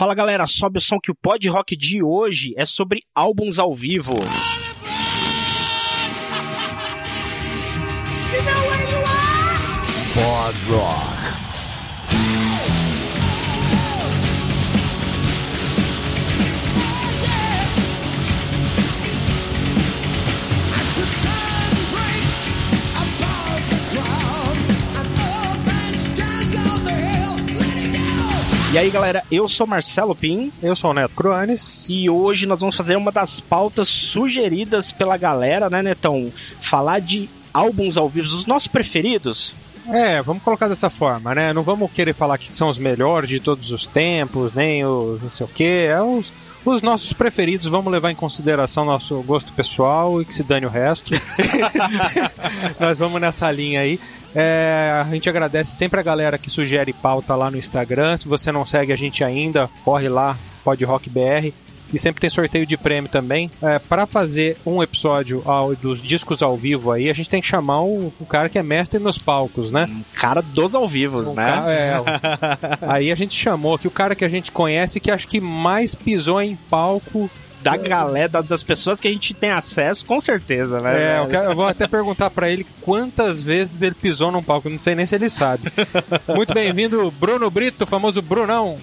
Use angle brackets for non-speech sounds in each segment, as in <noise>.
Fala galera, sobe o som que o Pod Rock de hoje é sobre álbuns ao vivo. <laughs> Pod Rock. E aí galera, eu sou Marcelo Pim Eu sou o Neto Cruanes. e hoje nós vamos fazer uma das pautas sugeridas pela galera, né, Netão? Falar de álbuns ao vivo, os nossos preferidos. É, vamos colocar dessa forma, né? Não vamos querer falar que são os melhores de todos os tempos, nem os não sei o que. É os, os nossos preferidos, vamos levar em consideração nosso gosto pessoal e que se dane o resto. <laughs> Nós vamos nessa linha aí. É, a gente agradece sempre a galera que sugere pauta lá no Instagram. Se você não segue a gente ainda, corre lá, PodRockBR. E sempre tem sorteio de prêmio também. É, para fazer um episódio ao- dos discos ao vivo aí, a gente tem que chamar o, o cara que é mestre nos palcos, né? Um cara dos ao vivos, O né? ca- é, <laughs> aí a gente chamou aqui o cara que a gente conhece que acho que mais pisou em palco. Da galera, da- das pessoas que a gente tem acesso, com certeza, né? É, eu, quero- eu vou até perguntar pra ele quantas vezes ele pisou num palco, não sei nem se ele sabe. Muito bem-vindo, Bruno Brito, o famoso Brunão.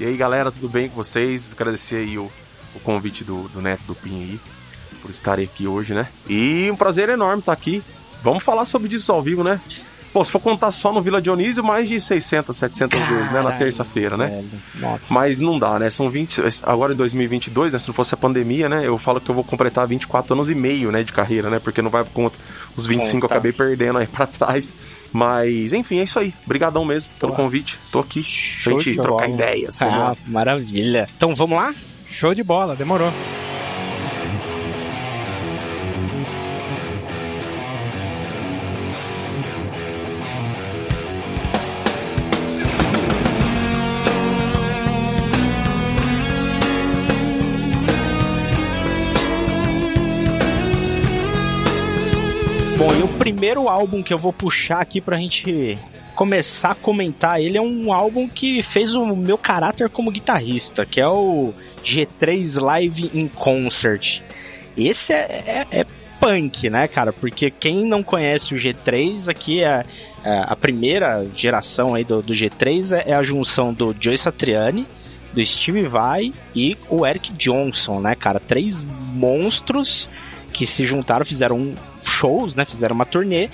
E aí galera, tudo bem com vocês? Agradecer aí o, o convite do, do Neto do Pin aí, por estarem aqui hoje, né? E um prazer enorme estar aqui. Vamos falar sobre discos ao vivo, né? Pô, se for contar só no Vila Dionísio, mais de 600, 700 vezes, né? Na Caralho, terça-feira, né? Mas não dá, né? São 20. Agora em 2022, né? Se não fosse a pandemia, né? Eu falo que eu vou completar 24 anos e meio, né? De carreira, né? Porque não vai por conta. Os 25 eu Conta. acabei perdendo aí <laughs> pra trás. Mas, enfim, é isso aí. Obrigadão mesmo pelo convite. Tô aqui pra gente trocar bola. ideias. Ah, maravilha. Então vamos lá? Show de bola, demorou. Bom, e o primeiro álbum que eu vou puxar aqui pra gente começar a comentar, ele é um álbum que fez o meu caráter como guitarrista, que é o G3 Live in Concert. Esse é, é- é punk, né, cara? Porque quem não conhece o G3, aqui é, é a primeira geração aí do, do G3 é, é a junção do Joe Satriani, do Steve Vai e o Eric Johnson, né, cara? Três monstros que se juntaram, fizeram shows, né? Fizeram uma turnê.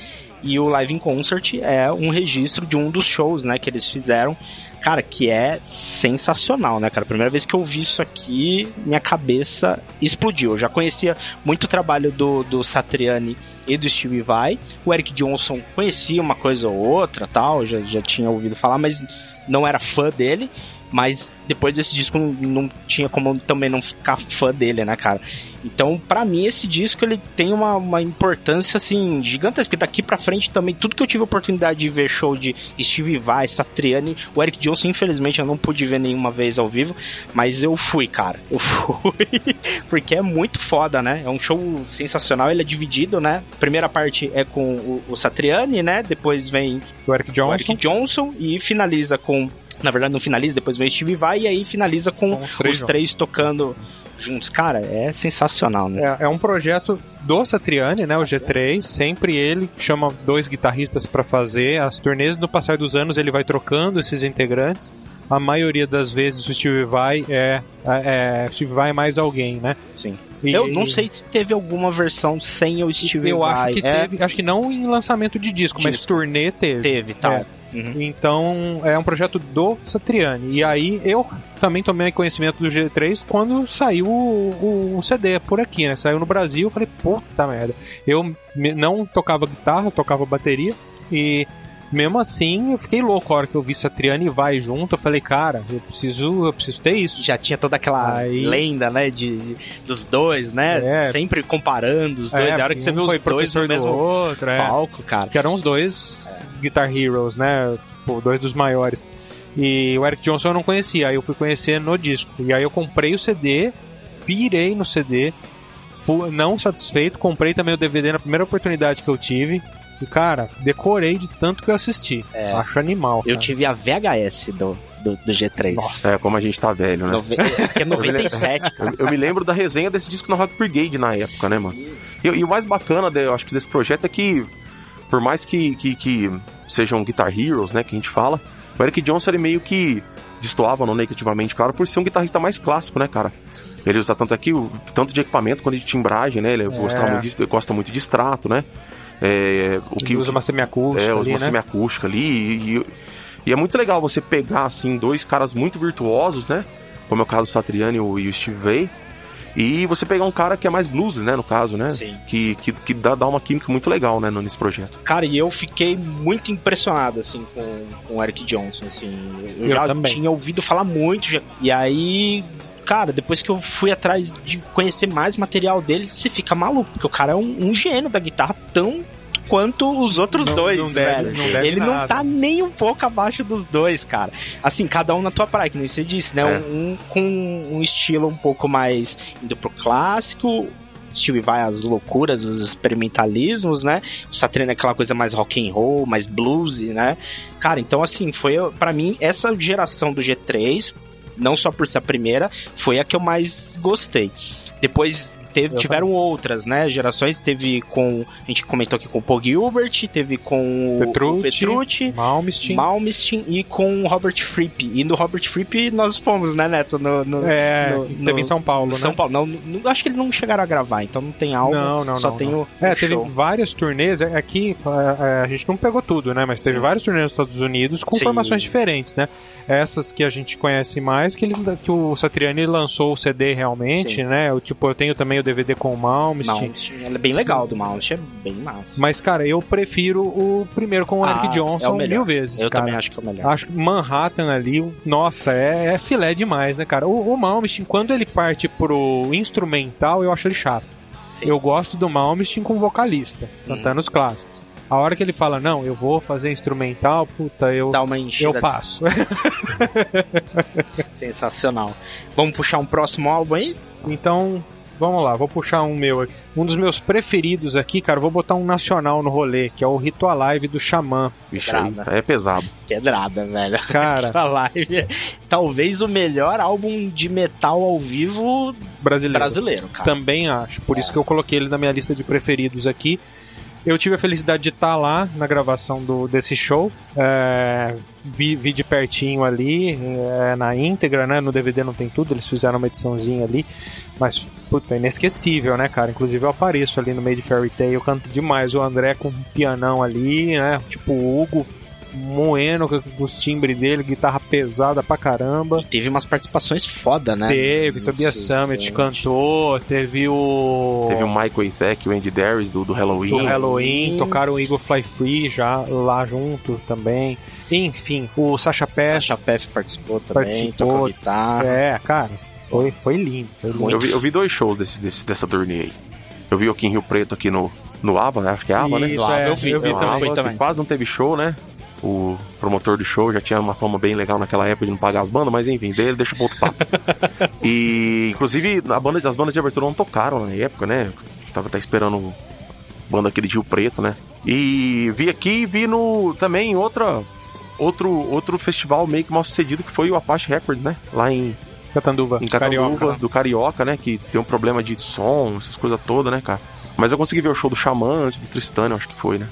E o Live in Concert é um registro de um dos shows, né? Que eles fizeram. Cara, que é sensacional, né, cara? Primeira vez que eu ouvi isso aqui, minha cabeça explodiu. Eu já conhecia muito o trabalho do, do Satriani e do Steve Vai. O Eric Johnson conhecia uma coisa ou outra, tal, já, já tinha ouvido falar, mas não era fã dele. Mas depois desse disco não, não tinha como também não ficar fã dele, né, cara? Então, pra mim, esse disco ele tem uma, uma importância assim gigantesca. Porque daqui pra frente também, tudo que eu tive a oportunidade de ver show de Steve Vai, Satriani, o Eric Johnson, infelizmente, eu não pude ver nenhuma vez ao vivo, mas eu fui, cara. Eu <laughs> fui. porque é muito foda, né? É um show sensacional. Ele é dividido, né? Primeira parte é com o, o Satriani, né? Depois vem O Eric o Johnson. Eric Johnson e finaliza com. Na verdade, não finaliza, depois vem o Steve Vai e aí finaliza com, Com os três os três tocando juntos. Cara, é sensacional, né? É, é um projeto do Satriani, né? O G3. Sempre ele chama dois guitarristas pra fazer as turnês. No passar dos anos ele vai trocando esses integrantes. A maioria das vezes o Steve Vai é, é, é Steve Vai mais alguém, né? Sim. E- Eu não sei se teve alguma versão sem o Steve Eu Vai. acho que É, teve, acho que não em lançamento de disco, mas Disco. turnê teve. Teve, tá. Uhum. Então é um projeto do Satriani. E aí eu também tomei conhecimento do G3 quando saiu o, o- o CD por aqui, né? Saiu no Brasil, eu falei, puta merda. Eu não tocava guitarra, tocava bateria e mesmo assim eu fiquei louco a hora que eu vi Satriani vai junto. Eu falei, cara, eu preciso, eu preciso ter isso. Já tinha toda aquela Aí- lenda, né, de, dos dois, né? É. Sempre comparando os dois. É, a hora que você um vê os foi dois no do mesmo outro, é. palco, cara. que eram os dois Guitar Heroes, né? Tipo, dois dos maiores. E o Eric Johnson eu não conhecia, aí eu fui conhecer no disco. E aí eu comprei o CD, pirei no CD, fui não satisfeito, comprei também o DVD na primeira oportunidade que eu tive. E, cara, decorei de tanto que eu assisti. É. Acho animal. Eu cara. tive a VHS do, do, do G3. É, como a gente tá velho, né? Nove... é, que é 97, cara. <laughs> Eu, eu me lembro da resenha desse disco na Rock Brigade na época, né, mano? E, e o mais bacana, de- eu acho que desse projeto é que, por mais que, que, que sejam Guitar Heroes, né, que a gente fala, o Eric Johnson ele meio que destoava não negativamente, claro, por ser um guitarrista mais clássico, né, cara? Ele usa tanto aqui, o tanto de equipamento quanto de timbragem, né? Ele gosta, muito de, gosta muito de extrato, né? É, o que, usa uma semiacústica é, usa ali, uma né? semiacústica ali e, e- e é muito legal você pegar, assim, dois caras muito virtuosos, né? Como é o caso do Satriani e o, e Steve Vai. E você pegar um cara que é mais blues, né, no caso, né? Sim. Que, que, que dá, dá uma química muito legal, né, nesse projeto. Cara, e eu fiquei muito impressionado, assim, com, com o Eric Johnson, assim. Eu, Eu já também. tinha ouvido falar muito, já- e aí... Cara, depois que eu fui atrás de conhecer mais material deles, você fica maluco, porque o cara é um, um gênio da guitarra tão quanto os outros Não- dois, não deve- velho. não Ele não nada. tá nem um pouco abaixo dos dois, cara. Assim, cada um na tua praia, que nem você disse, né? É. Um, com um estilo um pouco mais indo pro clássico, Steve vai às loucuras, os experimentalismos, né? O Satriani é aquela coisa mais rock and roll, mais bluesy, né? Cara, então assim, foi para mim essa geração do G3, não só por ser a primeira, foi a que eu mais gostei. Depois teve, tiveram outras, né? Gerações teve com a gente comentou aqui com o Paul Gilbert, teve com o Petrucci. Petrucci Malmsteen. Malmsteen e com o Robert Fripp. E no Robert Fripp nós fomos, né, Neto? No, no- É, no- teve no- em São Paulo, São né? Paulo. Não, não- acho que eles não chegaram a gravar, então não tem álbum. Não, não, só não, tem não. o, É, o teve várias turnês. é, Aqui é, é, a gente não pegou tudo, né? Mas teve Sim. várias turnês nos Estados Unidos com Sim. formações diferentes, né? Essas que a gente conhece mais, que, eles, que o Satriani lançou o CD realmente, Sim. né? Eu, tipo, eu tenho também o DVD com o Malmsteen. Malmsteen. Ela é bem legal do Malmsteen, é bem massa. Mas, cara, eu prefiro o primeiro com o Ah, Eric é o Johnson mil vezes, Eu cara. também acho que é o melhor. Acho que Manhattan ali, nossa, é, é filé demais, né, cara? O, o Malmsteen, quando ele parte pro instrumental, eu acho ele chato. Sim. Eu gosto do Malmsteen com vocalista, Hum. cantando os clássicos. A hora que ele fala, não, eu vou fazer instrumental, puta, eu, Dá uma eu passo. <laughs> Sensacional. Vamos puxar um próximo álbum aí? então, vamos lá, vou puxar um meu aqui. Um dos meus preferidos aqui, cara, eu vou botar um nacional no rolê, que é o Ritual Live do Xamã. Vixe, aí é pesado. Pedrada, velho. <laughs> Cara. Essa live é talvez o melhor álbum de metal ao vivo Brasileiro. brasileiro, cara. Também acho, por isso que eu coloquei ele na minha lista de preferidos aqui. Eu tive a felicidade de estar lá na gravação do, desse show. É, vi, vi de pertinho ali, é, na íntegra, né? No DVD não tem tudo, eles fizeram uma ediçãozinha ali. Mas, puta, é inesquecível, né, cara? Inclusive eu apareço ali no meio de Fairy Tail, eu canto demais. O André com um pianão ali, né? Tipo o Hugo moendo com os timbres dele, guitarra pesada pra caramba. E teve umas participações foda, né? Teve, Sim, Tobias Summit sim. cantou, teve o. Teve o Michael Ithek, o Andy Darius do, do Halloween. do Halloween, tocaram o Eagle Fly Free já lá junto também. Enfim, o Sasha Pé. Sasha Peff participou também, Participou. tocou guitarra. É, cara, foi, foi lindo. Foi lindo. Eu vi, eu vi dois shows desse, desse- dessa turnê aí. Eu vi aqui em Rio Preto, aqui no, no Ava, acho que é Ava, né? Isso, é, eu vi, eu vi eu No também. Ava, também. quase não teve show, né? O promotor do show já tinha uma fama bem legal naquela época de não pagar as bandas, mas enfim, dele deixa pro outro papo. <laughs> e, inclusive, a banda, as bandas de abertura não tocaram na época, né? Tava até esperando banda aqui de Rio Preto, né? E vi aqui e vi no, também outra, outro, outro festival meio que mal sucedido, que foi o Apache Records, né? Lá em, Catanduva, em Catanduva, Carioca. do Carioca, né? Que tem um problema de som, essas coisas todas, né, cara? Mas eu consegui ver o show do Xamã antes do Tristano, eu acho que foi, né?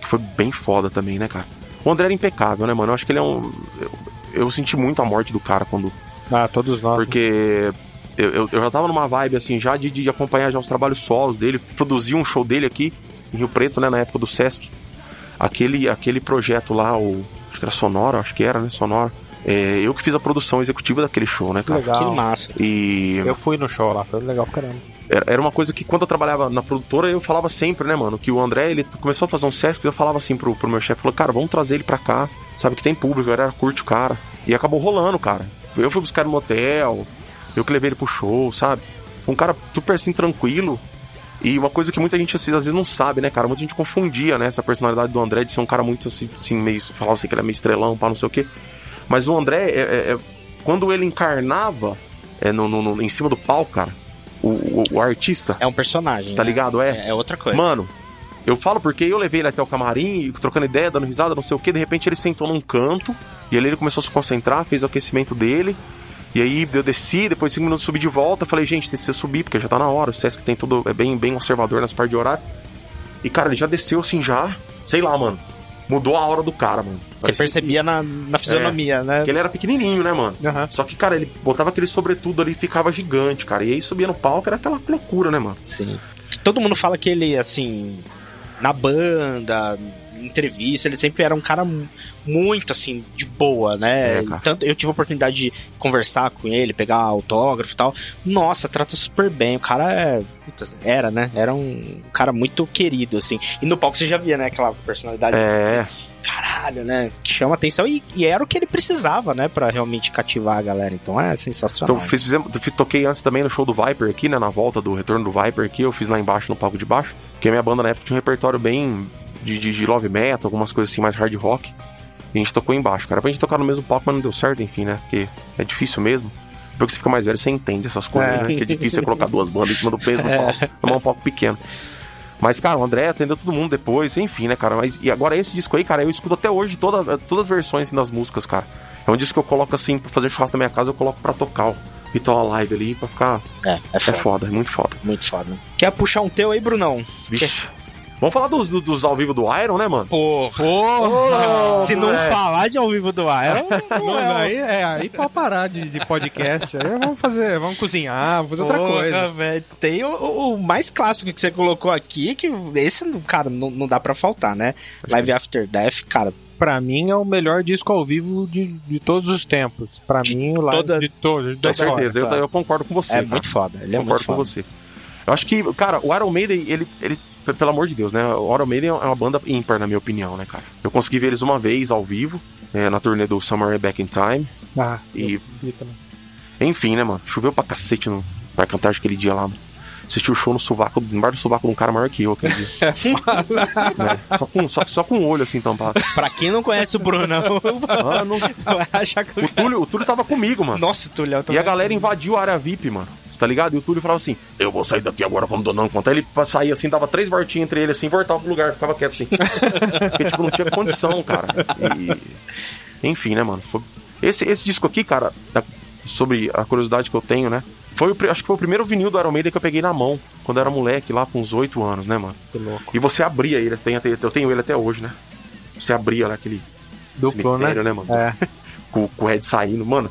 Que foi bem foda também, né, cara? O André era impecável, né, mano? Eu acho que ele é um. Eu, eu senti muito a morte do cara quando. Ah, todos nós. Porque. Eu, eu, eu já tava numa vibe, assim, já de, de acompanhar já os trabalhos solos dele. Produzi um show dele aqui, em Rio Preto, né, na época do Sesc. Aquele, aquele projeto lá, o. Acho que era Sonora, acho que era, né? Sonora. É, eu que fiz a produção executiva daquele show, né, cara? Legal. Que massa. E Eu fui no show lá, foi legal pra caramba. era, uma coisa que quando eu trabalhava na produtora, eu falava sempre, né, mano? Que o André, ele começou a fazer um Sesc, eu falava assim pro, pro meu chefe, falou, cara, vamos trazer ele pra cá. Sabe que tem público, era curte o cara. E acabou rolando, cara. Eu fui buscar ele no motel, eu que levei ele pro show, sabe? Um cara super assim, tranquilo. E uma coisa que muita gente assim, às vezes não sabe, né, cara? Muita gente confundia, né, essa personalidade do André de ser um cara muito assim, assim meio. Falava assim que ele é meio estrelão, pá, não sei o quê. Mas o André, é, é- é- quando ele encarnava é, no, no- no- em cima do palco, cara, o, o- o artista, É um personagem. tá né? ligado? É. É, é outra coisa. Mano, Eu falo porque eu levei ele até o camarim, trocando ideia, dando risada, não sei o que. De repente ele sentou num canto e ali ele começou a se concentrar, fez o aquecimento dele. E aí eu desci, depois de 5 minutos subi de volta. Falei, gente, vocês precisam subir porque já tá na hora. O Sesc tem tudo, é bem, bem conservador nas partes de horário. E cara, ele já desceu assim já. Sei lá, mano. Mudou a hora do cara, mano. Você percebia na, na fisionomia, né? que ele era pequenininho, né, mano? Aham. Só que, cara, ele botava aquele sobretudo ali e ficava gigante, cara. E aí subia no palco, era aquela loucura, né, mano? Sim. Todo mundo fala que ele, assim, na banda, em entrevista, ele sempre era um cara mu- muito, assim, de boa, né? É. Tanto eu tive a oportunidade de conversar com ele, pegar autógrafo e tal. Nossa, trata super bem. O cara é. era, né? Era um cara muito querido, assim. E no palco você já via, né? Aquela personalidade É. assim, caralho, né? Que chama atenção e, e era o que ele precisava, né? Pra realmente cativar a galera. Então é sensacional. Então, fiz, fizemos, fiz- toquei antes também no show do Viper aqui, né? Na volta do retorno do Viper aqui, eu fiz lá embaixo, no palco de baixo. Porque a minha banda na época tinha um repertório bem de, de, de love metal, algumas coisas assim, mais hard rock. E a gente tocou embaixo, cara. Pra gente tocar no mesmo palco, mas não deu certo, enfim, né? Porque é difícil mesmo. Depois que você fica mais velho, você entende essas coisas, É. né? Que é difícil você colocar duas bandas em cima do mesmo palco. <laughs> Tomar um palco pequeno. Mas, cara, o André atendeu todo mundo depois, enfim, né, cara? Mas, e agora esse disco aí, cara, eu escuto até hoje toda, todas as versões assim, das músicas, cara. É um disco que eu coloco assim, pra fazer churrasco na minha casa, eu coloco pra tocar o Ritual Live ali, pra ficar. É, é É foda. foda, é muito foda. Muito foda. Quer puxar um teu aí, Brunão? Vixe. Vamos falar dos, do- dos ao vivo do Iron, né, mano? Porra! Porra! Se não moleque. falar de ao vivo do Iron, <laughs> Não, não é. aí, é, aí pode parar de, de podcast. Aí vamos fazer, vamos cozinhar, vamos fazer outra Porra, coisa. velho. Tem o, o- mais clássico que você colocou aqui, que esse, cara, não, não dá pra faltar, né? Live After Death, cara, Pra mim é o melhor disco ao vivo de, de todos os tempos. Pra mim, o live toda- de todos. Com certeza, eu, eu concordo com você. é cara. muito foda. Ele é concordo muito com foda. você. Eu acho que, cara, o Iron Maiden, ele, ele, pelo amor de Deus, né? O Iron Maiden é uma banda ímpar, na minha opinião, né, cara? Eu consegui ver eles uma vez ao vivo, é, na turnê do Summer Back in Time. Ah, E-. Enfim, né, mano? Choveu pra cacete no Parque Antártico aquele dia lá, mano. Assisti o show no sovaco, embaixo do sovaco de um cara maior que eu aquele dia. né? só, com, só, só com o olho assim tampado. Pra quem não conhece o Brunão, <laughs> Mano, vai achar que... o Túlio, o Túlio tava comigo, mano. Nossa, Tulhão E a galera invadiu a área VIP, mano. Você tá ligado? E o Túlio falava assim: Eu vou sair daqui agora como dando conta. Aí ele saía assim, dava três voltinhas entre ele assim, voltava pro lugar, ficava quieto assim. <laughs> Porque, tipo, não tinha condição, cara. E. Enfim, né, mano? Foi- Esse, esse disco aqui, cara, sobre a curiosidade que eu tenho, né? Foi acho que foi o primeiro vinil do Iron Maiden que eu peguei na mão, quando eu era moleque, lá com uns oito anos, né, mano? Que louco. E você abria ele, tem eu tenho ele até hoje, né? Você abria lá aquele Duplo, né? né, mano? É. <laughs> com, com o Red saindo, mano.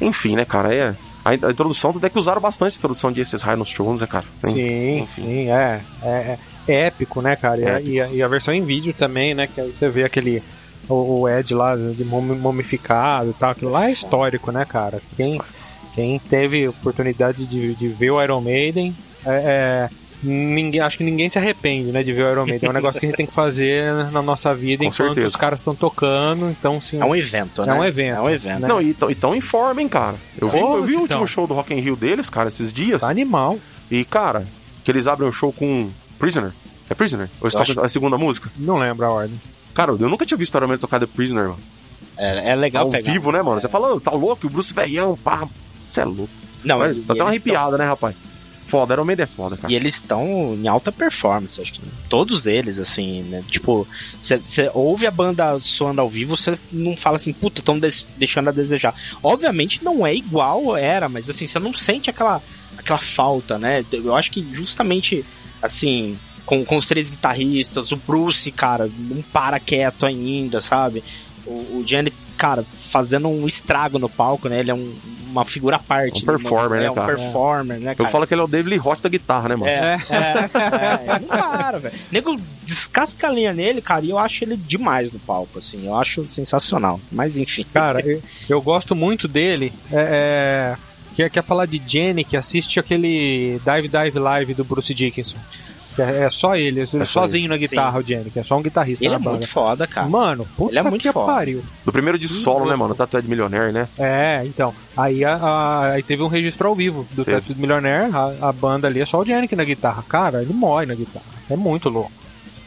Enfim, né, cara? É. A, a introdução, até que usaram bastante essa introdução de esses High nos shows, né, cara? Sim, enfim. sim, é. É, é épico, né, cara? E a- Épico. E, a, e a versão em vídeo também, né? Que aí você vê aquele. O, o Ed lá de mom- mumificado e tal. Aquilo lá é histórico, né, cara? Quem, Histórico. Quem teve oportunidade de, de ver o Iron Maiden. É, é, ninguém, acho que ninguém se arrepende, né, de ver o Iron Maiden. É um negócio que a gente tem que fazer na nossa vida Com enquanto certeza. os caras estão tocando. Então, sim. É um evento, É né? um evento. É um evento. né? Não, e tão, e tão em forma, hein, cara? Eu vi, eu vi o então. último show do Rock in Rio deles, cara, esses dias. Tá animal. E, cara, que eles abrem um show com Prisoner. É Prisoner? Ou eles Eu tocam a segunda música? Não lembro a ordem. Cara, eu nunca tinha visto o Iron Maiden tocar The Prisoner, mano. É, é legal Ao pegar. vivo, né, mano? Você fala, "Ô, tá louco? O Bruce Velhão, pá. Você é louco. Não, Mas, tá até uma eles tão- arrepiada, né, rapaz? Foda, Iron Maiden é foda, cara. E eles estão em alta performance, acho que todos eles, assim, né? Tipo, você ouve a banda soando ao vivo, você não fala assim, puta, estão deixando a desejar. Obviamente não é igual era, mas assim, você não sente aquela, aquela falta, né? Eu acho que justamente, assim, com, com os três guitarristas, o Bruce, cara, não para quieto ainda, sabe? O, o Jenny, cara, fazendo um estrago no palco, né? Ele é um- uma figura à parte. Um performer, né, é, um cara? performer, né, Eu cara? falo que ele é o David Lee Roth da guitarra, né, mano? É, é, é, não para, velho. Nego descasca a linha nele, cara, e eu acho ele demais no palco, assim. Eu acho sensacional. Mas enfim. Cara, eu, eu gosto muito dele. É, é, que quer falar de Jenny, que assiste aquele Dive Dive Live do Bruce Dickinson. Que é, é só ele, ele só sozinho na Sim. guitarra, o Jenny, que é só um guitarrista ele na é banda. muito foda, cara. Mano, puta Ele é muito que foda. pariu. Do primeiro de solo, né, mano? Tatuado de Millionaire, né? É, então. Aí, a- a- aí teve um registro ao vivo do Teve. Teto do Millionaire, a, a banda ali é só o Jenny na guitarra. Cara, ele morre na guitarra. É muito louco.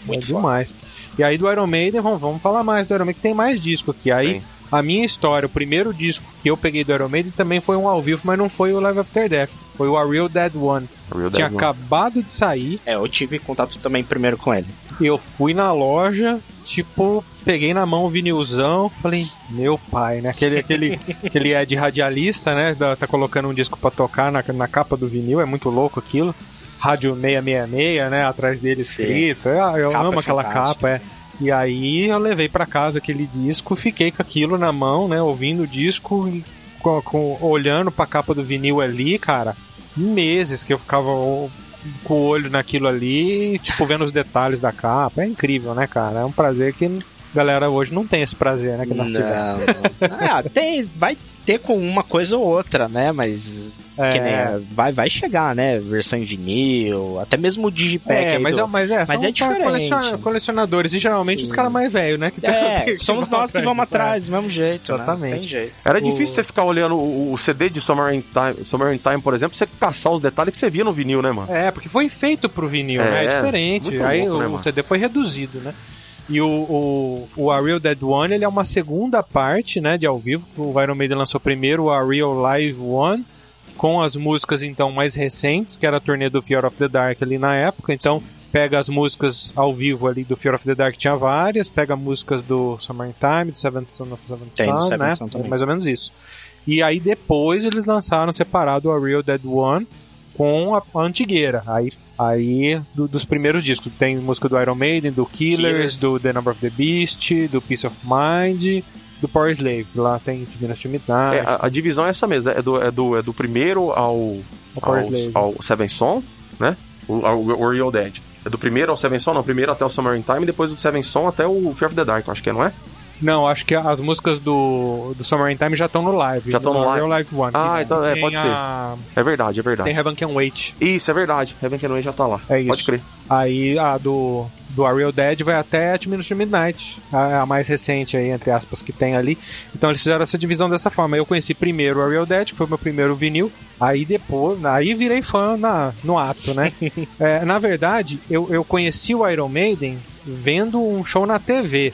Muito é demais. E aí do Iron Maiden, vamos, vamos falar mais do Iron Maiden, que tem mais disco aqui. Aí. A minha história, o primeiro disco que eu peguei do Iron Maiden também foi um ao vivo, mas não foi o Live After Death. Foi o A Real Dead One. Real Tinha Dead One. acabado de sair. É, eu tive contato também primeiro com ele. Eu fui na loja, tipo, peguei na mão o vinilzão, falei, meu pai, né? Aquele, aquele, <laughs> aquele é de radialista, né? Tá colocando um disco pra tocar na, na capa do vinil, é muito louco aquilo. Rádio 666, né? Atrás dele escrito. Ah, eu Capa amo é aquela fantástica. capa, é. E aí eu levei pra casa aquele disco, fiquei com aquilo na mão, né? Ouvindo o disco e com, com- olhando pra capa do vinil ali, cara. Meses que eu ficava com o olho naquilo ali, tipo, vendo os detalhes da capa. É incrível, né, cara? É um prazer que galera hoje não tem esse prazer, né? Que. Não, não. Ah, tem, vai ter com uma coisa ou outra, né? Mas É. que nem, vai, vai chegar, né? Versão em vinil, até mesmo o Digipack. É, mas, do- é, mas é, mas são é diferente. coleciona- colecionadores e geralmente Sim. os caras mais velhos, né? Que É, <laughs> somos nós que vamos é. atrás, do mesmo jeito. né? Exatamente. Tem jeito. Era O- difícil você ficar olhando o, o CD de Summer in, Time, Summer in Time, por exemplo, você caçar os detalhes que você via no vinil, né, mano? É, porque foi feito pro vinil, É, né? É diferente. muito Aí louco, o né, mano? CD foi reduzido, né? E o, o, o A Real Dead One, ele é uma segunda parte, né, de ao vivo, que o Iron Maiden lançou primeiro, o A Real Live One, com as músicas, então, mais recentes, que era a turnê do Fear of the Dark ali na época, então pega as músicas ao vivo ali do Fear of the Dark, tinha várias, pega músicas do Summertime, do Seventh Son of Seventh Tem, Son, Seventh né? Son também. Mais ou menos isso. E aí depois eles lançaram separado a Real Dead One com a, a antigueira. Aí, aí do- dos primeiros discos. Tem música do Iron Maiden, do Killers, Killers. do The Number of the Beast, do Peace of Mind, do Power Slave. Lá tem Divinas to Midnight. É, a, a divisão é essa mesmo, é do, é do, é do primeiro ao, ao, ao Seven Son, né? O, ao, o Real Dead. É do primeiro ao Seven Son, não, primeiro até o Summer in Time e depois do Seven Son até o Fear of the Dark, acho que é, não é? Não, acho que as músicas do, do Summer in Time já estão no live. Já tão no live? Real Live One. Ah, que então, é, pode a- É verdade, é verdade. Tem Heaven Can Wait. Isso, é verdade. Heaven Can Wait já tá lá. É isso. Pode crer. Aí a do, do A Real Dead vai até Two Minutes to Midnight, a, a mais recente aí, entre aspas, que tem ali. Então eles fizeram essa divisão dessa forma. Eu conheci primeiro A Real Dead, que foi o meu primeiro vinil, aí depois, aí virei fã na, no ato, né? <laughs> É, na verdade, eu, eu conheci o Iron Maiden vendo um show na TV.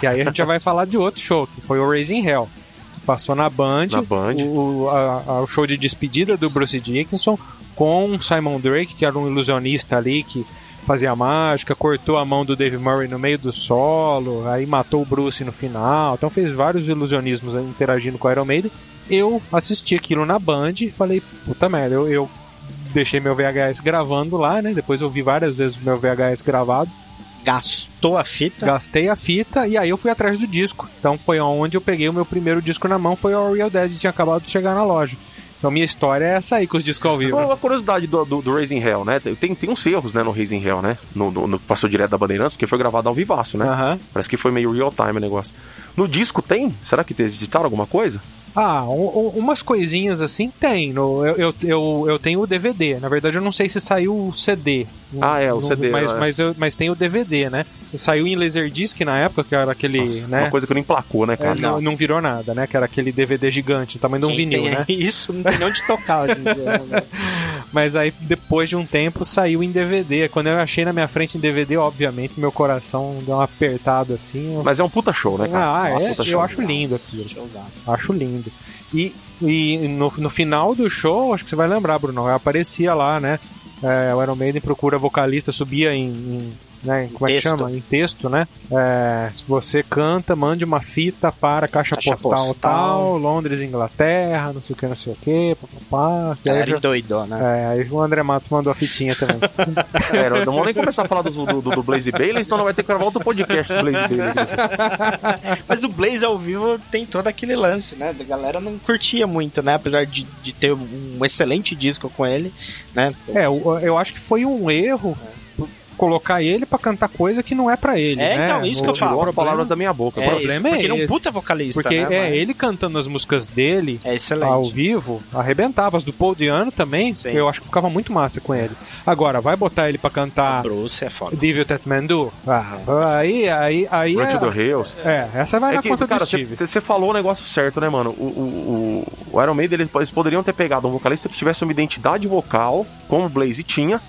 Que aí a gente já vai falar de outro show, que foi o Raising Hell. que Passou na Band, Na Band. O, a- a- o show de despedida do Bruce Dickinson com Simon Drake, que era um ilusionista ali que fazia mágica, cortou a mão do Dave Murray no meio do solo, aí matou o Bruce no final. Então fez vários ilusionismos interagindo com o Iron Maiden. Eu assisti aquilo na Band e falei, puta merda, eu, eu deixei meu VHS gravando lá, né? Depois eu vi várias vezes meu VHS gravado. Gastou a fita. Gastei a fita e aí eu fui atrás do disco. Então foi onde eu peguei o meu primeiro disco na mão, foi o Real Dead, tinha acabado de chegar na loja. Então minha história é essa aí com os discos ao vivo. Uma curiosidade do, do, do Raising Hell, né? Tem, tem uns erros, né, no Raising Hell, né? No, no, no- passou direto da Bandeirantes, porque foi gravado ao vivaço, né? Aham. Parece que foi meio real time o negócio. No disco tem? Será que eles editaram alguma coisa? Ah, um- um- umas coisinhas assim tem. No, eu, eu, eu, eu tenho o DVD. Na verdade, eu não sei se saiu o CD. Ah, é, o Não- CD, Mas, é. mas, eu- mas tem o DVD, né? Saiu em Laserdisc na época, que era aquele. Nossa, né? Uma coisa que não emplacou, né, É, cara? não, não virou nada, né? Que era aquele DVD gigante, o tamanho de um Quem vinil, tem né? Isso, não tem nem onde tocar hoje em dia. né? <laughs> Mas aí, depois de um tempo, saiu em DVD. Quando eu achei na minha frente em DVD, obviamente, meu coração deu uma apertada assim. Mas é um puta show, né, cara? Ah, Nossa, é? puta Eu show. acho lindo aquilo. Showzaço. Acho lindo. E, e no, no final do show, acho que você vai lembrar, Bruno, aparecia lá, né? É, o Iron Maiden procura vocalista, subia em. em, né, como é que Texto. chama? Em texto, né? É, se você canta, mande uma fita para caixa, Caixa postal, postal. tal, Londres, Inglaterra, não sei o que, não sei o que, papapá. Aí, Galera já- endoidou, né? é, aí o André Matos mandou a fitinha também. <laughs> É, não, vamos nem começar a falar do, do, do Blaze Bailey, senão não vai ter que gravar outro podcast do Blaze Bailey. <laughs> Mas o Blaze ao vivo tem todo aquele lance, né? A galera não curtia muito, né? Apesar de, de ter um excelente disco com ele, né? é, eu, eu acho que foi um erro colocar ele pra cantar coisa que não é pra ele, É, né? então, isso que eu O- falo. O as problema- palavras da minha boca. É, o problema isso, é porque ele é um puta vocalista, Porque né? é, Mas ele cantando as músicas dele É excelente. ao vivo, arrebentava. As do Paul Diano também, Sim. eu acho que ficava muito massa com ele. Agora, vai botar ele pra cantar Bruce é foda. Devil That Man Do? Ah, aí, aí, aí. Run to the É, Hills. é, essa vai É na que, conta cara, do Steve. você falou o negócio certo, né, mano? O, o, o, o Iron Maiden, eles, eles poderiam ter pegado um vocalista que tivesse uma identidade vocal, como o Blaze tinha,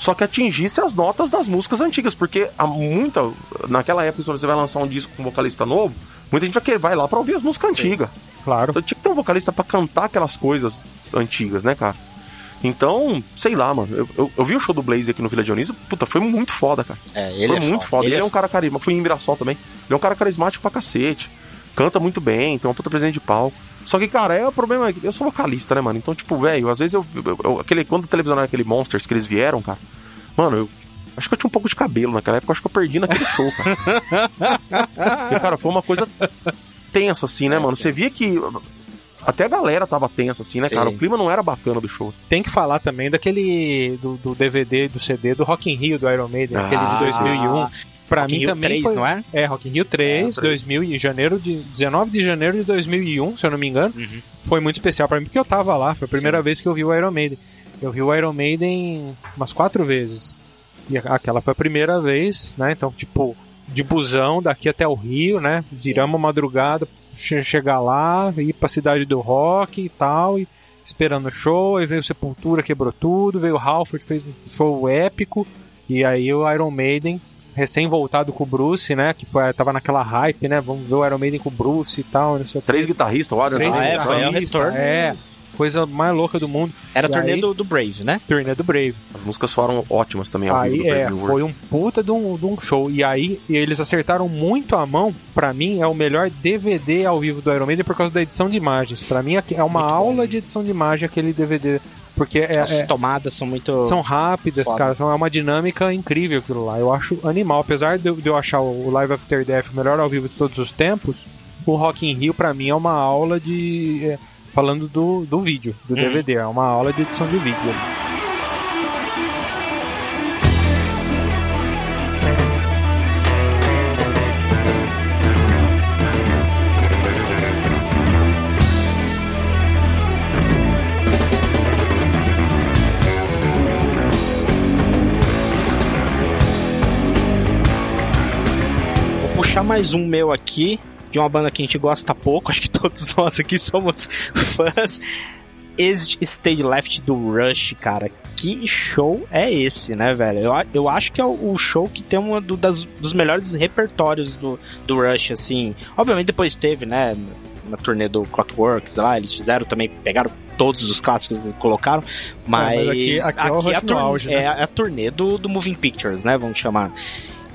só que atingisse as notas das músicas antigas, porque há muita. Naquela época, se você vai lançar um disco com um vocalista novo, Muita gente vai, querer, vai lá pra ouvir as músicas Sim. antigas. Claro. Então tinha que ter um vocalista pra cantar aquelas coisas antigas, né, cara? Então, sei lá, mano. Eu, eu, eu vi o show do Blaze aqui no Vila Dionísio, puta, foi muito foda, cara. É, ele foi é muito foda. Ele, é um é cara carismático. Fui em Mirassol também. Ele é um cara carismático pra cacete. Canta muito bem, tem uma puta presente de palco. Só que, cara, é o problema é que eu sou vocalista, né, mano? Então, tipo, velho, às vezes eu, eu- eu- aquele quando era aquele Monsters que eles vieram, cara. Mano, eu acho que eu tinha um pouco de cabelo naquela época, acho que eu perdi naquele show, cara. <laughs> Porque, cara, foi uma coisa tensa assim, né, mano? Você via que até a galera tava tensa assim, né, Sim. cara? O clima não era bacana do show. Tem que falar também daquele. do, do DVD, do CD do Rock in Rio do Iron Maiden, aquele Ah, de 2001. Pra Rock mim Rio também 3, foi. não é? É, Rock in Rio 3, É, 3. 2000, em janeiro de 19 de janeiro de 2001, se eu não me engano. Uhum. Foi muito especial pra mim porque eu tava lá, foi a primeira vez que eu vi o Iron Maiden. Eu vi o Iron Maiden umas quatro vezes. E aquela foi a primeira vez, né? Então, tipo, de busão daqui até o Rio, né? Viramos madrugada, che- chegar lá, ir pra cidade do rock e tal, e esperando o show, aí veio Sepultura, quebrou tudo, veio o Halford, fez um show épico, e aí o Iron Maiden, recém voltado com o Bruce, né? Que foi, tava naquela hype, né? Vamos ver o Iron Maiden com o Bruce e tal, não sei o que. Três guitarristas, o Adrian Três Ah, é, foi o guitarristas, retorno. É, coisa mais louca do mundo. Era E turnê aí- do, do Brave, né? Turnê do Brave. As músicas foram ótimas também ao vivo Aí do Brave é, foi um puta de um, de um show. E aí eles acertaram muito a mão. Pra mim é o melhor DVD ao vivo do Iron Maiden por causa da edição de imagens. Pra mim é uma Muito bom. aula de edição de imagem aquele DVD. Porque é, As é- tomadas são muito. são rápidas, Foda. cara. São, é uma dinâmica incrível aquilo lá. Eu acho animal. Apesar de eu, de eu achar o Live After Death o melhor ao vivo de todos os tempos, o Rock in Rio pra mim é uma aula de... é, falando do, do vídeo, do Uhum. DVD. É uma aula de edição de vídeo. Mais um meu aqui, de uma banda que a gente gosta pouco, acho que todos <laughs> nós aqui somos fãs. Exit Stage Left do Rush, cara. Que show é esse, né, velho? Eu, eu acho que é o, o show que tem um das, dos melhores repertórios do, do Rush, assim. Obviamente depois teve, né, na turnê do Clockworks lá, eles fizeram também, pegaram todos os clássicos e colocaram, mas, mas aqui- aqui é o Rush a turnê, auge, né? é a turnê do, do Moving Pictures, né, vamos chamar.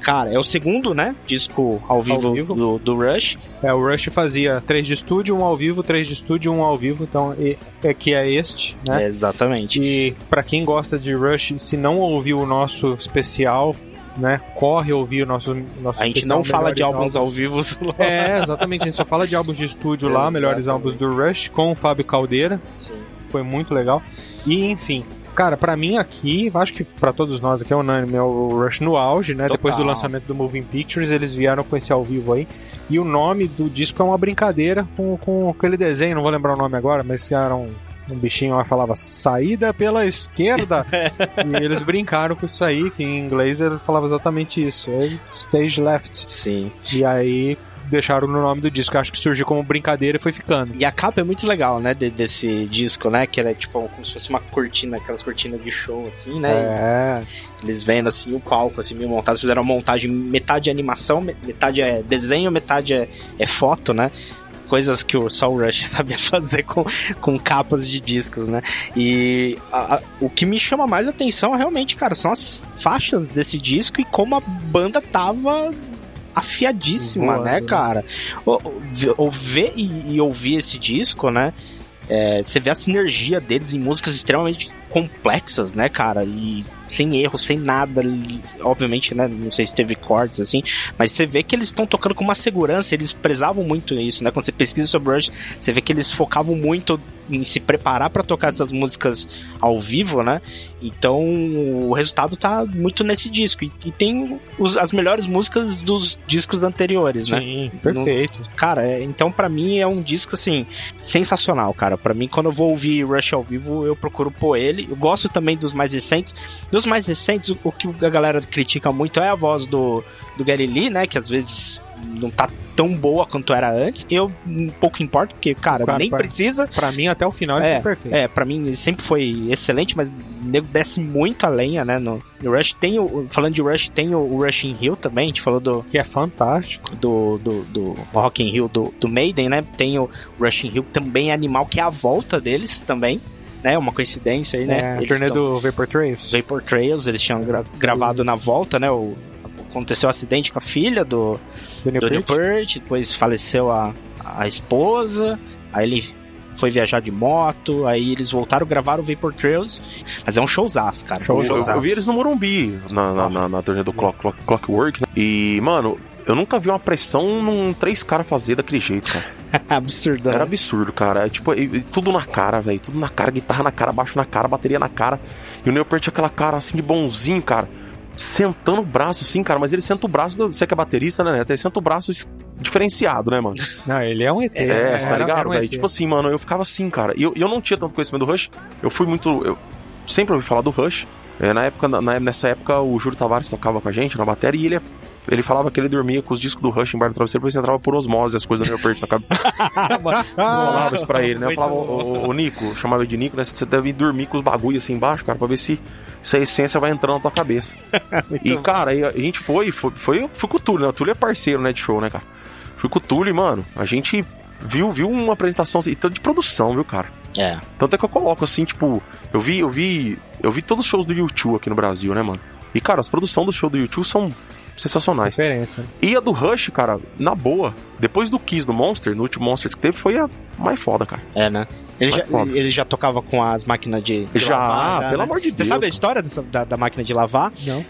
Cara, é o segundo, né, disco ao vivo, vivo. Do, do Rush. É, o Rush fazia três de estúdio, um ao vivo, três de estúdio, um ao vivo. Então, e- é que é este, né? É, exatamente. E pra quem gosta de Rush, se não ouviu o nosso especial, né, corre ouvir o nosso, nosso A gente não fala de Melhores álbuns ao vivo. <laughs> É, exatamente. A gente só fala de álbuns de estúdio lá, melhores Exatamente. álbuns do Rush, com o Fábio Caldeira. Sim. Foi muito legal. E, enfim, cara, pra mim aqui, acho que pra todos nós aqui é unânime, é o Rush no auge, né? Total. Depois do lançamento do Moving Pictures, eles vieram com esse ao vivo aí. E o nome do disco é uma brincadeira com, com aquele desenho, não vou lembrar o nome agora, mas que era um, um bichinho lá que falava saída pela esquerda. <laughs> e eles brincaram com isso aí, que em inglês ele falava exatamente isso. Stage left. Sim. E aí deixaram no nome do disco. Acho que surgiu como brincadeira e foi ficando. E a capa é muito legal, né, de- desse disco, né, que ela é tipo como se fosse uma cortina, aquelas cortinas de show, assim, né, É, eles vendo, assim, o palco, assim, meio montado, fizeram uma montagem, metade é animação, me- metade é desenho, metade é, é foto, né, coisas que o o Rush <laughs> sabia fazer com, com capas de discos, né, e a- a- o que me chama mais atenção, realmente, cara, são as faixas desse disco e como a banda tava afiadíssima, Voando, né, né? cara? O- o- ve- ou ver e, e ouvir esse disco, né? é, você vê a sinergia deles em músicas extremamente complexas, né, cara? E sem erro, sem nada. Obviamente, né? Não sei se teve cortes assim, mas você vê que eles estão tocando com uma segurança, eles prezavam muito isso, né? Quando você pesquisa sobre Rush, você vê que eles focavam muito em se preparar pra tocar essas músicas ao vivo, né? Então o resultado tá muito nesse disco. E, e tem os- as melhores músicas dos discos anteriores, né? sim, perfeito. Cara, é- então pra mim é um disco assim sensacional, cara. Pra mim quando eu vou ouvir Rush ao vivo, eu procuro pôr ele. Eu gosto também dos mais recentes. Dos mais recentes, o, o que a galera critica muito é a voz do do Gary Lee, né, que às vezes não tá tão boa quanto era antes. Eu um pouco importo, porque, cara, nem pra- precisa. Pra mim, até o final, ele É, foi perfeito. É, pra mim ele sempre foi excelente, mas o nego desce muito a lenha, né? No, no Rush tem o. Falando de Rush, tem o, o Rush in Rio também. A gente falou do, Que é fantástico. do, do, do Rock in Rio do, do Maiden, né? Tem o Rush in que também é animal, que é a volta deles também, né? Uma coincidência aí, né? É, a Eles turnê tão- do Vapor Trails. Vapor Trails, eles tinham gra- gravado na volta, né? O, aconteceu um acidente com a filha do, Do Neil do Neil Peart. Depois faleceu a, a esposa, aí ele foi viajar de moto, aí eles voltaram, gravaram o Vapor Trails, mas é um showzaço, cara. Show, um Eu, eu vi eles no Morumbi, na, na, na, na turnê do Clock, Clock- Clockwork, né? E, mano, eu nunca vi uma pressão num três caras fazer daquele jeito, cara. <laughs> Absurdo, Era absurdo, cara. É, tipo, tudo na cara, velho. Tudo na cara, guitarra na cara, baixo na cara, bateria na cara. E o tinha aquela cara assim de bonzinho, cara. Sentando o braço assim, cara. Mas ele senta o braço, do- você que é baterista, né? Neto? Ele senta o braço diferenciado, né, mano? <laughs> Não, ele é um ET. É, né? você tá ligado, um? ET. Tipo assim, mano, eu ficava assim, cara. E eu, eu não tinha tanto conhecimento do Rush. Eu fui muito. Eu sempre ouvi falar do Rush. É, na época, na- nessa época, o Júlio Tavares tocava com a gente na bateria e ele, ele falava que ele dormia com os discos do Rush embaixo do travesseiro, porque entrava por osmose as coisas do meu perto na cabeça. <laughs> Eu falava isso pra ele, né? Eu falava, ô, ô, ô, Nico, chamava ele de Nico, né? Você deve dormir com os bagulhos assim embaixo, cara, pra ver se, se a essência vai entrando na tua cabeça. <laughs> e, cara, aí a gente foi, foi, foi, fui com o Túlio, né? O Túlio é parceiro, né, de show, né, cara? Fui com o Túlio e, mano, a gente viu, viu uma apresentação assim, tanto de produção, viu, cara? É. Tanto é que eu coloco assim, tipo, eu vi, eu vi, eu vi todos os shows do YouTube aqui no Brasil, né, mano? E, cara, as produções do show do YouTube são sensacionais. Diferença. E a do Rush, cara, na boa, depois do Kiss do Monster, no último Monsters que teve, foi a mais foda, cara. É, né? Ele já, foda. ele já tocava com as máquinas de, de Já, lavar, pelo né? amor de Você Deus. sabe a história dessa- da, da máquina de lavar? Não.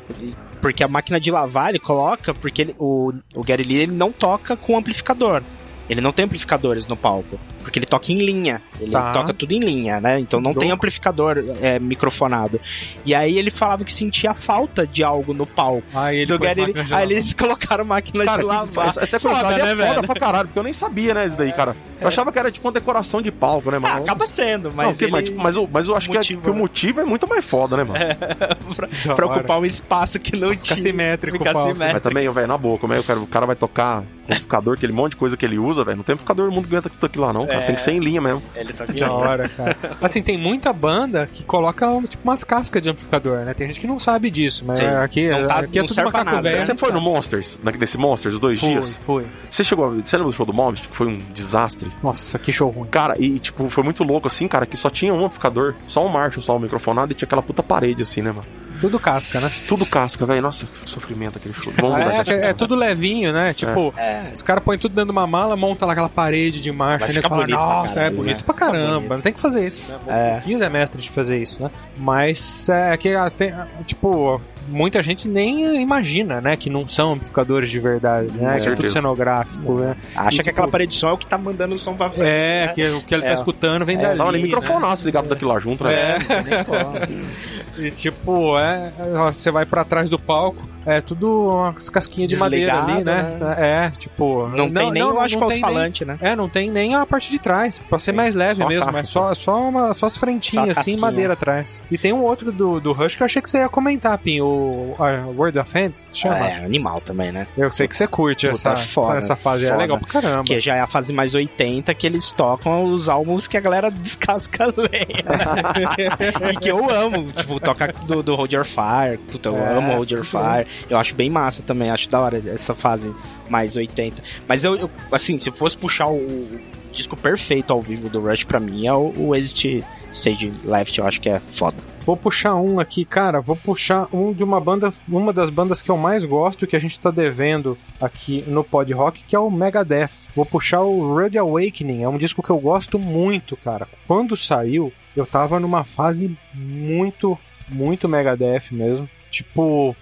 Porque a máquina de lavar ele coloca, porque ele- o, o Gary Lee ele não toca com amplificador. Ele não tem amplificadores no palco. Porque ele toca em linha. Ele Tá. toca tudo em linha, né? Então não tem amplificador é, microfonado. E aí ele falava que sentia falta de algo no palco. Aí ele máquina de Aí eles <laughs> colocaram máquina Cara, de lavar. essa, essa Foda, curiosidade é né, foda velho? pra caralho, porque eu nem sabia, né, isso daí, cara. Eu achava que era tipo uma decoração de palco, né, Ah, mano? acaba sendo, mas, Não, ele, mas, tipo, mas, o- mas eu acho que, é- que o né? motivo é muito mais foda, né, mano? <laughs> Da pra hora. ocupar um espaço que não Fica tinha. simétrico o Fica simétrico. Mas também, velho, na boa, como é que o cara, vai tocar amplificador, aquele monte de coisa que ele usa, velho? Não tem amplificador no mundo que aguenta tudo aquilo lá, não, É. Tem que ser em linha mesmo. Ele tá Da hora, cara. <laughs> Assim, tem muita banda que coloca tipo umas cascas de amplificador, né? Tem gente que não sabe disso, mas Sim. aqui, Não tá- aqui é tudo macaco nada, velho. Você foi no Monsters, nesse Monsters, os dois Fui, dias? fui. Você chegou Você lembra do show do Monsters, que foi um desastre? Nossa, que show ruim. Cara, e tipo, foi muito louco assim, cara, que só tinha um amplificador, só um Marshall, só um microfonado e tinha aquela puta parede assim, né, mano? Tudo casca, né? Tudo casca, velho. Nossa, que sofrimento aquele show. De É, assunto. é, tudo levinho, né? Tipo, É. os caras põem tudo dentro de uma mala, monta lá aquela parede de marcha Vai ficar fala, bonito pra nossa, é bonito né? pra caramba. bonito. Não tem que fazer isso, né? É. O 15 é mestre de fazer isso, né? Mas é que tem, tipo, muita gente nem imagina, né? Que não são amplificadores de verdade, né? Que é tudo cenográfico, né? Acha E, que tipo, aquela parede de som é o que tá mandando o som pra frente. É, né? que o que ele É. tá escutando vem dali. Só nem né? microfonaço ligado daquilo lá junto, né? É. <laughs> E tipo, é, é, você vai pra trás do palco, é tudo umas casquinhas de madeira ali, né? Desligado, É, tipo. Não, tem nem, não o alto-falante, né? É, não tem nem a parte de trás, pra ser mais leve mesmo, caixa, mas só, só, uma, só as frentinhas Só assim, madeira atrás. E tem um outro do, do Rush que eu achei que você ia comentar, Pim, o a World of Fans, chama. É, animal também, né? Eu sei que você curte Puta, essa, foda, essa fase, é foda. legal pra caramba. Que já é a fase mais 80 que eles tocam os álbuns que a galera <laughs> descasca a lenha. <laughs> e que eu amo. Tipo, toca do, do Hold Your Fire. Puta, eu É, amo Hold Your Fire. Eu acho bem massa também. Acho da hora essa fase mais 80. Mas eu, eu, assim, se eu fosse puxar o, o disco perfeito ao vivo do Rush, pra mim é o, o Exit Stage Left. Eu acho que é foda. Vou puxar um aqui, cara. Vou puxar um de uma banda, uma das bandas que eu mais gosto, que a gente tá devendo aqui no Pod Rock, que é o Megadeth. Vou puxar o Rude Awakening. É um disco que eu gosto muito, cara. Quando saiu, eu tava numa fase muito, muito Megadeth mesmo. Tipo,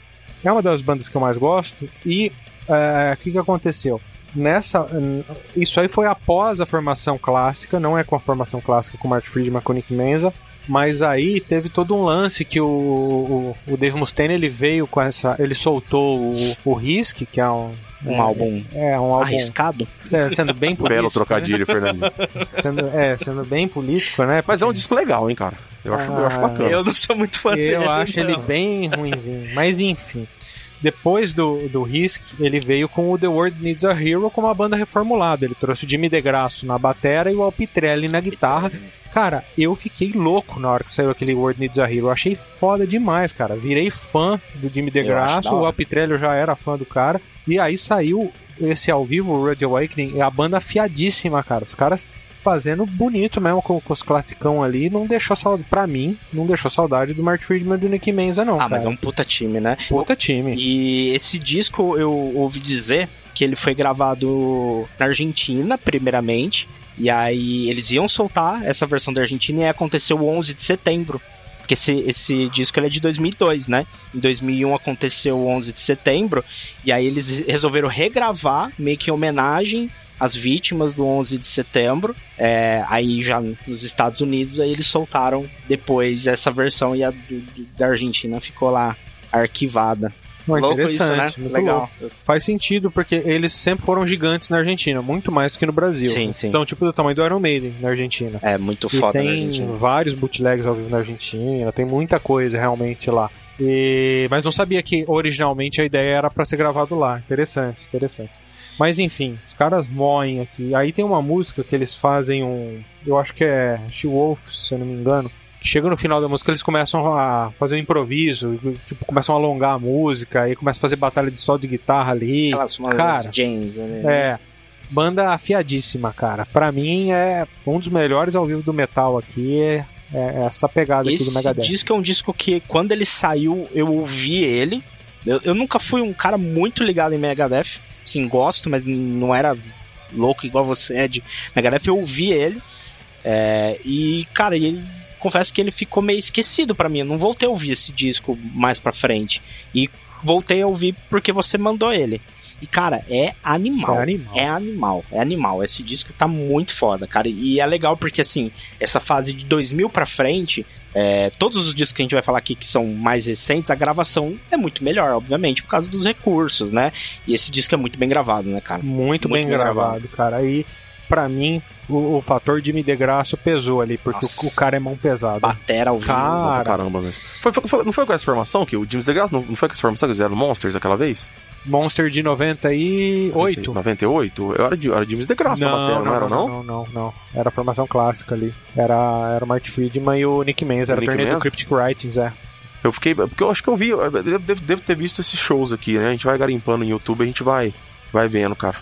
é uma das bandas que eu mais gosto. E é, o que, que aconteceu? Nessa, isso aí foi após a formação clássica, não é com a formação clássica com Mark Friedman e Nick Menza, mas aí teve todo um lance que o, o, o Dave Mustaine ele veio com essa, ele soltou o, o Risk, que é um Um é, álbum é um álbum arriscado. se- sendo bem <laughs> político, Belo trocadilho, né? sendo, é, sendo bem político, né? Mas é um disco legal, hein, cara. Eu acho, eu acho Ah, bacana. Eu não sou muito fã dele. Eu acho ele não. bem ruinzinho, mas enfim. Depois do, do Risk, ele veio com o The World Needs a Hero com uma banda reformulada. Ele trouxe o Jimmy DeGrasso na batera e o Alpitrelli na guitarra. Cara, eu fiquei louco na hora que saiu aquele World Needs a Hero. Eu achei foda demais, cara. Virei fã do Jimmy DeGrasso, o Alpitrelli já era fã do cara. E aí saiu esse ao vivo, o Road Awakening, é a banda afiadíssima, cara. Os caras fazendo bonito mesmo com, com os classicão ali, não deixou saudade, pra mim, não deixou saudade do Mark Friedman e do Nick Menza, não. Ah, cara. mas é um puta time, né? Puta time. E esse disco eu ouvi dizer que ele foi gravado na Argentina, primeiramente. E aí eles iam soltar essa versão da Argentina e aconteceu o 11 de setembro. Porque esse, esse disco ele é de 2002, né? Em 2001 aconteceu o 11 de setembro. E aí eles resolveram regravar, meio que em homenagem as vítimas do 11 de setembro. É, aí já nos Estados Unidos, aí eles soltaram depois essa versão e a do, do, da Argentina ficou lá arquivada. Não, louco interessante, isso, né? Legal. Louco. Faz sentido, porque eles sempre foram gigantes na Argentina, muito mais do que no Brasil. Sim, sim. São tipo do tamanho do Iron Maiden na Argentina. É, muito foda e tem vários bootlegs ao vivo na Argentina, tem muita coisa realmente lá. E... Mas não sabia que originalmente a ideia era para ser gravado lá. Interessante, interessante. Mas enfim, os caras moem aqui. Aí tem uma música que eles fazem um. Eu acho que é She Wolf, se eu não me engano. Chega no final da música, eles começam a fazer um improviso, tipo, começam a alongar a música, aí começa a fazer batalha de sol de guitarra ali. Aquelas cara, James, né? É. Banda afiadíssima, cara. Pra mim é um dos melhores ao vivo do metal aqui. É, é essa pegada Esse aqui do Megadeth. Esse disco é um disco que, quando ele saiu, eu ouvi ele. Eu, eu nunca fui um cara muito ligado em Megadeth sim, gosto, mas não era louco igual você é de Megadeth. Eu ouvi ele. É, e, cara, ele confesso que ele ficou meio esquecido para mim. Eu não voltei a ouvir esse disco mais pra frente. E voltei a ouvir porque você mandou ele. E, cara, é animal. É animal. É animal. É animal. Esse disco tá muito foda, cara. E é legal porque, assim, essa fase de 2000 pra frente, é, todos os discos que a gente vai falar aqui que são mais recentes, a gravação é muito melhor, obviamente, por causa dos recursos, né? E esse disco é muito bem gravado, né, cara? Muito, muito bem, bem, gravado, gravado. cara. Aí, para mim, o, o, fator de me degraço pesou ali, porque o, o, cara é mão pesada. Batera ao cara... Caramba, mesmo. Foi, foi, foi, não foi com essa formação que o James DeGrasse, não, não foi com essa formação que eles fizeram Monsters aquela vez? Monster de 98. 98? Eu era, de, era James DeGrasse não, na bateria, não, não, era não? Não, não, não. Era a formação clássica ali. Era, era o Marty Friedman e o Nick Menz. Era o torneio do Cryptic Writings, é. Eu fiquei. Porque eu acho que eu vi. Eu devo, devo, ter visto esses shows aqui, né? A gente vai garimpando no YouTube, a gente vai, vai vendo, cara.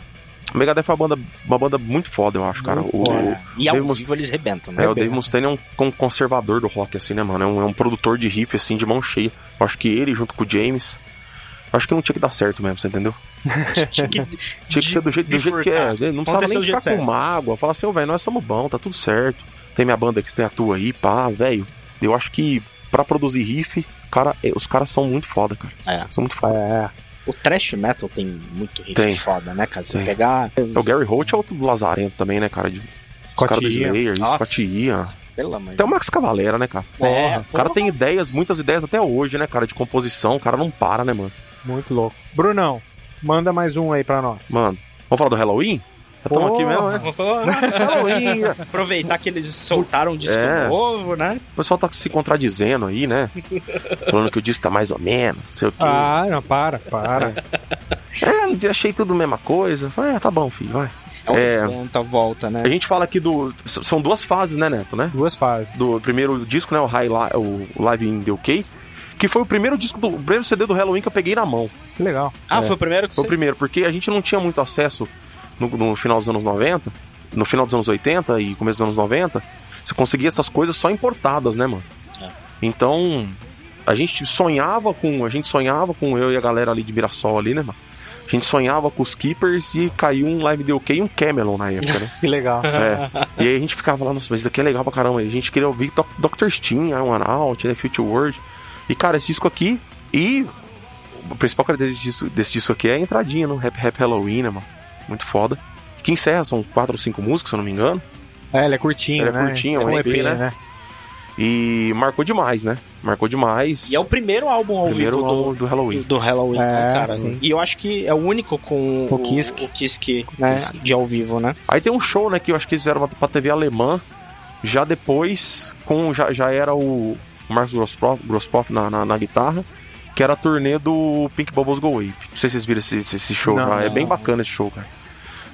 O Megadeth é uma banda, uma banda muito foda, eu acho, cara. O, o, e ao Dave vivo eles rebentam, né? É, o Dave Mustaine é um, um, conservador do rock, assim, né, mano? É um, é um produtor de riff, assim, de mão cheia. Eu acho que ele, junto com o James, Acho que não tinha que dar certo mesmo, você entendeu? <laughs> tinha, que, tinha que ser do jeito, do jeito que é. Não precisava nem ficar com mágoa. Falar assim, ô, oh, velho, nós somos bons, tá tudo certo. Tem minha banda que tem a tua aí, pá, velho. Eu acho que pra produzir riff, cara, é, os caras são muito foda, cara. É. São muito foda. É. O thrash metal tem muito riff tem. foda, né, cara? Você tem. pegar. O Gary Holt é outro lazarento também, né, cara? De... Os caras do Slayer, Scott Ian. Pelo amor Até o Max Cavalera, né, cara? Porra. É, o cara tem ideias, muitas ideias até hoje, né, cara, de composição. O cara não para, né, mano? Muito louco. Brunão, manda mais um aí pra nós. Mano, vamos falar do Halloween? Estamos aqui mesmo, <laughs> né? Halloween. Aproveitar que eles soltaram um disco é. novo, né? O pessoal tá se contradizendo aí, né? Falando que o disco tá mais ou menos, não sei o quê. Ah, não, para, para. <laughs> é, achei tudo a mesma coisa. Falei, é, tá bom, filho, vai. É, é volta, né? A gente fala aqui do. São duas fases, né, Neto, né? Duas fases. Do primeiro disco, né? O, High, o Live in the UK que foi o primeiro disco do o primeiro CD do Halloween que eu peguei na mão. Que legal. Ah, é. foi o primeiro que Foi você... o primeiro, porque a gente não tinha muito acesso no, no, final dos anos 90, no final dos anos 80 e começo dos anos 90, você conseguia essas coisas só importadas, né, mano? É. Então, a gente sonhava com, a gente sonhava com eu e a galera ali de Mirassol ali, né, mano? A gente sonhava com os Keepers e caiu um Live The OK e um Camelon na época, né? <laughs> que legal. É. E aí a gente ficava lá, nossa, mas isso daqui é legal pra caramba. E a gente queria ouvir Dr. Steen, Iron Out, né? Future World. E, cara, esse disco aqui. E a principal característica desse disco, desse disco aqui é a entradinha no Rap Rap Halloween, né, mano? Muito foda. Que encerra, são quatro ou cinco músicas, se eu não me engano. É, ele é curtinho, ele né? é curtinho, é um, EP, EP né? né? E marcou demais, né? Marcou demais. E é o primeiro álbum ao primeiro vivo do, do Halloween. Do Halloween, é, cara. Sim. E eu acho que é o único com o, Kisk, o, o Kisk né? De ao vivo, né? Aí tem um show, né? Que eu acho que eles fizeram pra TV alemã. Já depois, com já, já era o, Marcos Grospoff, Grospoff na, na, na, guitarra, que que era a turnê do Pink Bubbles Go Ape. Não sei se vocês viram esse, esse show Não. já. É bem bacana esse show, cara.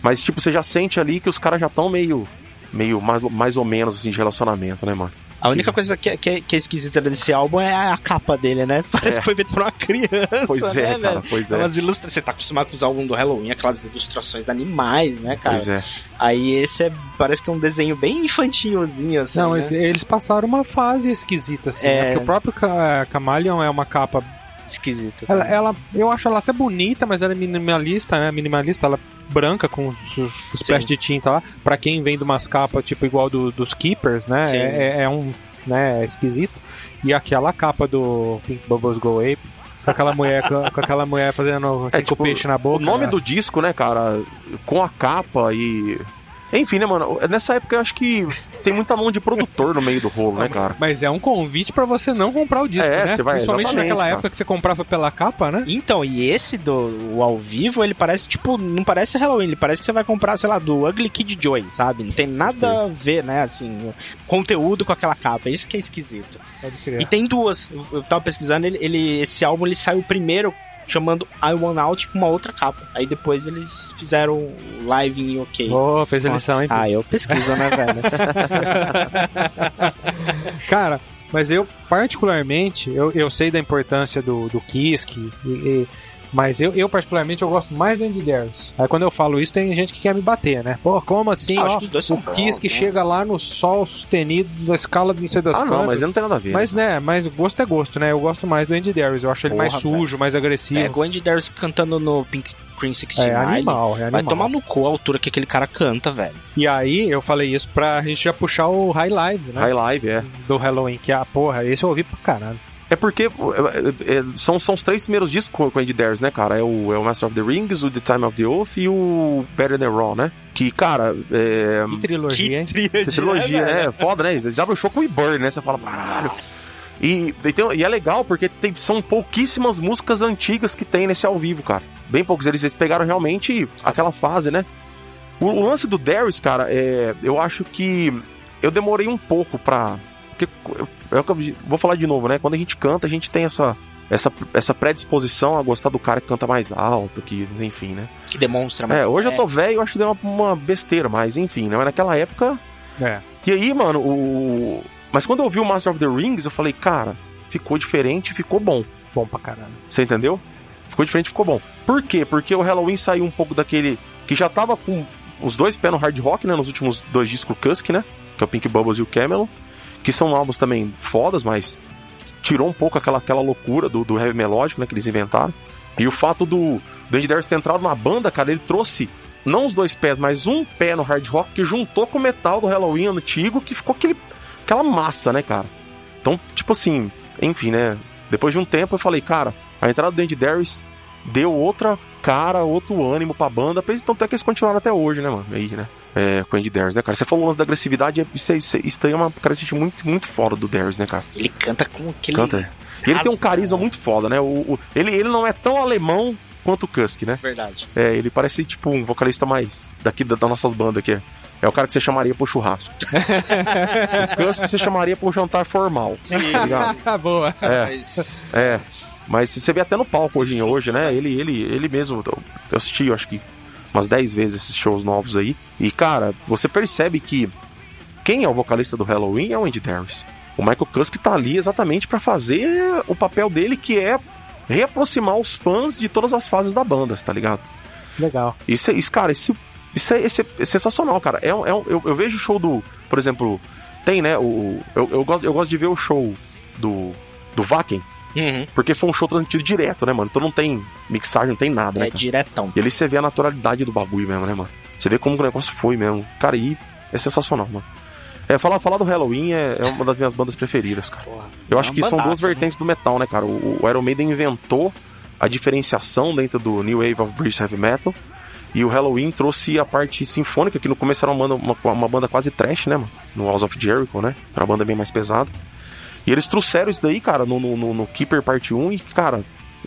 Mas, tipo, você já sente ali que os caras já estão meio. Meio mais, mais ou menos assim de relacionamento, né, mano? A única coisa que, é- que, é- que é esquisita desse álbum é a capa dele, né? <laughs> Parece É. que foi feito por uma criança, Pois né, é, cara, velho? pois é. Umas ilustra... Você tá acostumado com os álbuns do Halloween, aquelas ilustrações animais, né, cara? Pois é. Aí esse é, parece que é um desenho bem infantilzinho, assim, Não, né? eles passaram uma fase esquisita, assim. É. né? Porque o próprio Ca- Chameleon é uma capa. Esquisito. Ela, ela- eu acho ela até bonita, mas ela é minimalista, né? Minimalista, ela é branca com os, os, splash de tinta lá. Pra quem vem de umas capas, tipo, igual do, dos Keepers, né? É, é- é um. né? É esquisito. E aquela capa do Pink Bubbles Go Ape. Com aquela mulher, com, aquela mulher fazendo cinco tipo, peixes na boca. O nome né? do disco, né, cara, com a capa e. Enfim, né, mano? Nessa época eu acho que tem muita mão de produtor no meio do rolo, né, cara? Mas é um convite pra você não comprar o disco, É, né? você vai- Principalmente naquela cara. época que você comprava pela capa, né? Então, e esse do o ao vivo, ele parece, tipo, não parece Halloween, ele parece que você vai comprar, sei lá, do Ugly Kid Joy, sabe? Não tem nada a ver, né, assim, conteúdo com aquela capa, isso que é esquisito. Pode crer. E tem duas, eu- eu tava pesquisando, ele, ele- esse álbum ele saiu primeiro chamando I Want Out com uma outra capa. Aí depois eles fizeram live em OK. Oh, fez a lição, hein? Ah, eu pesquiso, né, velho? <laughs> Cara, mas eu, particularmente, eu, eu sei da importância do, do Kisk, e- e- mas eu, eu, particularmente, eu gosto mais do Andy Darius. Aí quando eu falo isso, tem gente que quer me bater, né? Pô, como assim? Ah, ó, que o bons, Kisk né? chega lá no sol sustenido, na escala de não sei das Ah, não, mas não tem nada a ver. Mas, né, mas gosto é gosto, né? Eu gosto mais do Andy Darius. Eu acho ele mais Porra, sujo, mais agressivo. é, o Andy Darius cantando no Pink Screen 69. É animal, é Vai animal. tomar no cu a altura que aquele cara canta, velho. E aí, eu falei isso pra gente já puxar o High Live, né? High Live, é. Do Halloween, que é a porra, esse eu ouvi pra caralho. É porque é, é, são, são os três primeiros discos com Andy Darius, né, cara? É o, é o Master of the Rings, o The Time of the Oath e o Better Than Raw, né? Que, cara, é. Que trilogia, hein? tríade, trilogia, velho? né? Foda, né? Eles abrem o show com o Burn, né? Você fala, caralho. E, e, tem- e é legal porque tem- são pouquíssimas músicas antigas que tem nesse ao vivo, cara. Bem poucos. Eles, eles pegaram realmente aquela fase, né? O, o lance do Darius, cara, é, eu acho que eu demorei um pouco pra. Porque, eu, eu vou falar de novo, né? Quando a gente canta, a gente tem essa, essa, essa predisposição a gostar do cara que canta mais alto, que, enfim, né? Que demonstra mais. É, hoje eu tô velho, eu acho que deu uma, uma besteira, mas enfim, né? Mas naquela época É. e aí, mano, o. Mas quando eu vi o Master of the Rings, eu falei, cara, ficou diferente, ficou bom. Bom pra caralho. Você entendeu? Ficou diferente, ficou bom. Por quê? Porque o Halloween saiu um pouco daquele. que já tava com os dois pés no hard rock, né? Nos últimos dois discos Cusk, né? Que é o Pink Bubbles e o Camelon. Que são álbuns também fodas, mas tirou um pouco aquela, aquela loucura do, do heavy melódico, né? Que eles inventaram. E o fato do, do Andy Darius ter entrado na banda, cara, ele trouxe não os dois pés, mas um pé no hard rock que juntou com o metal do Halloween antigo, que ficou aquele, aquela massa, né, cara? Então, tipo assim, enfim, né? Depois de um tempo eu falei, cara, a entrada do Andy Darius deu outra cara, outro ânimo pra banda, tanto é que eles continuaram até hoje, né, mano? Aí, né? É, com o Andy Darius, né, cara? Você falou o lance da agressividade, isso, é- isso, é- isso aí é uma característica muito, muito fora do Darius, né, cara? Ele canta com aquele. Canta. E ele tem um carisma muito foda, né? O, o- ele, ele não é tão alemão quanto o Kusk, né? Verdade. É, ele parece tipo um vocalista mais daqui da- das nossas bandas aqui. É o cara que você chamaria pro churrasco. <laughs> o Kusk você chamaria pro jantar formal. Sim. Tá ligado? <laughs> Boa. É, Mas. é. Mas você vê até no palco hoje, hoje né? Ele, ele, ele mesmo. Eu assisti, eu acho que umas 10 vezes esses shows novos aí. E, cara, você percebe que quem é o vocalista do Halloween é o Andy Darius. O Michael Kusk tá ali exatamente pra fazer o papel dele, que é reaproximar os fãs de todas as fases da banda, tá ligado? Legal. Isso, é- isso cara, isso, isso, é, isso é sensacional, cara. É, é eu, eu vejo o show do. Por exemplo, tem, né? O, eu, eu, gosto, eu gosto de ver o show do. Do Vaken, Uhum. porque foi um show transmitido direto, né, mano? Então não tem mixagem, não tem nada, né? É diretão. E ali você vê a naturalidade do bagulho mesmo, né, mano? Você vê como o negócio foi mesmo. Cara, e é sensacional, mano. É, falar, falar do Halloween é, é uma das minhas bandas preferidas, cara. Porra. Eu acho É uma que são duas bandaça, né? vertentes do metal, né, cara? O, o Iron Maiden inventou a diferenciação dentro do New Wave of British Heavy Metal. E o Halloween trouxe a parte sinfônica, que no começo era uma banda, uma, uma banda quase trash, né, mano? No House of Jericho, né? Era uma banda bem mais pesada. E eles trouxeram isso daí, cara, no, no, no- no Keeper Parte 1 e, cara,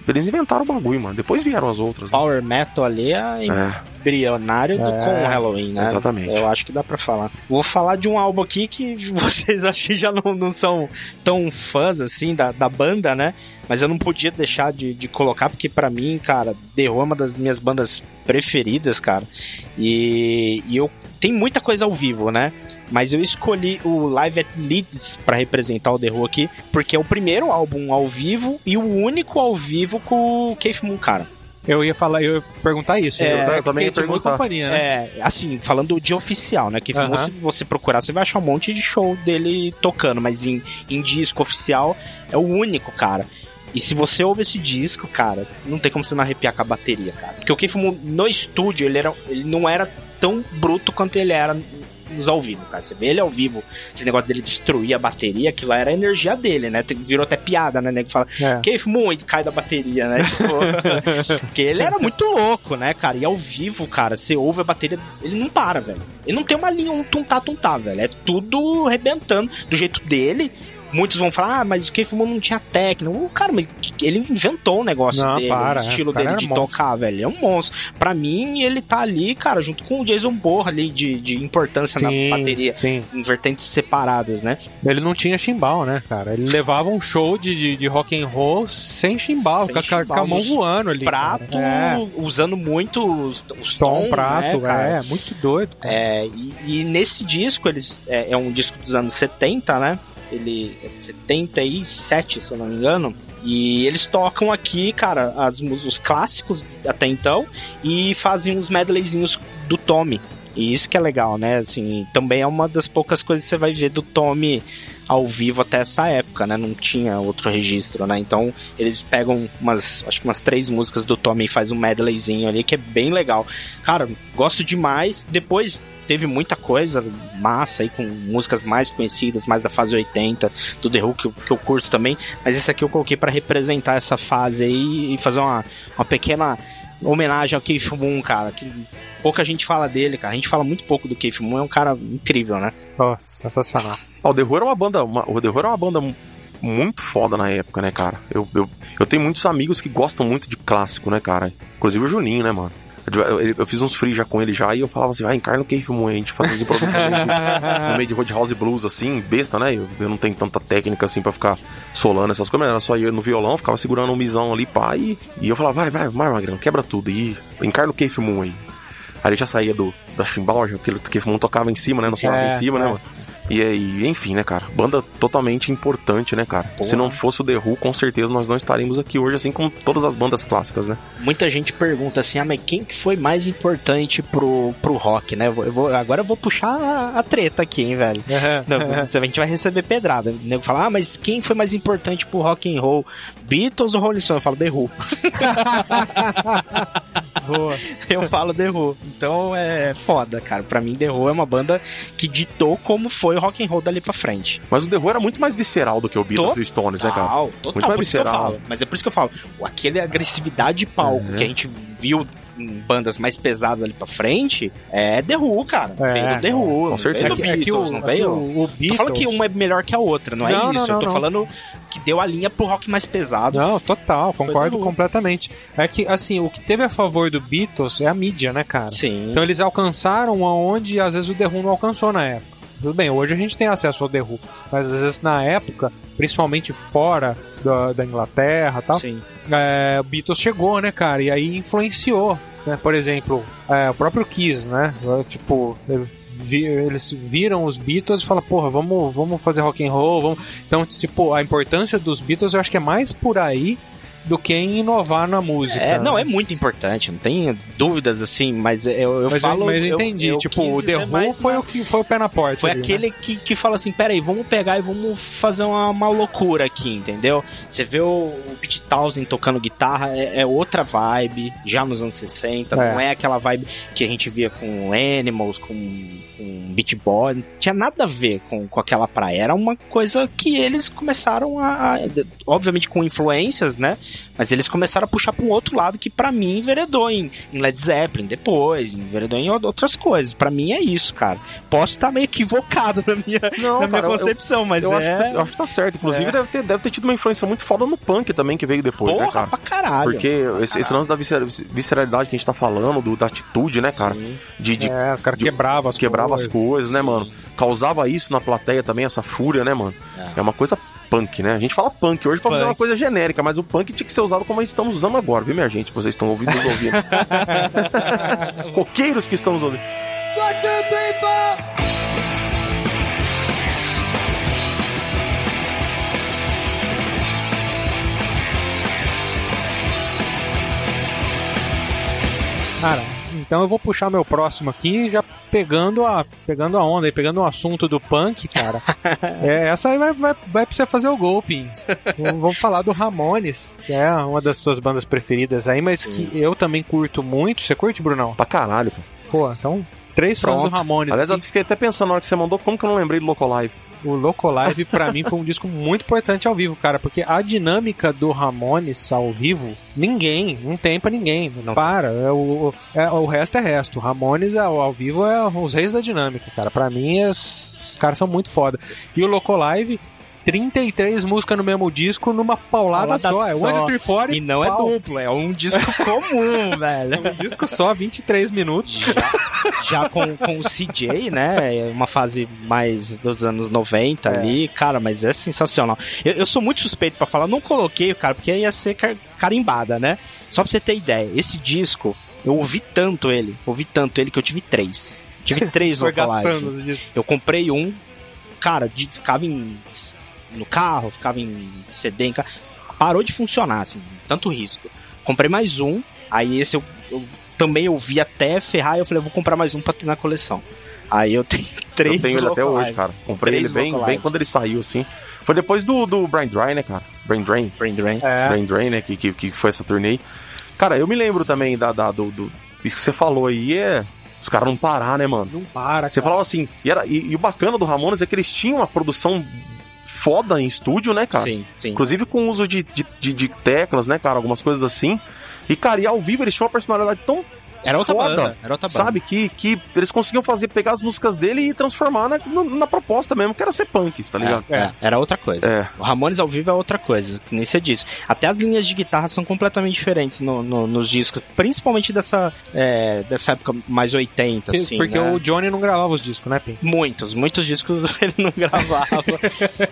Eles inventaram o bagulho, mano. Depois vieram as outras. Né? Power Metal ali é, é. embrionário do, é, com o Halloween, né? Exatamente. Eu acho que dá pra falar. Vou falar de um álbum aqui que <laughs> vocês acho que já não, não são tão fãs, assim, da, da banda, né? Mas eu não podia deixar de, de colocar, porque para mim, cara, The Who é uma das minhas bandas preferidas, cara. E, e eu tem muita coisa ao vivo, né? Mas eu escolhi o Live at Leeds para representar o The Who aqui, porque é o primeiro álbum ao vivo e o único ao vivo com o Keith Moon, cara. Eu ia falar, eu ia perguntar isso. É, eu também ia perguntar. Companhia, né? É, assim, falando de oficial, né? Que uh -huh. se você procurar, você vai achar um monte de show dele tocando, mas em, em disco oficial é o único, cara. E se você ouve esse disco, cara, não tem como você não arrepiar com a bateria, cara. Porque o Keith Moon no estúdio, ele, era, ele não era tão bruto quanto ele era nos ao vivo, cara. Você vê ele ao vivo, aquele negócio dele destruir a bateria, aquilo lá era a energia dele, né? Virou até piada, né? Que fala, é. Moon, e cai da bateria, né? Tipo, <laughs> porque ele era muito louco, né, cara? E ao vivo, cara, você ouve a bateria, ele não para, velho. Ele não tem uma linha, um tuntá-tuntá, velho. É tudo rebentando do jeito dele muitos vão falar, ah, mas o Keith Moon não tinha técnica. O cara, mas ele inventou o negócio não, dele, para, o estilo dele de monstro. tocar, velho. É um monstro. Pra mim, ele tá ali, cara, junto com o Jason Borra ali de, de importância sim, na bateria, sim. em vertentes separadas, né? Ele não tinha chimbal, né, cara? Ele levava um show de, de, de rock and roll sem chimbal, sem com, chimbal, com a mão voando ali. Prato, é. usando muito os, os tom, tom prato, né, cara? é, muito doido. Cara. É, e, e, nesse disco, eles é, é um disco dos anos 70, né? Ele é de 77, se eu não me engano. E eles tocam aqui, cara, as, os clássicos até então e fazem uns medleyzinhos do Tommy. E isso que é legal, né? Assim, também é uma das poucas coisas que você vai ver do Tommy ao vivo até essa época, né? Não tinha outro registro, né? Então eles pegam umas, acho que umas três músicas do Tommy e faz um medleyzinho ali que é bem legal. Cara, gosto demais. Depois teve muita coisa massa aí com músicas mais conhecidas, mais da fase 80 do The Who que, que eu curto também, mas esse aqui eu coloquei para representar essa fase aí e fazer uma, uma pequena homenagem ao Keith Moon, cara, que pouca gente fala dele, cara. A gente fala muito pouco do Keith Moon, é um cara incrível, né? Oh, sensacional. o The Who era uma banda, uma, o The Who era uma banda muito foda na época, né, cara? Eu, eu, eu tenho muitos amigos que gostam muito de clássico, né, cara? Inclusive o Juninho, né, mano? Eu, fiz uns free já com ele já e eu falava assim, vai, encarna o Keith Moon, a gente faz uns improvisações <laughs> no meio de Roadhouse Blues, assim, besta, né? Eu, eu, não tenho tanta técnica assim pra ficar solando essas coisas, mas era só eu no violão, ficava segurando um misão ali, pá, e, e eu falava, vai, vai, vai, Magrão, quebra tudo, e encarna o Keith Moon aí. Aí ele já saía do, da chimbal, porque o Keith Moon tocava em cima, né? Não falava é, em cima, né, é. né, mano? E, e, enfim, né, cara? Banda totalmente importante, né, cara? Porra. Se não fosse o The Who, com certeza nós não estaríamos aqui hoje, assim como todas as bandas clássicas, né? Muita gente pergunta assim, ah, mas quem que foi mais importante pro, pro rock, né? Eu vou, agora eu vou puxar a, a treta aqui, hein, velho? não, a gente vai receber pedrada. O nego fala, ah, mas quem foi mais importante pro rock and roll? Beatles ou Rolling Stone? Eu falo The Who. <laughs> Boa. <laughs> Eu falo The Who. Então é foda, cara. Pra mim, The Who é uma banda que ditou como foi o rock and roll dali pra frente. Mas o The Who era muito mais visceral do que o Beatles e o Stones, né, cara? Total, muito mais visceral. Mas é por isso que eu falo. Aquele agressividade de palco é. que a gente viu bandas mais pesadas ali pra frente, é The Who, cara. É, veio do The Who. Com certeza. Veio do é Beatles, o, não veio? O, o Beatles... Tô falando que uma é melhor que a outra, não, é não é isso. Não, não, eu tô falando que deu a linha pro rock mais pesado. Não, total, concordo completamente. É que, assim, o que teve a favor do Beatles é a mídia, né, cara? Sim. Então eles alcançaram aonde às vezes o The Who não alcançou na época. Tudo bem, hoje a gente tem acesso ao The Who, mas às vezes na época, principalmente fora da, da Inglaterra e tal, é, o Beatles chegou, né, cara? E aí influenciou né? Por exemplo, é, o próprio Kiss, né? Tipo, eles viram os Beatles e falam, porra, vamos, vamos fazer rock and roll, vamos... Então, tipo, a importância dos Beatles eu acho que é mais por aí do que em inovar na música. É, não, é muito importante, não tem dúvidas assim, mas eu, eu mas falo. Eu, mas eu entendi, eu, tipo, o The Who foi na... o que foi o pé na porta. Foi ali, aquele né? que, que fala assim: peraí, vamos pegar e vamos fazer uma, uma loucura aqui, entendeu? Você vê o, o Pete Townsend tocando guitarra, é, é, outra vibe, já nos anos 60, é. não é aquela vibe que a gente via com Animals, com, com Beat Boy, não tinha nada a ver com, com aquela praia, era uma coisa que eles começaram a, a obviamente com influências, né? Mas eles começaram a puxar pra um outro lado que para mim enveredou em, em, Led Zeppelin depois, enveredou em outras coisas. para mim é isso, cara. Posso estar meio equivocado <laughs> na minha, Não, na minha concepção, eu, mas eu é... Acho que, eu acho que tá certo. Inclusive é. deve, ter, deve ter tido uma influência muito foda no punk também que veio depois, Porra, né, cara? pra caralho. Porque pra esse, esse lance da visceralidade que a gente tá falando, do, da atitude, né, cara? De, de, é, os caras quebravam as quebrava coisas. as coisas, né, mano? Causava isso na plateia também, essa fúria, né, mano? É, é uma coisa punk, né? A gente fala punk hoje pra fazer uma coisa genérica, mas o punk tinha que ser usado como estamos usando agora, viu, minha gente? Vocês estão ouvindo, nos ouvindo. <laughs> Roqueiros que estamos ouvindo. One, two, three, four. Cara, então eu vou puxar meu próximo aqui, já pegando a, pegando a onda e pegando o assunto do punk, cara. <laughs> é, essa aí vai, vai, vai pra você fazer o golpe. Vamos falar do Ramones, que é uma das suas bandas preferidas aí, mas Sim. que eu também curto muito. Você curte, Brunão? Pra caralho, pô. Pô, então Três fãs do Ramones. Aliás, eu fiquei até pensando na hora que você mandou, como que eu não lembrei do Loco Live? O Loco Live, pra mim, foi um disco muito importante ao vivo, cara, porque a dinâmica do Ramones ao vivo, ninguém, não tem pra ninguém. Não para. É o, é, o resto é resto. O Ramones ao, ao vivo é os reis da dinâmica, cara. Pra mim, é, os caras são muito foda. E o Loco Live 33 músicas no mesmo disco numa paulada, paulada só. É One Three Four e não é pau. é duplo, é um disco <laughs> comum, velho. É um disco só, 23 minutos. Já, com, com o CJ, né? Uma fase mais dos anos 90 é. ali, cara, mas é sensacional. Eu, eu sou muito suspeito para falar, não coloquei, cara, porque ia ser carimbada, né? Só pra você ter ideia, esse disco, eu ouvi tanto ele, ouvi tanto ele que eu tive três. Tive três <laughs> no Eu comprei um, cara, de, ficava em no carro, ficava em CD em carro. Parou de funcionar, assim, tanto risco. Comprei mais um, aí esse eu, eu também ouvi até ferrar e eu falei, eu vou comprar mais um pra ter na coleção. Aí eu tenho <laughs> três Eu tenho ele até hoje, cara. Comprei três ele bem, bem quando ele saiu, assim. Foi depois do, do Brain Dry, né, cara? Brain Drain. Brain Drain. É. Brain Drain, né, que, que, que foi essa turnê. Cara, eu me lembro também da, da do, do, Isso que você falou aí é... Os caras não parar, né, mano? Não para, Você falava assim... E, era, e, e o bacana do Ramones é que eles tinham uma produção foda em estúdio, né, cara? Sim, sim. Inclusive com o uso de, de, de, de teclas, né, cara? Algumas coisas assim. E, cara, e ao vivo eles tinham uma personalidade tão era outra foda, banda, era outra banda. Sabe? Que, que eles conseguiam fazer, pegar as músicas dele e transformar na, na proposta mesmo, que era ser punks, tá ligado? É, é, era outra coisa. É. O Ramones ao vivo é outra coisa, que nem você disse. Até as linhas de guitarra são completamente diferentes no, no, nos discos, principalmente dessa, é, dessa época mais 80, assim. Porque né? o Johnny não gravava os discos, né, Pim? Muitos, muitos discos <laughs> ele não gravava.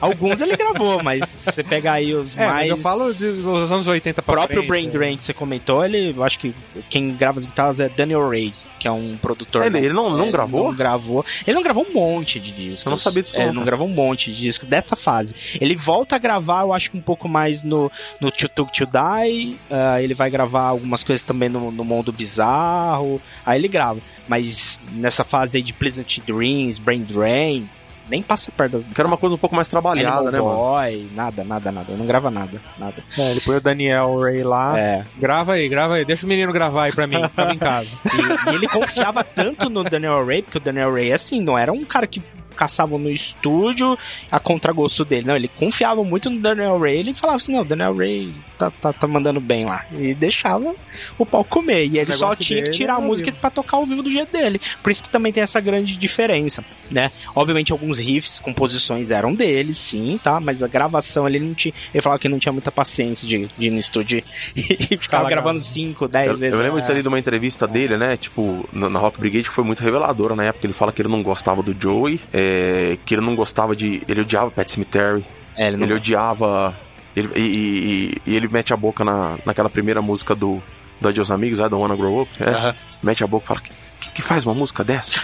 Alguns ele gravou, mas você pegar aí os é, mais. eu falo dos anos 80 pra O próprio frente, Brain Drain que você comentou, ele, eu acho que quem grava as guitarras é Daniel Ray que é um produtor. Ele, ele não, não é, gravou? Não gravou. Ele não gravou um monte de discos. Eu não sabia disso. É, não, não gravou um monte de discos dessa fase. Ele volta a gravar, eu acho que um pouco mais no, no Too Tuk To Die. Uh, ele vai gravar algumas coisas também no, no Mundo Bizarro. Aí ele grava. Mas nessa fase aí de Pleasant Dreams, Brain Drain, nem passa perto das. Quero uma coisa um pouco mais trabalhada, Animal né, Boy, mano? Nada, nada, nada. Eu não grava nada, nada. É, ele põe o Daniel Ray lá. É. Grava aí, grava aí. Deixa o menino gravar aí pra mim. Tava em casa. <laughs> E, e, ele confiava tanto no Daniel Ray, porque o Daniel Ray, assim, não era um cara que caçavam no estúdio a contragosto dele. Não, ele confiava muito no Daniel Ray. Ele falava assim: não, Daniel Ray tá, tá, tá mandando bem lá. E deixava o pau comer. E ele só tinha que tirar a música para tocar ao vivo do jeito dele. Por isso que também tem essa grande diferença, né? Obviamente, alguns riffs, composições eram dele, sim, tá? Mas a gravação ele não tinha. Ele falava que não tinha muita paciência de, de ir no estúdio e <laughs> ficava Fala, gravando 5, 10 vezes. Eu lembro de ter lido uma entrevista dele, né? Tipo, na Rock Brigade, que foi muito reveladora na época. Ele fala que ele não gostava do Joey. É, é, que ele não gostava de. Ele odiava Pet Cemetery. É, ele, não... ele odiava. Ele, e, e, e, ele mete a boca na, naquela primeira música do, do Adios Amigos, I Don't Wanna Grow Up. É, uh -huh. Mete a boca e fala: que, que faz uma música dessa?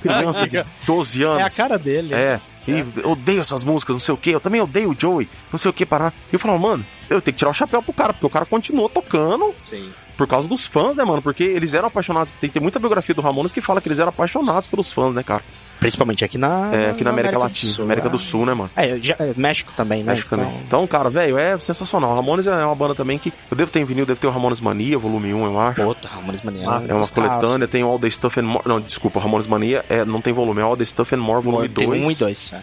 criança de <laughs> 12 anos. É a cara dele. É. E é. odeio essas músicas, não sei o que. Eu também odeio o Joey, não sei o que parar. E eu falo, mano, eu tenho que tirar o chapéu pro cara, porque o cara continuou tocando. Sim por causa dos fãs, né, mano? Porque eles eram apaixonados. Tem, tem muita biografia do Ramones que fala que eles eram apaixonados pelos fãs, né, cara? Principalmente aqui na, é, aqui na, na América, América, Latina, Sul, América do Sul, né, mano? É, já, é, México também, né? México então... também. Então, cara, velho, é sensacional. Ramones é uma banda também que eu devo ter em vinil, deve ter o Ramones Mania, volume 1, eu acho. Puta, Ramones Mania. Ah, é uma coletânea, tem o All the Stuff and More. Não, desculpa, Ramones Mania é, não tem volume, é All the Stuff and More, volume 2. Tem 1 e 2, é.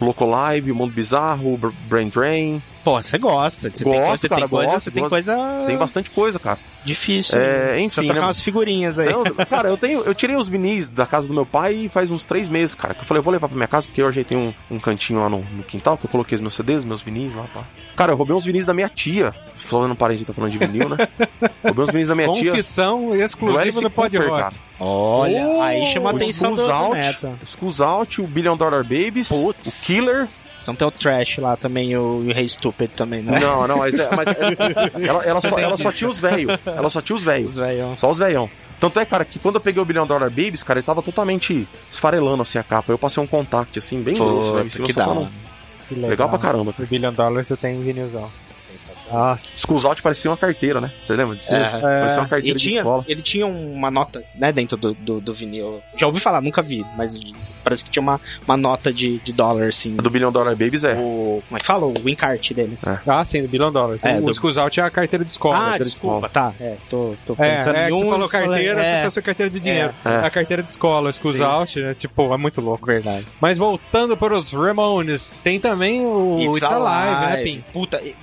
Loco Live, o Mundo Bizarro, Brain Drain. Pô, você gosta. Você tem Gosto, coisa, você cara, tem coisa, gosto, você tem coisa Tem bastante coisa, cara. difícil. É, né? enfim, Precisa trocar né? umas figurinhas aí. Não, <laughs> cara, eu tenho. Eu tirei os vinis da casa do meu pai faz uns três meses, cara. Eu falei, eu vou levar pra minha casa, porque eu ajeitei um, um cantinho lá no, no quintal, que eu coloquei os meus CDs, meus vinis lá, pá. Cara, eu roubei uns vinis da minha tia. Falando parente, tá falando de vinil, né? <laughs> roubei uns vinis da minha tia. Confissão Do exclusiva Alice do Pod Rock. cara. Olha, Oh, aí chama atenção do, do Out, o Schools Out, o Billion Dollar Babies, Putz. o Killer. Você não tem o Trash lá também, o, e o Rei Stupid também, né? Não, não, mas, é- mas é- <laughs> ela, ela só, ela só tinha os velhos. Ela só tinha os velhos. Só os velhão. Tanto é, cara, que quando eu peguei o Billion Dollar Babies, cara, ele tava totalmente esfarelando assim a capa. Eu passei um contact, assim, bem grosso, velho. Se que você da for hora. no- Que Legal pra caramba, O cara. Billion Dollars você tem vinilzão. Nossa. Schools Out parecia uma carteira, né? Você lembra disso? É. Parecia uma E carteira de tinha, escola. ele tinha uma nota, né, dentro do, do, do vinil. Já ouvi falar, nunca vi, mas parece que tinha uma, uma nota de, de dólar, assim. A do Billion Dollar Babies é. O, como é que fala? O encarte dele. Ah, sim, do Billion Dollars. É, o do- Excuse Out é a carteira de escola. ah, carteira de desculpa, tá. É, tô, tô É, pensando é em que você um, falou você falou- carteira, é, você pensou carteira de dinheiro. É. A carteira de escola, Excuse Sim. Out, é, tipo, é muito louco. Verdade. Mas voltando para os Ramones, tem também o It's, Alive, né, Pim? Puta, e-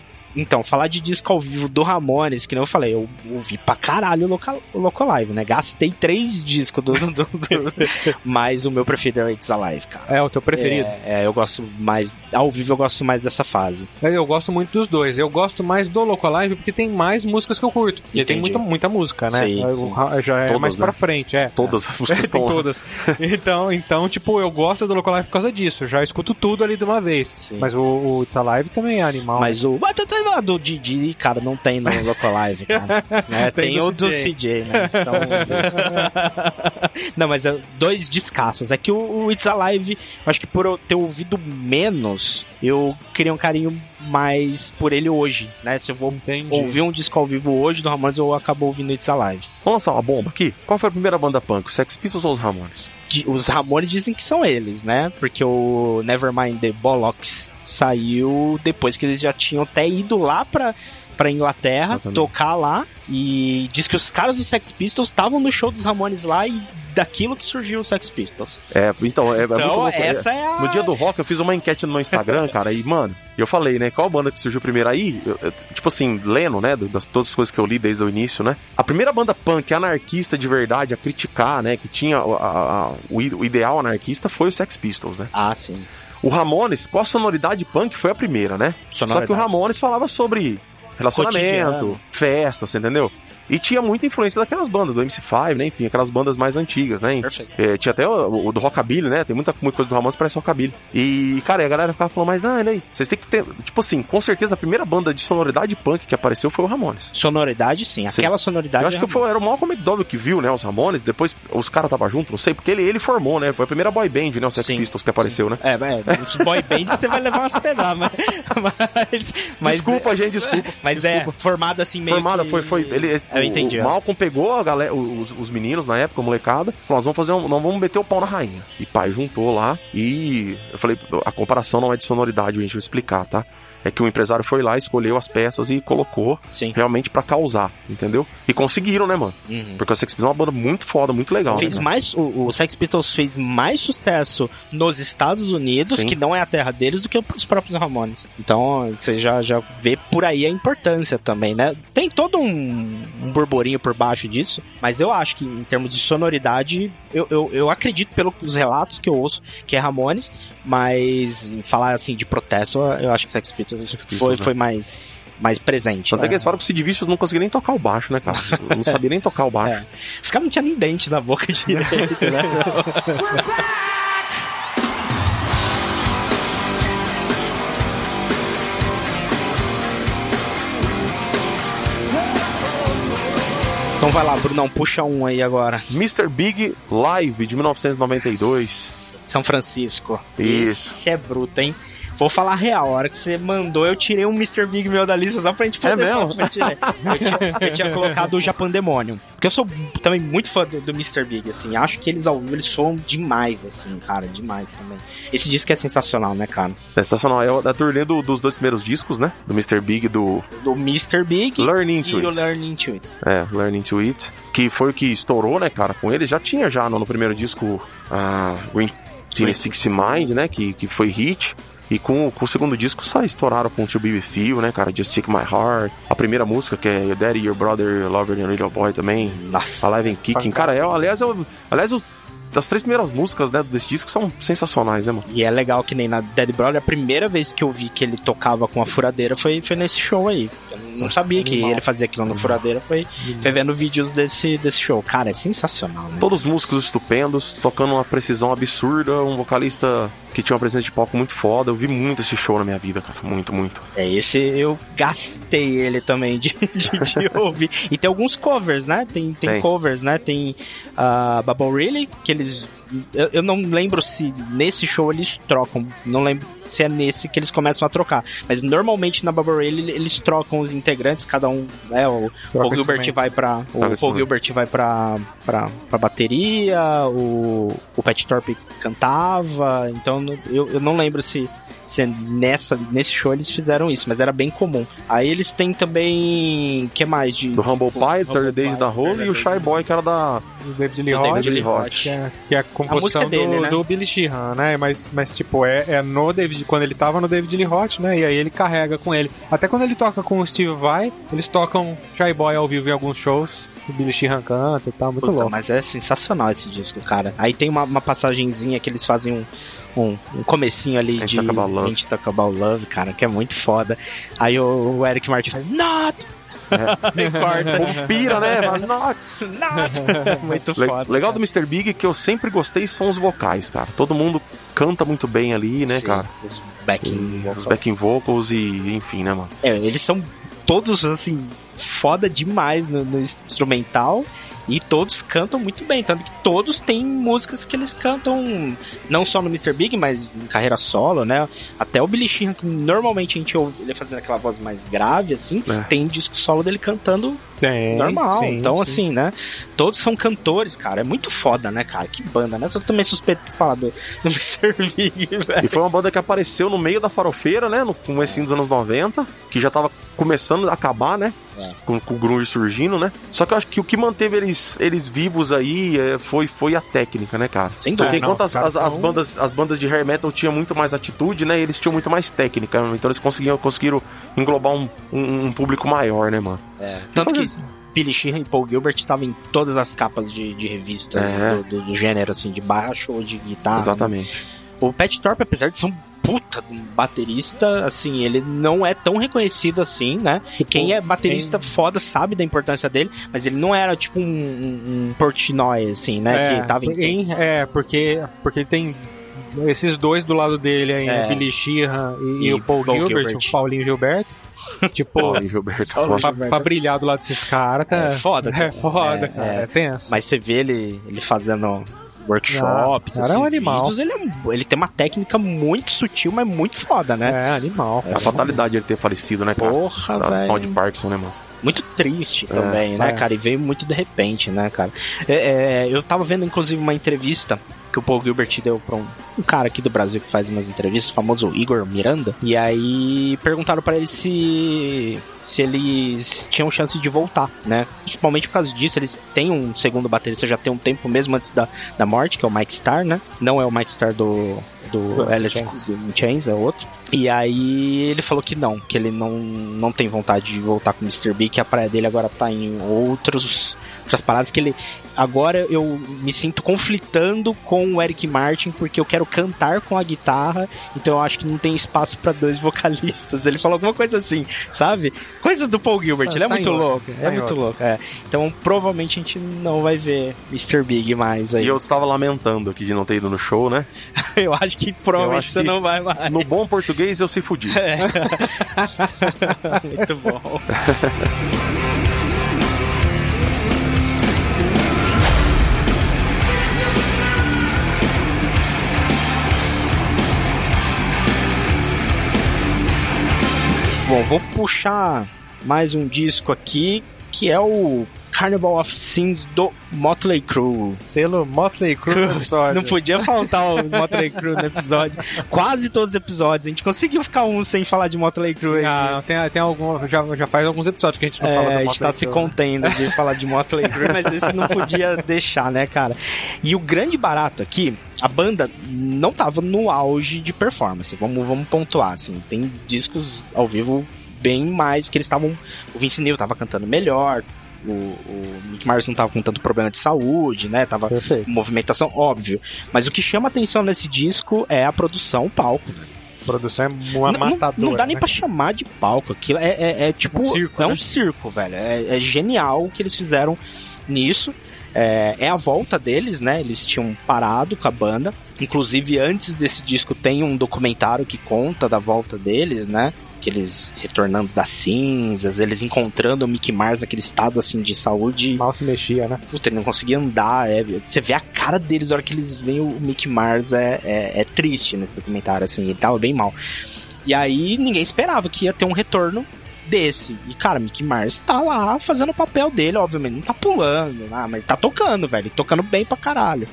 então, falar de disco ao vivo do Ramones, que nem eu falei, eu ouvi pra caralho o Local, o Local Live, né? Gastei três discos do, do, do- <laughs> mas o meu preferido é o It's Alive, cara. É o teu preferido. É, é, eu gosto mais. Ao vivo eu gosto mais dessa fase. Eu gosto muito dos dois. Eu gosto mais do Loco Live porque tem mais músicas que eu curto. E tem muita, muita música, né? Sim, Eu- sim. Já é Todas, mais né? pra frente, é. Todas as músicas <laughs> tem estão lá. todas. Então, então, tipo, eu gosto do Loco Live por causa disso. Eu já escuto tudo ali de uma vez. Sim. Mas o, o It's Alive também é animal. Mas o. Tá- Do Didi, cara, não tem no Local Live, cara. <laughs> Né? Tem Tem, do o do CJ. CJ, né? Então... <laughs> <laughs> não, mas é dois descassos. É que o, o It's Alive, acho que por eu ter ouvido menos, eu queria um carinho mais por ele hoje, né? Se eu vou Entendi. ouvir um disco ao vivo hoje do Ramones, eu acabo ouvindo It's Alive. Vamos lançar uma bomba aqui? Qual foi a primeira banda punk? Sex Pistols ou os Ramones? Os Ramones dizem que são eles, né? Porque o Nevermind the Bollocks saiu depois que eles já tinham até ido lá pra, pra Inglaterra Exatamente. tocar lá. E diz que os caras do Sex Pistols estavam no show dos Ramones lá e daquilo que surgiu o Sex Pistols. É, então, é, é muito Então, louco. É- essa é a. No dia do rock eu fiz uma enquete no meu Instagram, <laughs> cara, e, mano, eu falei, né, qual banda que surgiu primeiro aí? eu- eu- tipo assim, lendo, né, das todas as coisas que eu li desde o início, né? A primeira banda punk anarquista de verdade a criticar, né, que tinha a- a- o, ideal anarquista foi o Sex Pistols, né? Ah, sim. O Ramones, com a sonoridade punk, foi a primeira, né? Só que o Sonoridade. Ramones falava sobre relacionamento, Cotidiano. festa, você entendeu? E tinha muita influência daquelas bandas, do MC5, né? Enfim, aquelas bandas mais antigas, né? Perfeito. É, tinha até o, o do Rockabilly, né? Tem muita, muita coisa do Ramones que parece Rockabilly. E, cara, a galera ficava falando, mas não, aí, vocês têm que ter. Tipo assim, com certeza a primeira banda de sonoridade punk que apareceu foi o Ramones. Sonoridade, sim. Sim. Aquela sonoridade. Eu acho é que foi, era o Malcolm McDowell que viu, né, os Ramones, depois os caras estavam juntos, não sei, porque ele, ele formou, né, foi a primeira boy band, né, os Sex Sim, Pistols que apareceu, né. É, é, os boy band você vai levar umas pedradas, mas, mas, mas desculpa, gente, desculpa. Mas é formada assim meio Formada, que- foi, foi, ele, Eu entendi. O Malcolm pegou a galera, os, os meninos na época, a molecada, falou, nós vamos fazer um, nós vamos meter o pau na rainha. E pai juntou lá e eu falei, a comparação não é de sonoridade, gente, eu vou explicar, tá? É que o empresário foi lá, escolheu as peças e colocou Sim. realmente pra causar, entendeu? E conseguiram, né, mano? Uhum. Porque o Sex Pistols é uma banda muito foda, muito legal. Fez né, mais, o, o Sex Pistols fez mais sucesso nos Estados Unidos, Sim. que não é a terra deles, do que os próprios Ramones. Então, você já, já vê por aí a importância também, né? Tem todo um, um burburinho por baixo disso, mas eu acho que em termos de sonoridade, eu, eu, eu acredito pelos relatos que eu ouço que é Ramones, mas falar assim de protesto, eu acho que Sex Pistols, Sex Pistols, foi, né? foi mais, mais presente. Tanto é né? que eles falam que o Sid Vicious não conseguia nem tocar o baixo, né, cara? Eu não sabia nem tocar o baixo. É. Os caras não tinham nem dente na boca <laughs> direito, né? Então vai lá, Brunão, puxa um aí agora. Mr. Big Live de 1992. São Francisco. Isso. Esse é bruto, hein? Vou falar a real, a hora que você mandou, eu tirei um Mr. Big meu da lista só pra gente poder É mesmo? falar, eu, tinha, eu tinha colocado o Japan Demônio. Porque eu sou também muito fã do, do Mr. Big, assim. Acho que eles ao vivo eles soam demais, assim, cara. Demais também. Esse disco é sensacional, né, cara? Sensacional. É da turnê do- dos dois primeiros discos, né? Do Mr. Big e do Do Mr. Big Learning e to o It. Learning to It. É, Learning to It. Que foi o que estourou, né, cara, com ele. Já tinha já no, no primeiro disco a Green Teen Six Mind, né? Que, que foi hit. E com, com o segundo disco sai estouraram com To Be With You, né, cara? Just Take My Heart. A primeira música, que é Your Daddy, Your Brother, Your Lover and Little Boy também. Nossa. Alive and Kicking. Cara, é, aliás, eu, aliás, eu as três primeiras músicas né, desse disco são sensacionais, né, mano? E é legal que nem na Dead Brother, a primeira vez que eu vi que ele tocava com a furadeira foi, foi nesse show aí. Eu não Nossa, sabia que ele fazia aquilo na furadeira, foi, foi vendo vídeos desse, desse show. Cara, é sensacional, né? Todos os músicos estupendos, tocando uma precisão absurda, um vocalista que tinha uma presença de palco muito foda. Eu vi muito esse show na minha vida, cara. Muito, muito. É, esse eu gastei ele também de, <laughs> de, de ouvir. E tem alguns covers, né? Tem, tem, tem. covers, né? Tem uh, Bubble Really, que eles eu, eu, não lembro se nesse show eles trocam. Não lembro se é nesse que eles começam a trocar. Mas normalmente na Bubble Rail eles trocam os integrantes, cada um. Né, o Paul Gilbert vai pra. O Paul Gilbert vai pra, pra, pra bateria, o, o Pat Thorpe cantava. Então eu, eu não lembro se nessa, nesse show eles fizeram isso, mas era bem comum. Aí eles têm também. que mais? De, do Humble Pie, Third Days da Hole e o Shy Boy, que era da. Do David Lee Roth. David Lee Roth. Que, é, que é a composição a é dele, do, né? do Billy Sheehan, né? Mas, mas tipo, é, é no David. Quando ele tava no David Lee Roth, né? E aí ele carrega com ele. Até quando ele toca com o Steve Vai, eles tocam Shy Boy ao vivo em alguns shows o Billy Sheehan canta e tal, muito Puta, louco. Mas é sensacional esse disco, cara. Aí tem uma, uma passagenzinha que eles fazem um, um, um comecinho ali de Love. Gente Talk About Love, cara, que é muito foda. Aí o, Eric Martin faz Not! É. <laughs> corta. pira, né? Not! Not! <laughs> muito foda. Legal cara. do Mr. Big que eu sempre gostei são os vocais, cara. Todo mundo canta muito bem ali, né, Sim, cara? Os backing vocals. Os backing vocals e enfim, né, mano? É, eles são todos, assim, foda demais no, no instrumental e todos cantam muito bem, tanto que todos têm músicas que eles cantam não só no Mr. Big, mas em carreira solo, né? Até o Billy Sheehan, que normalmente a gente ouve ele fazendo aquela voz mais grave, assim, é. tem disco solo dele cantando sim, normal. Sim, então, sim. assim, né? Todos são cantores, cara. É muito foda, né, cara? Que banda, né? Eu também suspeito de falar do, do <laughs> Mr. Big, velho. E foi uma banda que apareceu no meio da farofeira, né? No começo dos anos 90, que já tava começando a acabar, né? É. Com, com, o grunge surgindo, né? Só que eu acho que o que manteve eles, eles vivos aí é, foi, foi a técnica, né, cara? Sem dúvida. Porque enquanto as, as, as, bandas, as bandas de hair metal tinham muito mais atitude, né? Eles tinham muito mais técnica. Então eles conseguiam, conseguiram englobar um, um, um público maior, né, mano? É. Tanto que Billy Sheehan e Paul Gilbert estavam em todas as capas de, de revistas é. do, do, do, gênero, assim, de baixo ou de guitarra. Né? Exatamente. Né? O Pat Thorpe, apesar de ser um puta baterista, assim, ele não é tão reconhecido assim, né? Tipo, Quem é baterista foda sabe da importância dele, mas ele não era tipo um, um, Portnoy, assim, né? É, que tava em... É, porque, porque ele tem esses dois do lado dele aí, é. o Billy Sheehan e, e, o Paul, Paul Gilbert, Gilbert, o Paulinho Gilberto. <laughs> tipo, Paulinho Gilberto, pra, pra, brilhar do lado desses caras, tá? É foda. <laughs> É foda, é, cara. É, é tenso. Mas você vê ele, ele fazendo workshops. Ah, cara assim, é um animal. Vídeos, ele, é, ele tem uma técnica muito sutil, mas muito foda, né? É, animal. É a fatalidade de ele ter falecido, né, cara? Porra, velho. de Parkinson, né, mano? Muito triste é, também, né, é. cara? E veio muito de repente, né, cara? É, é, eu tava vendo, inclusive, uma entrevista que o Paul Gilbert deu pra um, um, cara aqui do Brasil que faz umas entrevistas, o famoso Igor Miranda. E aí perguntaram para ele se se eles tinham chance de voltar, né? Principalmente por causa disso, eles têm um segundo baterista já tem um tempo mesmo antes da, da morte, que é o Mike Starr, né? Não é o Mike Starr do do Alice in Chains, é outro. E aí ele falou que não, que ele não, não tem vontade de voltar com o Mr. B, que a praia dele agora tá em outros outras paradas que ele agora eu me sinto conflitando com o Eric Martin porque eu quero cantar com a guitarra, então eu acho que não tem espaço para dois <laughs> vocalistas. Ele falou alguma coisa assim, sabe? Coisas do Paul Gilbert, ah, ele é tá muito louco, é tá muito louco, é. Então provavelmente a gente não vai ver Mr. Big mais aí. E eu estava lamentando aqui de não ter ido no show, né? <laughs> eu acho que provavelmente acho você que não vai mais. No bom português eu se fudi. <laughs> É. muito bom. Bom, vou puxar mais um disco aqui que é o Carnival of Sins do Motley Crue. Selo Motley Crue no episódio. Não podia faltar o Motley Crue no episódio. Quase todos os episódios. A gente conseguiu ficar um sem falar de Motley Crue. Ah, tem, tem algum, já, já faz alguns episódios que a gente não É, fala do a Motley gente tá se Crue. contendo de <laughs> falar de Motley Crue, mas esse não podia deixar, né, cara? E o grande barato aqui, a banda não tava no auge de performance. Vamos, vamos pontuar, assim. Tem discos ao vivo bem mais que eles estavam. O Vince Neil tava cantando melhor. O, o Mick Mars não tava com tanto problema de saúde, né? Tava Perfeito. movimentação, óbvio. Mas o que chama atenção nesse disco é a produção, o palco. A produção é uma Não- não, matadora. não dá nem né? pra chamar de palco. Aquilo é, é- é tipo. Um circo, é né? um circo, velho. É, é genial o que eles fizeram nisso. É, é a volta deles, né? Eles tinham parado com a banda. Inclusive, antes desse disco, tem um documentário que conta da volta deles, né? Que eles retornando das cinzas, eles encontrando o Mickey Mars naquele estado assim de saúde. Mal se mexia, né? Puta, ele não conseguia andar. é, você vê a cara deles na hora que eles veem o Mickey Mars. É, é, é triste nesse documentário, assim. Ele tava bem mal. E aí ninguém esperava que ia ter um retorno desse. E, cara, Mickey Mars tá lá fazendo o papel dele, obviamente. Não tá pulando, ah, mas tá tocando, velho. Tocando bem pra caralho.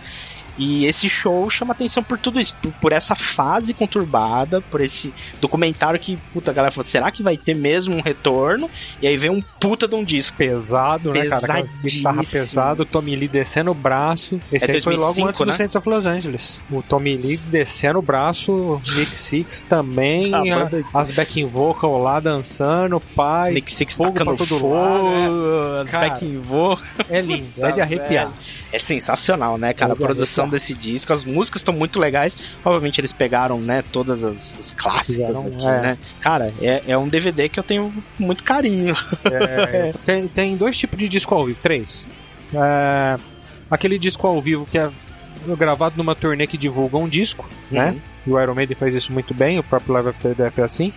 E esse show chama atenção por tudo isso, por, por essa fase conturbada, por esse documentário que, puta, a galera falou, será que vai ter mesmo um retorno? E aí vem um puta de um disco. Pesado, né, cara? Guitarra pesado, Tommy Lee descendo o braço. Esse É aí foi logo 2005, antes do né? Saints of Los Angeles. O Tommy Lee descendo o braço, Nick Six também, A as backing vocal lá dançando, pai. Nick Six fogo pra todo fogo, lado, as Cara, backing vocal. É lindo, é de arrepiar. É sensacional, né, cara? A de produção desse disco, as músicas estão muito legais. Obviamente eles pegaram, né, todas as os clássicos aqui, é. né? Cara, é, é um DVD que eu tenho muito carinho. É, tem, tem dois tipos de disco ao vivo, três. É, aquele disco ao vivo que é gravado numa turnê que divulga um disco, né? Uhum. E o Iron Maiden faz isso muito bem, o próprio Live After Death é assim.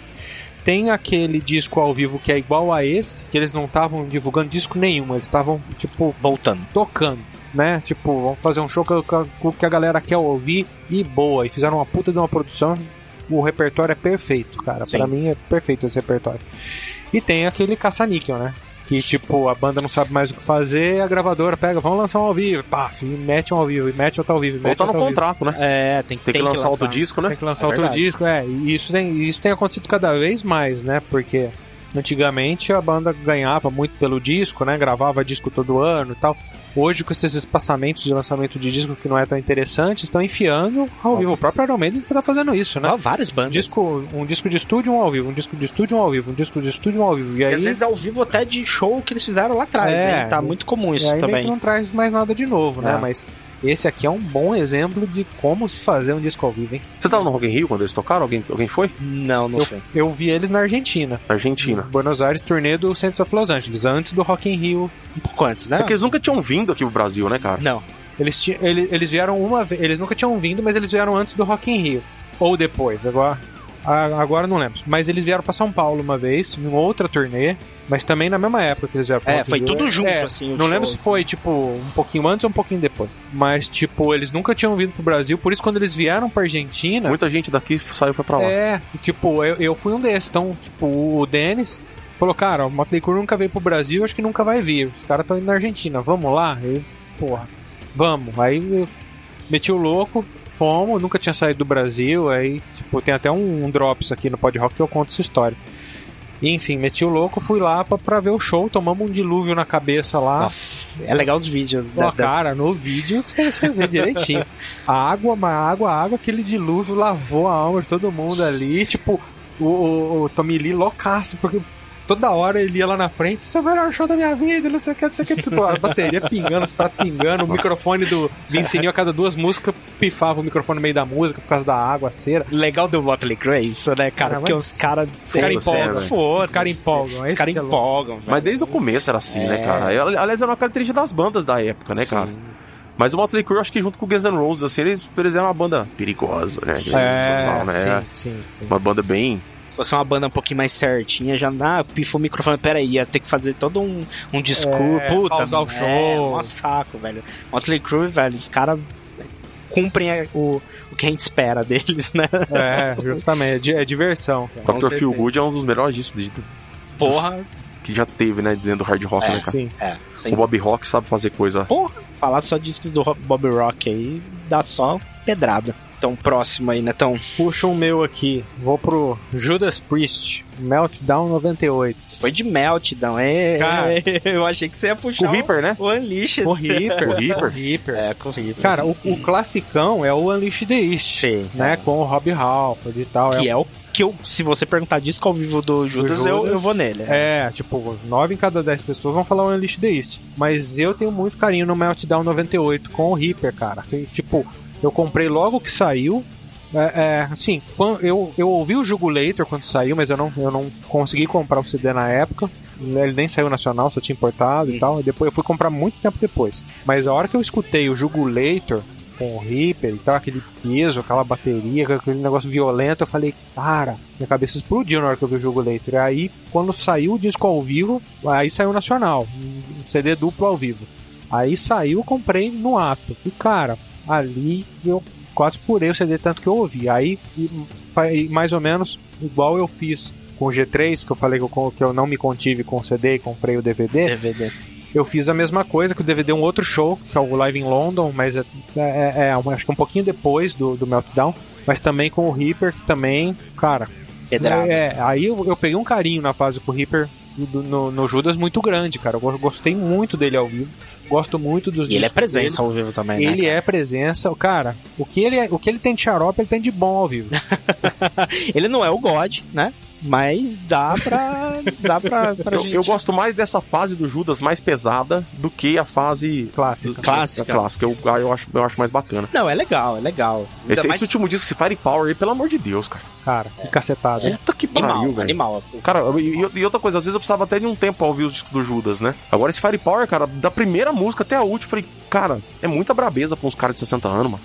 Tem aquele disco ao vivo que é igual a esse, que eles não estavam divulgando disco nenhum, eles estavam, tipo, Voltando. tocando, né? Tipo, vamos fazer um show que, que- que a galera quer ouvir e boa. E fizeram uma puta de uma produção. O repertório é perfeito, cara. Pra mim é perfeito esse repertório. E tem aquele caça-níquel, né? Que, tipo, a banda não sabe mais o que fazer, a gravadora pega, vamos lançar um ao vivo, pá, e mete um ao vivo, e mete outro ao vivo, Ou tá no outro ao vivo. contrato, né? É, tem, Tem que lançar outro disco, né? Tem que lançar É outro verdade. disco, é. E isso tem, isso tem acontecido cada vez mais, né? Porque antigamente a banda ganhava muito pelo disco, né? Gravava disco todo ano e tal. Hoje, com esses espaçamentos de lançamento de disco que não é tão interessante, estão enfiando ao vivo. O próprio Iron Maiden tá fazendo isso, né? Várias Um bandas. disco, um disco de estúdio, um ao vivo, um disco de estúdio, um ao vivo, um disco de estúdio, um ao vivo. E E aí, às vezes ao vivo até de show que eles fizeram lá atrás, É, hein? Tá muito comum e isso aí meio também. não traz mais nada de novo, né? É. Mas esse aqui é um bom exemplo de como se fazer um disco ao vivo, hein? Você tava no Rock in Rio quando eles tocaram? Alguém, alguém foi? Não, não Eu, sei. eu vi eles na Argentina. Na Argentina. Buenos Aires, turnê do Saints of Los Angeles, antes do Rock in Rio. Um pouco antes, né? Porque eles nunca tinham vindo aqui pro Brasil, né, cara? Não. Eles, ti- ele- eles vieram uma vez, eles nunca tinham vindo, mas eles vieram antes do Rock in Rio. Ou depois, agora, agora não lembro. Mas eles vieram pra São Paulo uma vez, em outra turnê, mas também na mesma época que eles vieram pro É, foi Rio. tudo junto, É, assim, Não show. lembro se foi, tipo, um pouquinho antes ou um pouquinho depois. Mas, tipo, eles nunca tinham vindo pro Brasil, por isso quando eles vieram pra Argentina... Muita gente daqui saiu pra, pra lá. É, tipo, eu, eu fui um desses. Então, tipo, o Denis falou, cara, o Motley Crue nunca veio pro Brasil, acho que nunca vai vir. Os caras estão indo na Argentina, vamos lá? Eu, porra, vamos. Aí eu meti o louco, fomos, nunca tinha saído do Brasil, aí, tipo, tem até um, um drops aqui no Pod Rock que eu conto essa história. E, enfim, meti o louco, fui lá pra, pra ver o show, tomamos um dilúvio na cabeça lá. Nossa, é legal os vídeos. Da- cara, no vídeo você, você vê direitinho. A água, uma água, água, aquele dilúvio lavou a alma de todo mundo ali. Tipo, o, o, o Tommy Lee loucaço, porque toda hora ele ia lá na frente, esse é o melhor show da minha vida, não sei o que, não sei o que. Tipo, a bateria pingando, os pratos pingando, o microfone do Vince Neil a cada duas músicas pifava o microfone no meio da música por causa da água, a cera. legal do Motley Crue é isso, né, cara? Cara, Porque mas- os caras... Os caras Foda-se, empolgam. né? Foda-se. Os caras empolgam. é Os isso caras que é empolgam, velho. Mas desde o começo era assim, né, É. cara? Aliás, era uma característica das bandas da época, né, cara? Sim. Mas o Motley Crue, acho que junto com o Guns N' Roses, assim, eles, eles eram uma banda perigosa, né? É, falam, né? sim, sim, sim. Uma banda bem... Se fosse uma banda um pouquinho mais certinha, já ah, pifa o microfone, peraí, ia ter que fazer todo um, um discurso. É, Puta, pausar o é, show. mó saco, velho. Motley Crue, velho, os caras cumprem é, o, o que a gente espera deles, né? É, justamente, é, di- é diversão. Dr. Phil Good é um dos melhores discos de... Porra, que já teve, né, dentro do hard rock, É. né, cara? Sim. É, sem O Bob Rock sabe fazer coisa. Porra, falar só discos do Bob Rock aí dá só pedrada. Então, próximo aí, Netão. Puxa um meu aqui. Vou pro Judas Priest, Meltdown 98. Você foi de Meltdown, é? Cara. <laughs> eu achei que você ia puxar Com o Reaper, né? o Unleashed. O Reaper. O Reaper. O Reaper. É, com o Reaper. Cara, o, o classicão é o Unleashed the East, Sim, né? é. Com o Rob Halford e tal. Que é o que eu, se você perguntar disco ao vivo do Judas, Eu, Judas. eu vou nele. É, tipo, 9 em cada 10 pessoas vão falar o Unleashed the East. Mas eu tenho muito carinho no Meltdown 98 com o Reaper, cara. Que, tipo, eu comprei logo que saiu. É, é, assim, eu, eu ouvi o Jugulator quando saiu, mas eu não, eu não consegui comprar o CD na época. Ele nem saiu nacional, só tinha importado e tal. E depois eu fui comprar muito tempo depois. Mas a hora que eu escutei o Jugulator com o Reaper e tal, aquele peso, aquela bateria, aquele negócio violento, eu falei, cara, minha cabeça explodiu na hora que eu vi o Jugulator. E aí, quando saiu o disco ao vivo, aí saiu nacional, um CD duplo ao vivo. Aí saiu, comprei no ato. E cara, ali eu quase furei o CD tanto que eu ouvi. Aí, mais ou menos igual eu fiz com o G3, que eu falei que eu, que eu não me contive com o CD e comprei o DVD. DVD. Eu fiz a mesma coisa, que o DVD é um outro show, que é o Live in London, mas é, é, é, um- acho que um pouquinho depois do, do Meltdown, mas também com o Reaper, que também, cara, Pedrada. é, aí eu, eu peguei um carinho na fase com o Reaper do- no, no Judas muito grande, cara. Eu go- gostei muito dele ao vivo. Gosto muito dos E ele é presença dele. ao vivo também, né? Ele é presença, cara. O que ele, é- o que ele tem de xarope, ele tem de bom ao vivo. <laughs> Ele não é o God, né? Mas dá pra. dá pra, pra Eu, gente. eu gosto mais dessa fase do Judas mais pesada do que a fase Clássica. Clássica. a clássica. Eu, ah, eu, acho, eu acho mais bacana. Não, é legal, é legal. Esse, mais esse último disco, esse Firepower aí, pelo amor de Deus, cara. Cara, que cacetada. Puta que animal, pariu, velho. animal. Cara, e, e outra coisa, às vezes eu precisava até de um tempo pra ouvir os discos do Judas, né? Agora esse Firepower, cara, da primeira música até a última, eu falei, cara, é muita brabeza pra uns caras de 60 anos, mano.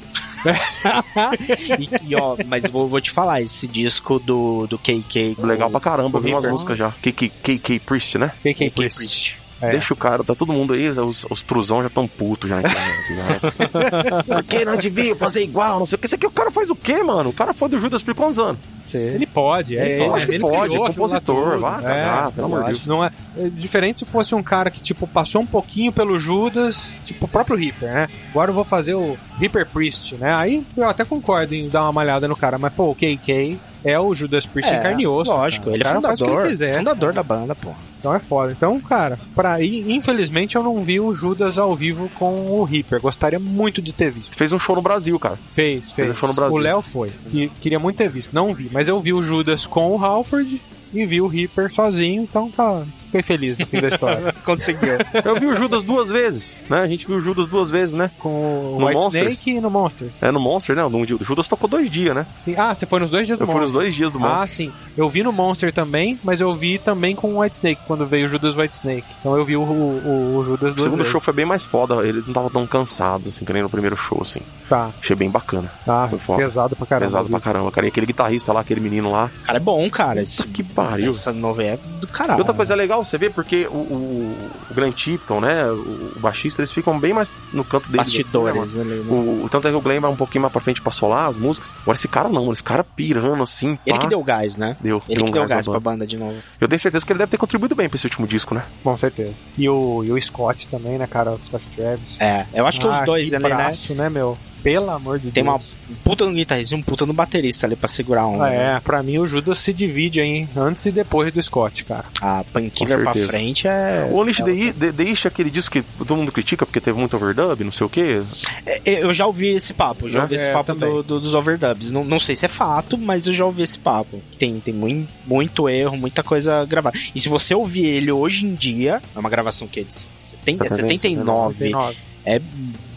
E, e, ó, mas vou, vou te falar, esse disco do, do KK. Legal pra caramba, o vi umas músicas já. KK, KK Priest, né? KK KK Priest. Priest. É. Deixa o cara, tá todo mundo aí, os, os truzão já tão putos já na internet. já. <laughs> Por que não devia fazer igual? Não sei o que. Isso aqui o cara faz o quê, mano? O cara foi do Judas por quantos anos? Você... Ele pode, é, Eu acho que ele pode, criou é compositor, tudo. vai cagar, pelo amor de eu Deus. Não é, é diferente se fosse um cara que, tipo, passou um pouquinho pelo Judas, tipo, o próprio Reaper, né? Agora eu vou fazer o Reaper Priest, né? Aí eu até concordo em dar uma malhada no cara, mas, pô, o KK é o Judas Priest em carne e osso. Lógico, cara. ele é fundador. quiser. fundador da banda, pô. Então é foda. Então, cara, pra ir, infelizmente eu não vi o Judas ao vivo com o Reaper. Gostaria muito de ter visto. Fez um show no Brasil, cara. Fez, fez. um show no Brasil. O Léo foi. E queria muito ter visto. Não vi, mas eu vi o Judas com o Halford e vi o Reaper sozinho, então tá. Fiquei feliz no fim da história. <laughs> Conseguiu. Eu vi o Judas duas vezes, né? A gente viu o Judas duas vezes, né? Com o No White Monsters? Snake e no Monsters. É no Monster, né? O Judas tocou dois dias, né? Sim. Ah, você foi nos dois dias do Eu fui nos Monster. dois dias do Ah, Monster. sim. Eu vi no Monster também, mas eu vi também com o White Snake, quando veio o Judas White Snake. Então eu vi o, o, o Judas o duas segundo vezes. show foi bem mais foda. Eles não estavam tão cansados, assim, que nem no primeiro show, assim. Tá, Achei bem bacana. tá. Foi foda. Pesado pra caramba. Pesado pra caramba, cara. E aquele guitarrista lá, aquele menino lá. O cara é bom, cara. Esse, que pariu. essa novela é do E caralho. outra coisa legal, você vê, porque o, o, o Glenn Tipton, né? O, o baixista, eles ficam bem mais no canto deles. assim, né, Bastidores mano? ali, né? o, o tanto é que o Glenn vai um pouquinho mais pra frente pra solar as músicas. Agora esse cara não, esse cara pirando assim. Ele pá. que deu gás, né? Deu, Ele deu um que deu gás gás pra banda. banda de novo. Eu tenho certeza que ele deve ter contribuído bem pra esse último disco, né? Com certeza. E o, e o Scott também, né, cara? O Scott Travis. É, eu acho que os Ah, dois que ali, né? braço, né, meu? Pelo amor de Tem uma Deus. um puta no guitarrista e um puta no baterista ali pra segurar um. É, pra mim o Judas se divide aí antes e depois do Scott, cara. A Painkiller Com pra frente é. O Unleash é the I- The, The Ish é aquele disco que todo mundo critica porque teve muito overdub, não sei o quê. É, Eu já ouvi esse papo, já Né? ouvi esse É, papo do- do- dos overdubs. Não, não sei se é fato, mas eu já ouvi esse papo. Tem, tem muito, muito erro, muita coisa gravada. E se você ouvir ele hoje em dia, é uma gravação que é de 70, 79, 79. é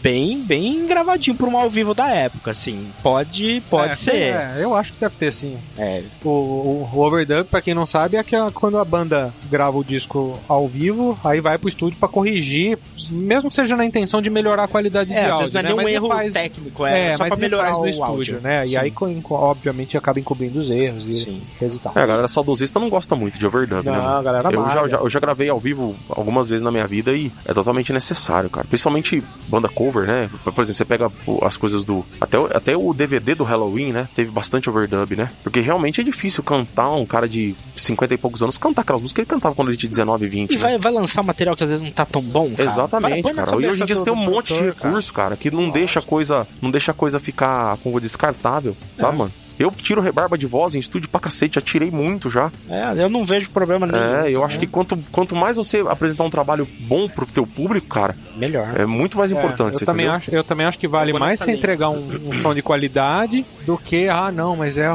bem, bem gravadinho pra um ao vivo da época, assim. Pode, pode É, ser. É, eu acho que deve ter sim. É, O, o, o overdub, pra quem não sabe, é aquela, quando a banda grava o disco ao vivo, aí vai pro estúdio pra corrigir mesmo que seja na intenção de melhorar a qualidade É, de às áudio, vezes não é né? um Mas erro refaz- técnico, é, É, só mas pra melhorar refaz o no estúdio, áudio. né? E Sim. aí, co- co- obviamente, acaba encobrindo os erros e Sim. e tal. É, a galera saudosista não gosta muito de overdub, né? Não, mano? a galera eu, já, eu já gravei ao vivo algumas vezes na minha vida e é totalmente necessário, cara. Principalmente banda cover, né? Por exemplo, você pega as coisas do. Até, o- até o DVD do Halloween, né? Teve bastante overdub, né? Porque realmente é difícil cantar um cara de 50 e poucos anos cantar aquelas músicas que ele cantava quando ele tinha 19, 20. E né? vai, vai lançar um material que às vezes não tá tão bom, cara. Exatamente, cara. E hoje em dia tem um monte de produtor, cara. recurso, cara, que não deixa a coisa, não deixa a coisa ficar como descartável, sabe, É. mano? Eu tiro rebarba de voz em estúdio pra cacete, já tirei muito já. É, eu não vejo problema nenhum. É, eu acho que quanto, quanto mais você apresentar um trabalho bom pro teu público, cara, Melhor. é muito mais É, importante. eu, você também entendeu? acho, eu também acho que vale mais você entregar um, um som de qualidade do que, ah, não, mas é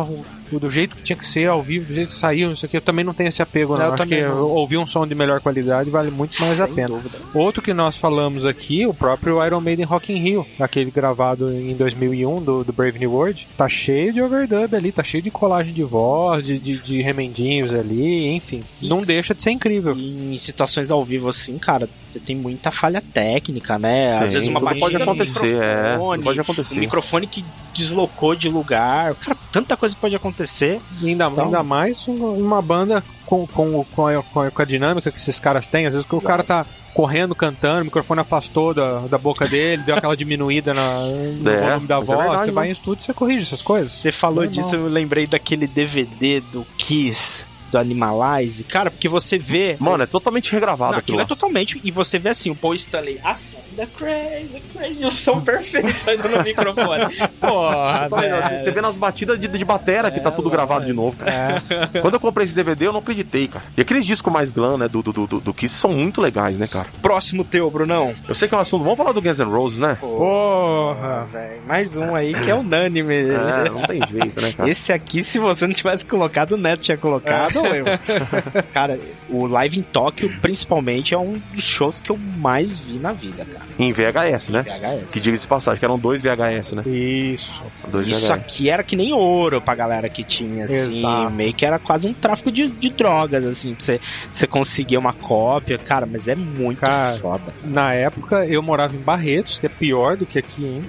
do jeito que tinha que ser, ao vivo, do jeito que saiu, não sei o que. Eu também não tenho esse apego, não. Eu acho que também não. ouvir um som de melhor qualidade vale muito mais a Sem pena. dúvida. Outro que nós falamos aqui, o próprio Iron Maiden Rock in Rio, aquele gravado em 2001 do, do Brave New World, tá cheio de overdub ali, tá cheio de colagem de voz, de, de, de remendinhos ali, enfim. Não deixa de ser incrível. E em situações ao vivo assim, cara, você tem muita falha técnica, né? Às Tem, vezes uma batida pode acontecer, é, pode um acontecer. microfone que deslocou de lugar. Cara, tanta coisa pode acontecer. E ainda, Então- ainda mais um- uma banda com, com, com, a, com a- com a dinâmica que esses caras têm. Às vezes que o cara tá correndo, cantando, o microfone afastou da, da boca dele, deu aquela diminuída na, no É, volume da é voz. verdade, você vai né? em estúdio e você corrige essas coisas. Você falou Normal. disso, eu lembrei daquele DVD do Kiss, do Animalize. Cara, porque você vê. Mano, é totalmente regravado Não, aquilo aquilo é totalmente. E você vê assim, o Paul Stanley assim, da crazy, crazy, e o som perfeito <laughs> saindo no microfone. Porra, velho. Você vê nas batidas de, de batera que tá tudo gravado de novo, cara. Quando eu comprei esse DVD, eu não acreditei, cara. E aqueles discos mais glam, né, do, do, do, do Kiss são muito legais, né, cara? Próximo teu, Brunão. Eu sei que é um assunto. Vamos falar do Guns N' Roses, né? Porra! velho. Mais um aí que é unânime. É, não tem jeito, né, cara? Esse aqui, se você não tivesse colocado, o Neto tinha colocado ou <laughs> eu? cara, o Live em Tóquio, principalmente, é um dos shows que eu mais vi na vida, cara. Em VHS, né? VHS. Que diga-se de passagem, que eram dois VHS, né? Isso. Dois Isso VHS. aqui era que nem ouro pra galera que tinha, assim. Exato. Meio que era quase um tráfico de, de drogas, assim, pra você, você conseguir uma cópia. Cara, mas é muito Cara, foda. Na época eu morava em Barretos, que é pior do que aqui ainda.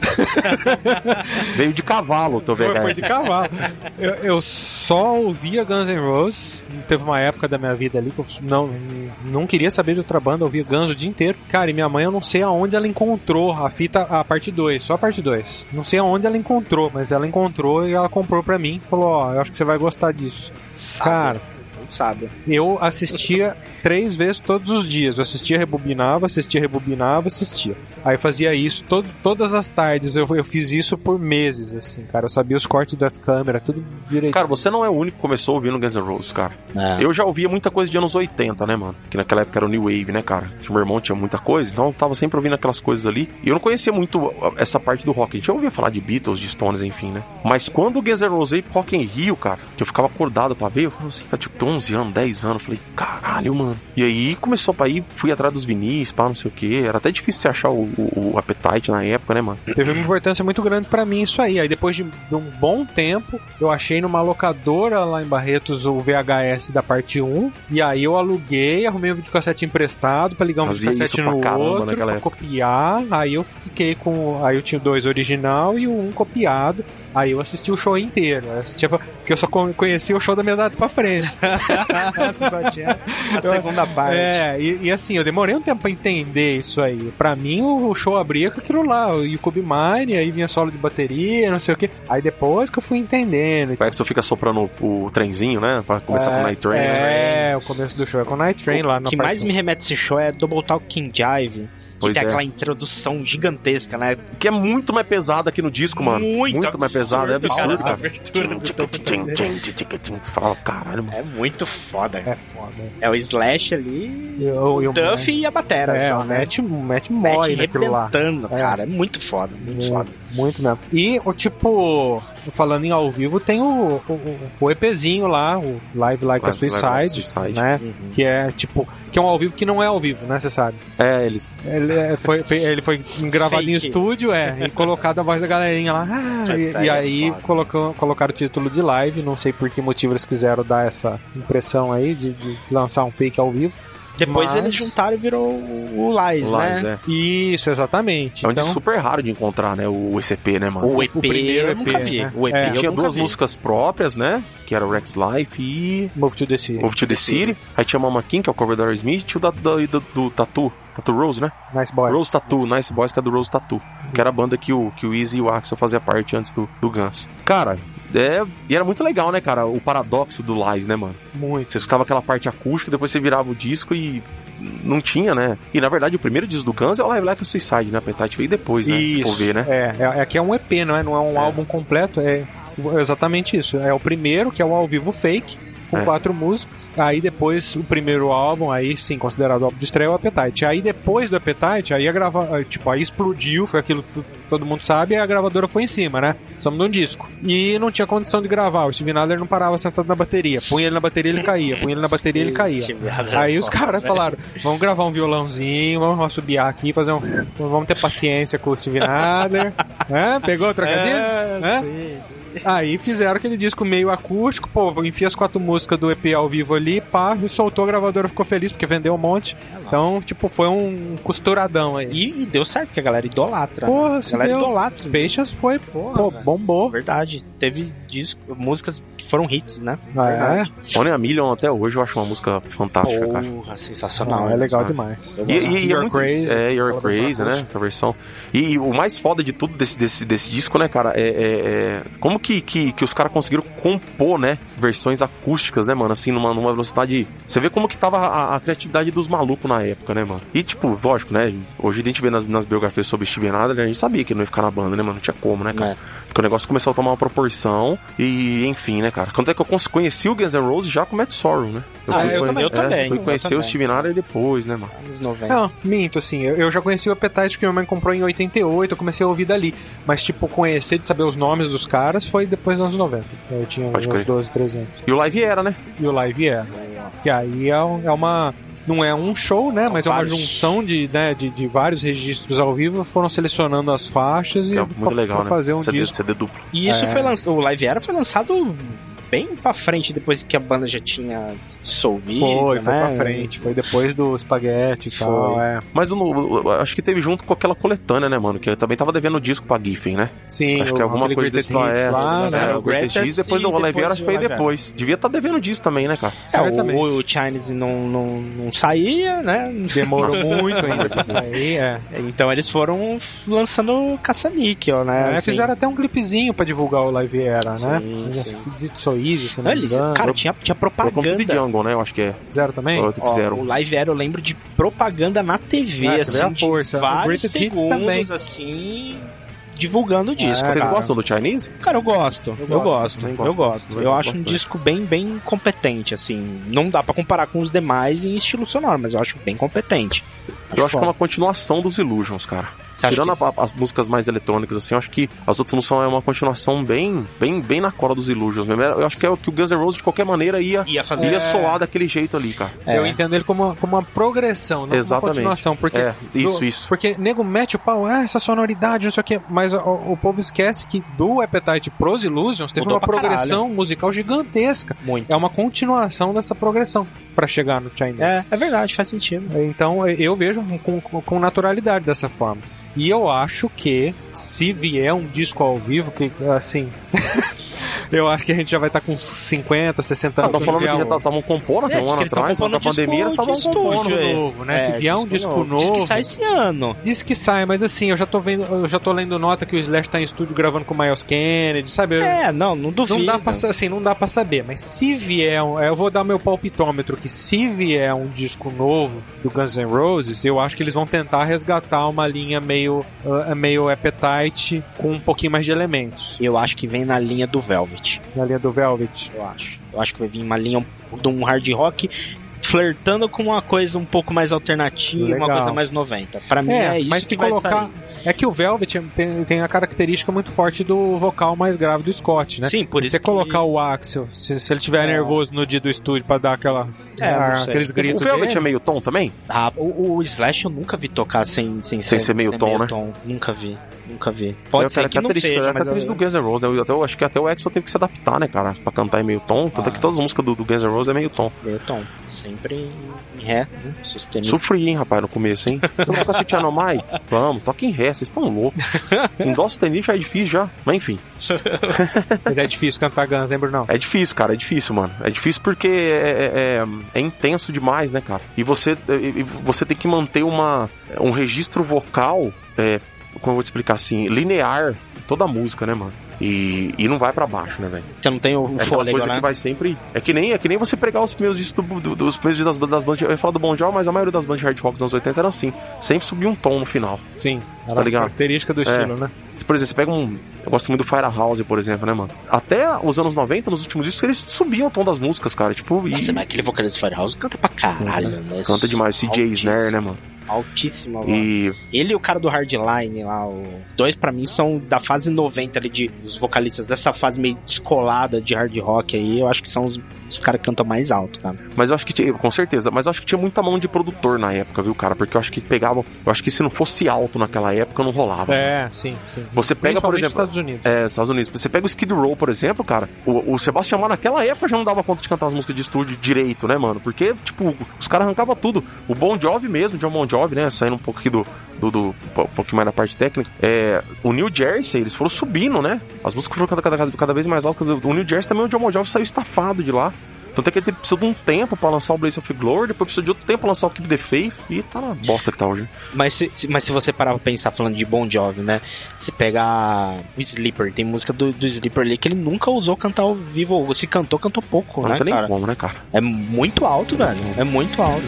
Veio de cavalo o teu Foi, VHS. foi de cavalo. Eu, eu só ouvia Guns N' Roses. Teve uma época da minha vida ali que eu não, não queria saber de outra banda, eu ouvia Guns o dia inteiro. Cara, e minha mãe, eu não sei aonde ela encontrou a fita, a parte 2, só a parte 2. Não sei aonde ela encontrou, mas ela encontrou e ela comprou pra mim. Falou: Ó, eu acho que você vai gostar disso. Cara, sabe. eu assistia três vezes todos os dias. Eu assistia, rebobinava, assistia, rebobinava, assistia. Aí eu fazia isso todo, todas as tardes. Eu, eu fiz isso por meses, assim, cara. Eu sabia os cortes das câmeras, tudo direito. Cara, você não é o único que começou ouvindo Guns N' Roses, cara. É. Eu já ouvia muita coisa de anos 80, né, mano? Que naquela época era o New Wave, né, cara? Que o meu irmão tinha muita coisa, então eu tava sempre ouvindo aquelas coisas ali. E eu não conhecia muito essa parte do rock. A gente já ouvia falar de Beatles, de Stones, enfim, né? Mas quando o Guns N' Roses veio pro Rock in Rio, cara, que eu ficava acordado pra ver, eu falava assim, cara, tipo, 11 anos, 10 anos. Falei, caralho, mano. E aí começou pra ir, fui atrás dos vinis, pá, não sei o que. Era até difícil você achar o, o, o Appetite na época, né, mano? Teve uma importância muito grande pra mim isso aí. Aí depois de, de um bom tempo, eu achei numa locadora lá em Barretos o VHS da parte 1. E aí eu aluguei, arrumei um videocassete emprestado pra ligar um Fazia videocassete no caramba outro, pra copiar. Aí eu fiquei com. Aí eu tinha dois original e um copiado. Aí eu assisti o show inteiro. Eu assistia, porque eu só con- conhecia o show da metade pra frente. <laughs> Só tinha a segunda parte. É, e, e assim, eu demorei um tempo pra entender isso aí. Pra mim, o, o show abria com aquilo lá, o Cube Mine, aí vinha solo de bateria, não sei o que. Aí depois que eu fui entendendo. É que você fica soprando o, o trenzinho, né? Pra começar com o Night Train, né? É, o começo do show é com Night Train lá O que parte mais me remete a esse show é Double Talk King Jive. Que Pois tem é. aquela introdução gigantesca, né? Que é muito mais pesado aqui no disco, mano. Muito mais pesado, é absurdo, cara, cara. fala, caralho, mano. É muito foda. É foda. É o Slash ali, E o, e o Duff e a batera É, só, o né? Matt, o Matt Matt morre naquilo lá. arrebentando, É. cara. É muito foda, muito foda. Muito mesmo. E o tipo, falando em ao vivo, tem o, o, o EPzinho lá, o Live Like a Live- Suicide, Live a Suicide. né? Uhum. Que é tipo, que é um ao vivo que não é ao vivo, né? Você sabe. É, eles. Ele é- foi, foi- ele foi gravado em estúdio, é, e colocado a voz da galerinha lá. ah, <laughs> e, e é aí foda. colocou, colocaram o título de live, não sei por que motivo eles quiseram dar essa impressão aí de, de lançar um fake ao vivo. Depois Mas- eles juntaram e virou o Lies, Lies, né? é. Isso, exatamente. É um então, super raro de encontrar, né? O ECP, né, mano? O EP, primeiro eu nunca EP, vi. né? O EP É. Tinha duas vi. músicas próprias, né? Que era o Rex Life e Move to the City. Move to the City. Aí tinha Mama King, que é o cover da Aerosmith, e o da, da- do, do Tatu. Tatu Rose, né? Nice Boy. Rose Tattoo, Nice Boys, que é do Rose Tattoo. Que era a banda que o, que o Easy e o Axel faziam parte antes do, do Guns. Cara, é, e era muito legal, né, cara? O paradoxo do Lies, né, mano? Muito. Você escutava aquela parte acústica, depois você virava o disco e não tinha, né? E na verdade o primeiro disco do Guns é o Live Like a Suicide, né? A Appetite veio depois, né? Se for ver, né? É, é, é que é um EP, não é? Não é um É. álbum completo, é exatamente isso. É o primeiro, que é o ao vivo fake, com É. quatro músicas. Aí depois o primeiro álbum, aí sim, considerado álbum de estreia, é o Appetite. Aí depois do Appetite, aí a grava... tipo, aí explodiu, foi aquilo que todo mundo sabe, e a gravadora foi em cima, né? Precisamos de um disco. E não tinha condição de gravar, o Steve Adler não parava sentado na bateria. Punha ele na bateria, ele caía. Punha ele na bateria, ele caía. Adler Aí é os caras falaram: vamos gravar um violãozinho, vamos assobiar aqui, fazer um. Vamos ter paciência com o Steve Adler. <laughs> Hã? Pegou o trocadilho? É, Hã? sim, sim. Aí fizeram aquele disco meio acústico, pô, enfia as quatro músicas do EP ao vivo ali, pá, e soltou, a gravadora ficou feliz porque vendeu um monte. Então, tipo, foi um costuradão aí. E, e deu certo, porque a galera idolatra. Porra, né? A galera deu. idolatra. Peixes foi, Porra, pô, bombou. Verdade. Teve disco, músicas foram hits, né? É, Only a Million até hoje eu acho uma música fantástica, cara. Porra, sensacional. não, é legal sabe? demais. E, e- e é You're muito, Crazy, É, You're Crazy, né? A versão. E, e o mais foda de tudo desse, desse, desse disco, né, cara, é, é- é como que, que, que os caras conseguiram compor, né, versões acústicas, né, mano, assim, numa, numa velocidade... Você vê como que tava a, a criatividade dos malucos na época, né, mano? E, tipo, lógico, né, hoje a gente vê nas, nas biografias sobre Steven Adler, a gente sabia que ele não ia ficar na banda, né, mano? Não tinha como, né, cara? É. Porque o negócio começou a tomar uma proporção e, enfim, né, cara? Quanto é que eu conheci o Guns N' Roses já com o Matt Sorrow, né? Ah, fui eu conhe- também, eu é, também, Fui eu conhecer também. o Steven Adler depois, né, mano? Anos 90. Não, minto, assim, eu, eu já conheci o Appetite que minha mãe comprou em 88, eu comecei a ouvir dali. Mas, tipo, conhecer de saber os nomes dos caras foi depois dos anos 90. Eu tinha Pode uns crer. 12, 13 anos. E o Live era, né? E o Live era. Que aí é, é uma. Não é um show, né? São mas é uma vários. junção de, né, de, de vários registros ao vivo. Foram selecionando as faixas e É muito pra- legal, pra né? fazer um CD, disco. CD duplo. E isso É. foi lançado. O Live Era foi lançado bem pra frente, depois que a banda já tinha se dissolvido. Foi, foi né? pra frente. Foi depois do Spaghetti e tal. Foi. É. Mas eu, eu acho que teve junto com aquela coletânea, né, mano? Que eu também tava devendo disco pra Giffen, né? Sim, acho que o- alguma coisa desse lá é. lá, né? é, o o Greatest Hits, depois do Oliveira, acho que foi depois. Devia estar devendo disso também, né, cara? É, Certamente. o, o Chinese não, não, não saía, né? Demorou Nossa. muito ainda pra <laughs> sair, é. Então eles foram lançando caça-níquel, né? É, assim. Fizeram até um clipezinho pra divulgar o Live Era, Sim, né? sim. De Soize, se não Não, me engano. cara, tinha, tinha Welcome to the propaganda. Jungle, né? Eu acho que é. Fizeram também? Que Ó, fizeram. o Live Era eu lembro de propaganda na TV, Ah, assim, a de força. Vários segundos, também. assim, divulgando o disco. É, Vocês cara. gostam do Chinese? Cara, eu gosto, eu, Eu gosto, eu gosto, Eu gosto acho um disco bem, bem competente, assim. Não dá pra comparar com os demais em estilo sonoro, mas eu acho bem competente. Eu acho que é uma continuação dos Illusions, cara. Você Tirando que- a- as músicas mais eletrônicas, assim, eu acho que as outras são é uma continuação bem, bem, bem na cola dos Illusions mesmo. Eu acho que é o que o Guns N' Roses, de qualquer maneira, ia, ia fazer. ia soar daquele jeito ali, cara. É. Eu entendo ele como uma, como uma progressão, não Exatamente. como uma continuação. Porque É, isso, do- isso. Porque nego mete o pau, ah, essa sonoridade, não sei o quê. Mas o, o povo esquece que do Appetite pros Illusions teve Mudou uma progressão musical gigantesca. Muito. É uma continuação dessa progressão pra chegar no Chinese. É, é verdade, faz sentido. Então eu vejo com, com, com naturalidade dessa forma. E eu acho que se vier um disco ao vivo, que assim. <laughs> eu acho que a gente já vai estar com 50, 60 Ah, anos. tô falando que já estavam compondo até É, um ano atrás, na pandemia, eles estavam compondo. estúdio, é. novo, né? Se É, vier um disco novo. Diz que sai esse ano. Diz que sai, mas assim, eu já tô vendo, eu já tô lendo nota que o Slash tá em estúdio gravando com o Miles Kennedy, sabe? É, não, não duvido. Não dá pra, assim, não dá pra saber, mas se vier, um- eu vou dar meu palpitômetro que se vier um disco novo do Guns N' Roses, eu acho que eles vão tentar resgatar uma linha meio, uh, meio appetite com um pouquinho mais de elementos Eu acho que vem na linha do Velvet. Na linha do Velvet. Eu acho. Eu acho que vai vir uma linha de um hard rock flertando com uma coisa um pouco mais alternativa, uma Legal. coisa mais 90. Pra mim é, É, isso mas se colocar. É que o Velvet tem, tem a característica muito forte do vocal mais grave do Scott, né? Sim, por se isso você que- colocar o Axel, se, se ele estiver É. nervoso no dia do estúdio pra dar aquelas, É, ah, aqueles O gritos Velvet dele, é meio tom também? Ah, o, o Slash eu nunca vi tocar sem, sem, Sem ser meio tom, né? Nunca vi, nunca vi. é Pode a ser que não característica, seja, é a mas... característica eu- do Guns N' Roses, né? Eu, até, eu acho que até o Axel teve que se adaptar, né, cara? Pra cantar em meio tom. Tanto é que Ah. todas as músicas do, do Guns N' Roses é meio tom. Meio tom. Sempre em ré, né? Sustenido. Sofri, hein, rapaz, no começo, hein? Vamos tocar Sweet O' Mine? Vamos, toca em ré, vocês estão loucos. Em dó sustenido já é difícil já. Mas enfim, <laughs> mas é difícil cantar Guns, lembra não? é difícil, cara, é difícil, mano. É difícil porque é, é- é intenso demais, né, cara? E você, e você tem que manter uma, um registro vocal, é, como eu vou te explicar assim, linear, toda a música, né, mano? E, e não vai pra baixo, né, velho? Você não tem o É fôlego, coisa né? que vai sempre. É que nem, é que nem você pegar os primeiros discos do- do- dos primeiros das, das bandas. Eu ia falar do Bon Jovi, mas a maioria das bandas de hard rock dos anos 80 eram assim. Sempre subia um tom no final. Sim. Tá ligado? característica do estilo, né? Por exemplo, você pega um. Eu gosto muito do Firehouse, por exemplo, né, mano? Até os anos 90, nos últimos discos, eles subiam o tom das músicas, cara. Tipo, e. Nossa, mas aquele vocalista do Firehouse canta pra caralho, né? Canta demais. CJ. Snare, né, mano? Altíssima, mano. E. Ele e o cara do Hardline lá, o dois pra mim são da fase 90 ali de os vocalistas dessa fase meio descolada de hard rock aí, eu acho que são os, os caras que cantam mais alto, cara. Mas eu acho que tinha, com certeza, mas eu acho que tinha muita mão de produtor na época, viu, cara? Porque eu acho que pegavam. Eu acho que se não fosse alto naquela época, não rolava. É, sim, sim. Você pega, por exemplo. Estados Unidos. É, Estados Unidos. Você pega o Skid Row, por exemplo, cara. O, o Sebastião Maia naquela época já não dava conta de cantar as músicas de estúdio direito, né, mano? Porque, tipo, os caras arrancavam tudo. O Bon Jovi mesmo, John Bon Jovi, né? Saindo um pouco aqui do. do, do um pouquinho mais da parte técnica. É, o New Jersey, eles foram subindo, né? As músicas foram cada, cada, cada vez mais altas. O New Jersey também, o John Bon Jovi saiu estafado de lá. Tanto é que ele precisou de um tempo pra lançar o Blaze of Glory, depois precisou de outro tempo pra lançar o Keep the Faith, e tá na bosta que tá hoje. Mas se, mas se você parar pra pensar falando de Bon Jovi, né? Se pegar o Sleeper, tem música do, do Sleeper ali que ele nunca usou cantar ao vivo, se cantou, cantou pouco, Mas né, não tem nem como, né, cara? É muito alto, velho. É muito alto.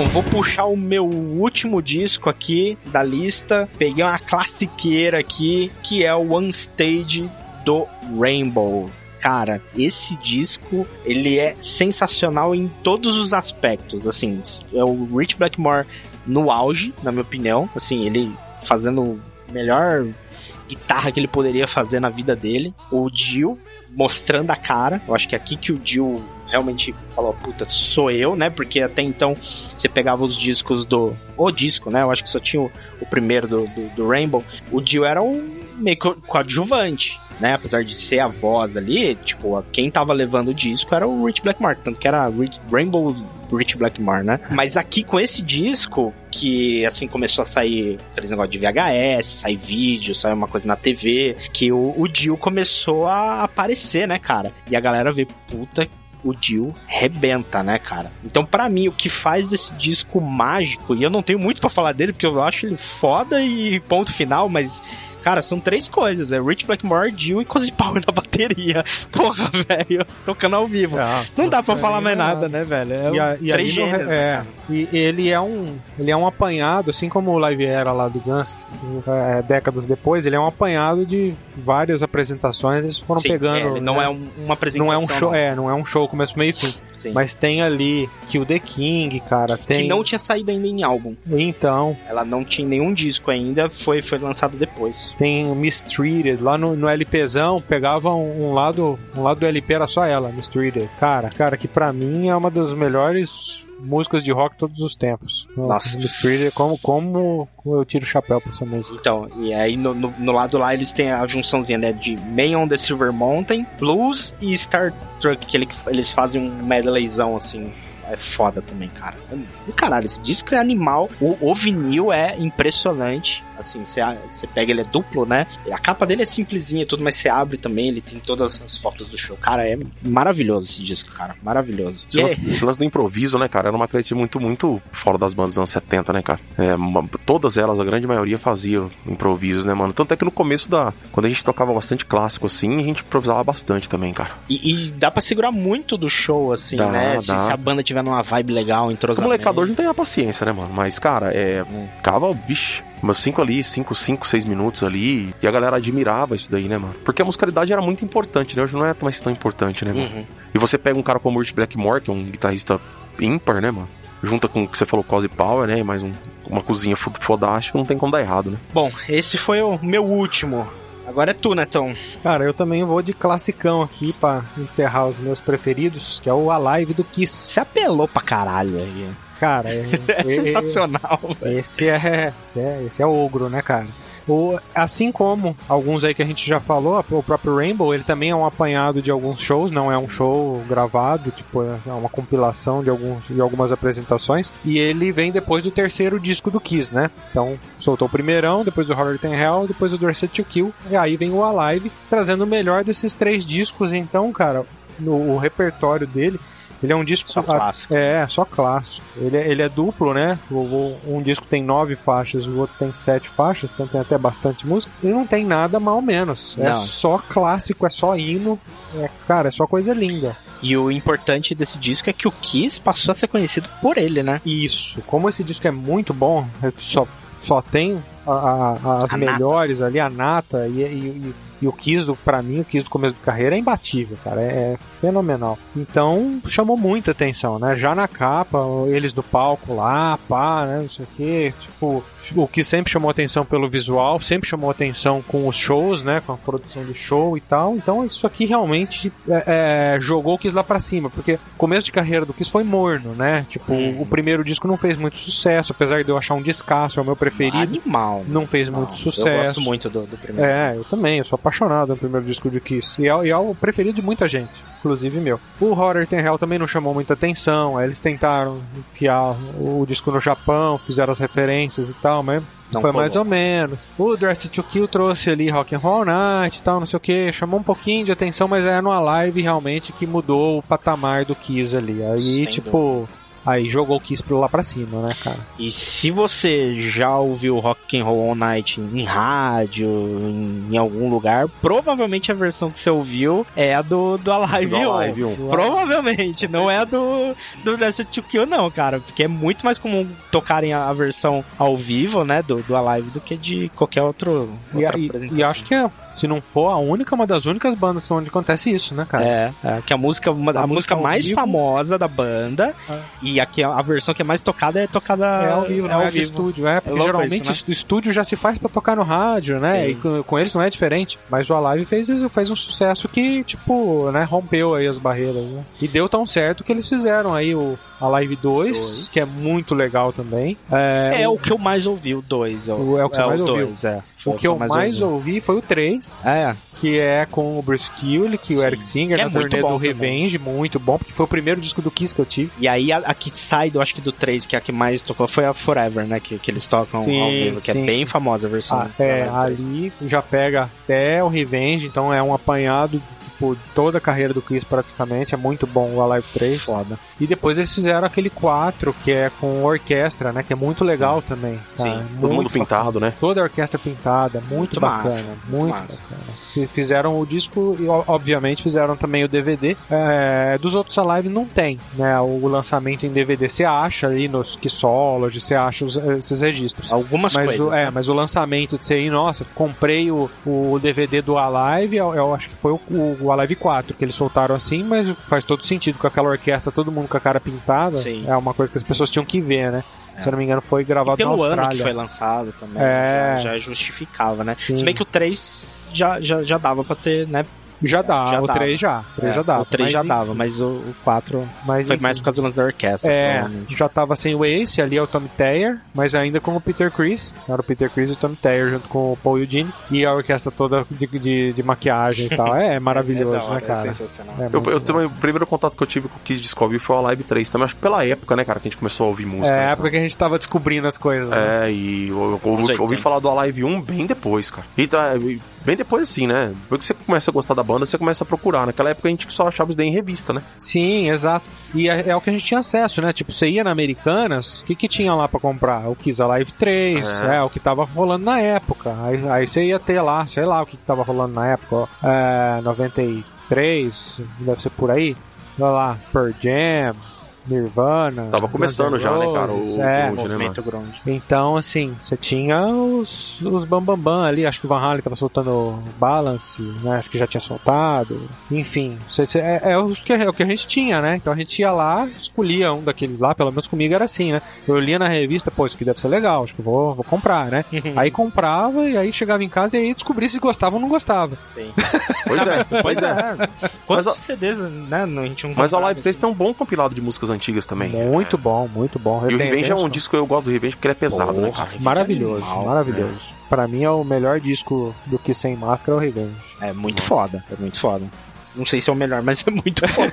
Bom, vou puxar o meu último disco aqui da lista. Peguei uma classiqueira aqui, que é o One Stage do Rainbow. Cara, esse disco, ele é sensacional em todos os aspectos, assim, é o Rich Blackmore no auge, na minha opinião, assim, ele fazendo melhor guitarra que ele poderia fazer na vida dele, o Dio mostrando a cara, eu acho que é aqui que o Dio realmente falou, puta, sou eu, né, porque até então você pegava os discos do, o disco, né, eu acho que só tinha o, o primeiro do, do, do Rainbow, o Dio era um meio co- coadjuvante, né? Apesar de ser a voz ali, tipo, quem tava levando o disco era o Rich Blackmore, tanto que era Rich- Rainbow Rich Blackmore, né? Mas aqui com esse disco, que assim começou a sair aqueles negócios de VHS, sair vídeo, sair uma coisa na TV, que o, o Dio começou a aparecer, né, cara? E a galera vê, puta o Dio rebenta, né, cara? Então, pra mim, o que faz esse disco mágico, e eu não tenho muito pra falar dele, porque eu acho ele foda e ponto final, mas. Cara, são três coisas: é Rich Blackmore, Dio e Cozy Power <laughs> na bateria. Porra, velho, tocando ao vivo. Ah, Não dá pra falar mais é- nada, né, velho? É E, a, e três no- gênios, né, é, e ele é um ele é um apanhado, assim como o Live Era lá do Guns, é, décadas depois, ele é um apanhado de várias apresentações, eles foram Sim, pegando. é, não né? é um- uma apresentação. não é um show, não. é, não é um show começo meio e fim, Sim. mas tem ali Kill the King, cara, tem Que não tinha saído ainda em álbum. então Ela não tinha nenhum disco ainda, foi, foi lançado depois. Tem Mistreated lá no, no LPzão, pegava um, um lado, um lado do LP era só ela, Mistreated. Cara, cara, que pra mim é uma das melhores músicas de rock de todos os tempos. Nossa. Mistreated, como como eu tiro o chapéu pra essa música. Então, e aí no, no, no lado lá eles têm a junçãozinha, né, de Man on the Silver Mountain, Blues e Star Trek, que ele- eles fazem um medleyzão assim. É foda também, cara. Caralho, esse disco é animal. O, o vinil é impressionante. Assim, você você pega, ele é duplo, né? A capa dele é simplesinha e tudo, mas você abre também, ele tem todas as fotos do show. Cara, é maravilhoso esse disco, cara. Maravilhoso. Esse E é- lance, esse lance do improviso, né, cara? Era uma característica muito, muito fora das bandas dos anos 70, né, cara? É, uma- todas elas, a grande maioria, faziam improvisos, né, mano? Tanto é que no começo da. Quando a gente tocava bastante clássico assim, a gente improvisava bastante também, cara. E, e dá pra segurar muito do show, assim, Dá, né? Se, dá. se a banda tiver numa vibe legal, O entrosamento. molecador não tem a paciência, né, mano? Mas, cara, é. Hum. Ficava, vixe. Umas 5 ali, 5, 5, 6 minutos ali. E a galera admirava isso daí, né, mano? Porque a musicalidade era muito importante, né? Hoje não é mais tão importante, né, mano? Uhum. E você pega um cara como o Rich Blackmore, que é um guitarrista ímpar, né, mano? Junta com o que você falou, Cozy Power, né? E mais um, uma cozinha fo- fodástica, não tem como dar errado, né? Bom, esse foi o meu último. Agora é tu, Netão. Cara, eu também vou de classicão aqui pra encerrar os meus preferidos, que é o Alive do Kiss. Você apelou pra caralho aí. Cara, é, <laughs> É é- sensacional. Esse é, esse é, esse é ogro, né, cara? O, assim como alguns aí que a gente já falou, o próprio Rainbow, ele também é um apanhado de alguns shows, não é um show gravado, tipo, é uma compilação de, alguns, de algumas apresentações, e ele vem depois do terceiro disco do Kiss, né? Então, soltou o primeirão, depois o Horror Ten Hell, depois o Dressed to Kill, e aí vem o Alive, trazendo o melhor desses três discos, então, cara, no, o repertório dele, ele é um disco Só clássico. é, só clássico. Ele é, ele é duplo, né? Um disco tem nove faixas, o outro tem sete faixas, então tem até bastante música. E não tem nada mal menos. É Não. só clássico, é só hino. É, cara, é só coisa linda. E o importante desse disco é que o Kiss passou a ser conhecido por ele, né? Isso. Como esse disco é muito bom, é só, só tem a- a- as A melhores ali, a nata e, e- e- e o Kiss, do, pra mim, o Kiss do começo de carreira é imbatível, cara. É, é fenomenal. Então, chamou muita atenção, né? Já na capa, eles do palco lá, pá, né? Não sei o quê. Tipo, o que sempre chamou atenção pelo visual, sempre chamou atenção com os shows, né? Com a produção de show e tal. Então, isso aqui realmente é, é, jogou o Kiss lá pra cima, porque o começo de carreira do Kiss foi morno, né? Tipo, Hum. o primeiro disco não fez muito sucesso, apesar de eu achar um descasso, é o meu preferido. Animal. Não fez Não, muito Eu sucesso. gosto muito do, do primeiro. É, eu também, eu sou apaixonado no primeiro disco de Kiss. E é, e é o preferido de muita gente, inclusive meu. O Horror Ten Hell também não chamou muita atenção, aí eles tentaram enfiar o disco no Japão, fizeram as referências e tal, mas Não foi mais ou menos. O Dressed to Kill trouxe ali Rock and Roll Night e tal, não sei o que, chamou um pouquinho de atenção, mas é no Alive realmente que mudou o patamar do Kiss ali. Aí, Sem tipo, aí jogou o Kiss pra lá pra cima, né, cara? E se você já ouviu Rock and Roll All Night em rádio, em, em algum lugar, provavelmente a versão que você ouviu é a do, do Alive Do 1. Alive 1. Provavelmente, não é a do, do Dressed to Kill, não, cara. Porque é muito mais comum tocarem a, a versão ao vivo, né, do, do Alive, do que de qualquer outro. E, outra e- apresentação. e acho que é, se não for a única, uma das únicas bandas onde acontece isso, né, cara? É, é, que a música, uma, A a, música música mais vivo. famosa da banda É. e aqui a, a versão que é mais tocada é tocada É ao vivo, é ao é, de vivo. estúdio, é, porque louco geralmente isso, o estúdio já se faz pra tocar no rádio, né? Sim. E com, com eles não é diferente. Mas o Alive fez, fez um sucesso que, tipo, né, rompeu aí as barreiras, né? E deu tão certo que eles fizeram aí o Alive 2, Dois. que é muito legal também. É, É o que eu mais ouvi, o 2. É O- é o que você mais ouviu. dois, é. O que eu mais ouvi. ouvi foi o 3, É, que é com o Bruce Kulick, que o Sim. Eric Singer, Que é na muito turnê bom do também. Revenge, muito bom, porque foi o primeiro disco do Kiss que eu tive. e aí a, a que sai, do, acho que do 3, que é a que mais tocou, foi a Forever, né? Que, que eles tocam Sim, ao vivo, que sim, é bem sim. famosa a versão. Ah, é, 3. ali já pega até o Revenge, então é um apanhado tipo, toda a carreira do Chris praticamente, é muito bom o Alive 3. Foda. E depois eles fizeram aquele 4, que é com orquestra, né, que é muito legal também. cara. Sim, Todo mundo Muito pintado, né? Toda a orquestra pintada, muito, Muito bacana, massa, muito massa. bacana. Fi- Fizeram o disco e obviamente fizeram também o DVD. É, dos outros Alive não tem, né? O lançamento em DVD você acha ali nos Kissology, você acha os- esses registros. Algumas Mas coisas. o, é, né? mas o lançamento de você ir, nossa, comprei o, o DVD do Alive, eu, eu acho que foi o, o, o Alive 4, que eles soltaram assim, mas faz todo sentido com aquela orquestra, todo mundo com a cara pintada. Sim. É uma coisa que as pessoas tinham que ver, né? Se eu não me engano, foi E gravado na pelo Austrália. ano que foi lançado também, É. já, já justificava, né? Sim. Se bem que o 3 já, já, já dava pra ter, né? Já dá, Já o dava. 3 já. O 3 É, já dava. O 3 mas já dava, mas o, o 4 Mas foi enfim. mais por causa do lance da orquestra. É, provavelmente. já tava sem o Ace, ali é o Tommy Taylor, mas ainda com o Peter Chris. Era o Peter Chris e o Tommy Taylor junto com o Paul Eugene. E a orquestra toda de, de, de maquiagem e tal. <laughs> É, maravilhoso, É da hora, né, cara? É sensacional. É Eu, eu também, o primeiro contato que eu tive com o Kiss Discovery foi a Live 3 também. Acho que pela época, né, cara, que a gente começou a ouvir música. É a né, época que a gente tava descobrindo as coisas. né? É, e eu, eu ouvi, Anos ouvi 80. falar do Alive 1 bem depois, cara. E tá, e bem depois assim, né? Depois que você começa a gostar da banda, você começa a procurar. Naquela época a gente só achava isso daí em revista, né? Sim, exato. E é, é o que a gente tinha acesso, né? Tipo, você ia na Americanas, o que, que tinha lá pra comprar? O Kiss Alive 3, É. é. o que tava rolando na época. Aí, aí você ia ter lá, sei lá o que, que tava rolando na época, ó. É, 93, deve ser por aí. Olha lá, Pearl Jam, Nirvana. Tava começando já, né, cara, o- é. o- Movimento grunge. Então, assim, você tinha os, os Bambambam Bam Bam ali, acho que o Van Halen tava soltando Balance, né? Acho que já tinha soltado. Enfim, você- você- é, é, o que, é o que a gente tinha, né? Então a gente ia lá, escolhia um daqueles lá, pelo menos comigo era assim, né? Eu lia na revista, pô, isso aqui deve ser legal, acho que eu vou, vou comprar, né? aí comprava e aí chegava em casa e aí descobria se gostava ou não gostava. Sim. <laughs> Pois é, pois é. Quantos Mas a- CDs, né? não- A gente não Mas a Live Stage assim. tem um bom compilado de músicas antigas também. Muito bom, muito bom. Eu E o Revenge é tenho um disco que eu gosto do Revenge porque ele é pesado, né? Porra, Revenge Maravilhoso, animal. maravilhoso. Pra mim é o melhor disco do que Sem Máscara é o Revenge. É muito foda, é muito foda. Não sei se é o melhor, mas <laughs> é muito foda.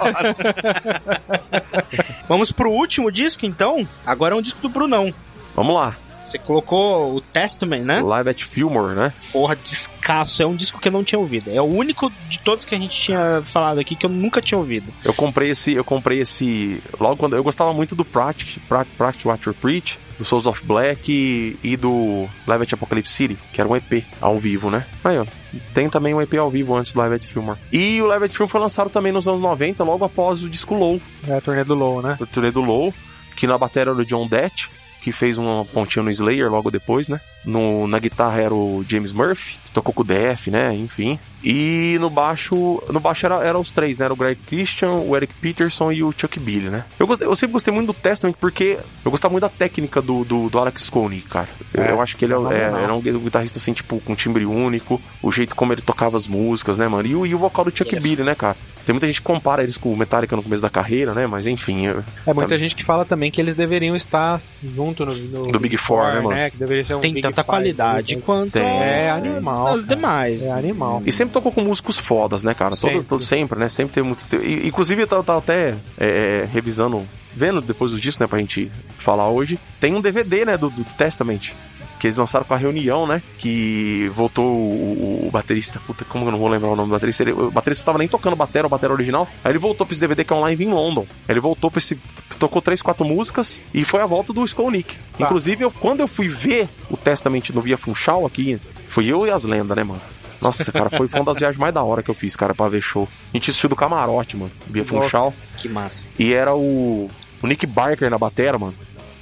<laughs> Vamos pro último disco, então? Agora é um disco do Brunão. Vamos lá. Você colocou o Testament, né? Live at Fillmore, né? Porra, descasso. É um disco que eu não tinha ouvido. É o único de todos que a gente tinha falado aqui que eu nunca tinha ouvido. Eu comprei esse, eu comprei esse logo quando eu gostava muito do Practice, Pra- Practice What You Preach, do Souls of Black e, e do Live at Apocalypse City, que era um EP ao vivo, né? Aí, ó, tem também um EP ao vivo antes do Live at Fillmore. E o Live at Fillmore foi lançado também nos anos 90, logo após o disco Low, É a turnê do Low, né? o turnê do Low, que na bateria era o John Dett, que fez uma pontinha no Slayer logo depois, né? No, na guitarra era o James Murphy, que tocou com o DF, né? Enfim. E no baixo, no baixo era, era os três, né? Era o Greg Christian, o Eric Peterson e o Chuck Billy, né? Eu, gostei- eu sempre gostei muito do Testament porque eu gostava muito da técnica do, do, do Alex Skolnick, cara. Eu, É, eu acho que ele é, é, fenomenal. era um guitarrista, assim, tipo, com timbre único, o jeito como ele tocava as músicas, né, mano? E o, e o vocal do Chuck é Billy, né, cara? Tem muita gente que compara eles com o Metallica no começo da carreira, né? Mas enfim, eu- É muita Tá. gente que fala também que eles deveriam estar junto no, no Do Big Four, né, mano? Que deveria ser um Tem Big tanta Five, qualidade né? quanto Tem. É animal, as demais. É animal. E sempre tocou com músicos fodas, né, cara? Todo, Sempre. todo- sempre, né? Sempre tem muito. e- Inclusive, eu tava, tava até é, revisando, vendo depois disso, né, pra gente falar hoje. Tem um DVD, né, do, do Testament. Que eles lançaram com a reunião, né? Que voltou o, o- baterista. Puta, como eu não vou lembrar o nome do baterista? Ele, o baterista não tava nem tocando batera, o batera original. Aí ele voltou pra esse DVD que é um live em London. Ele voltou pra esse. Tocou três, quatro músicas e foi a volta do Skolnick. Tá. Inclusive, eu, quando eu fui ver o Testament no Via Funchal aqui, fui eu e as lendas, né, mano? Nossa, cara, foi, foi uma das viagens mais da hora que eu fiz, cara, pra ver show. A gente assistiu do camarote, mano, Via Funchal. Que massa. E era o, o Nick Barker na batera, mano.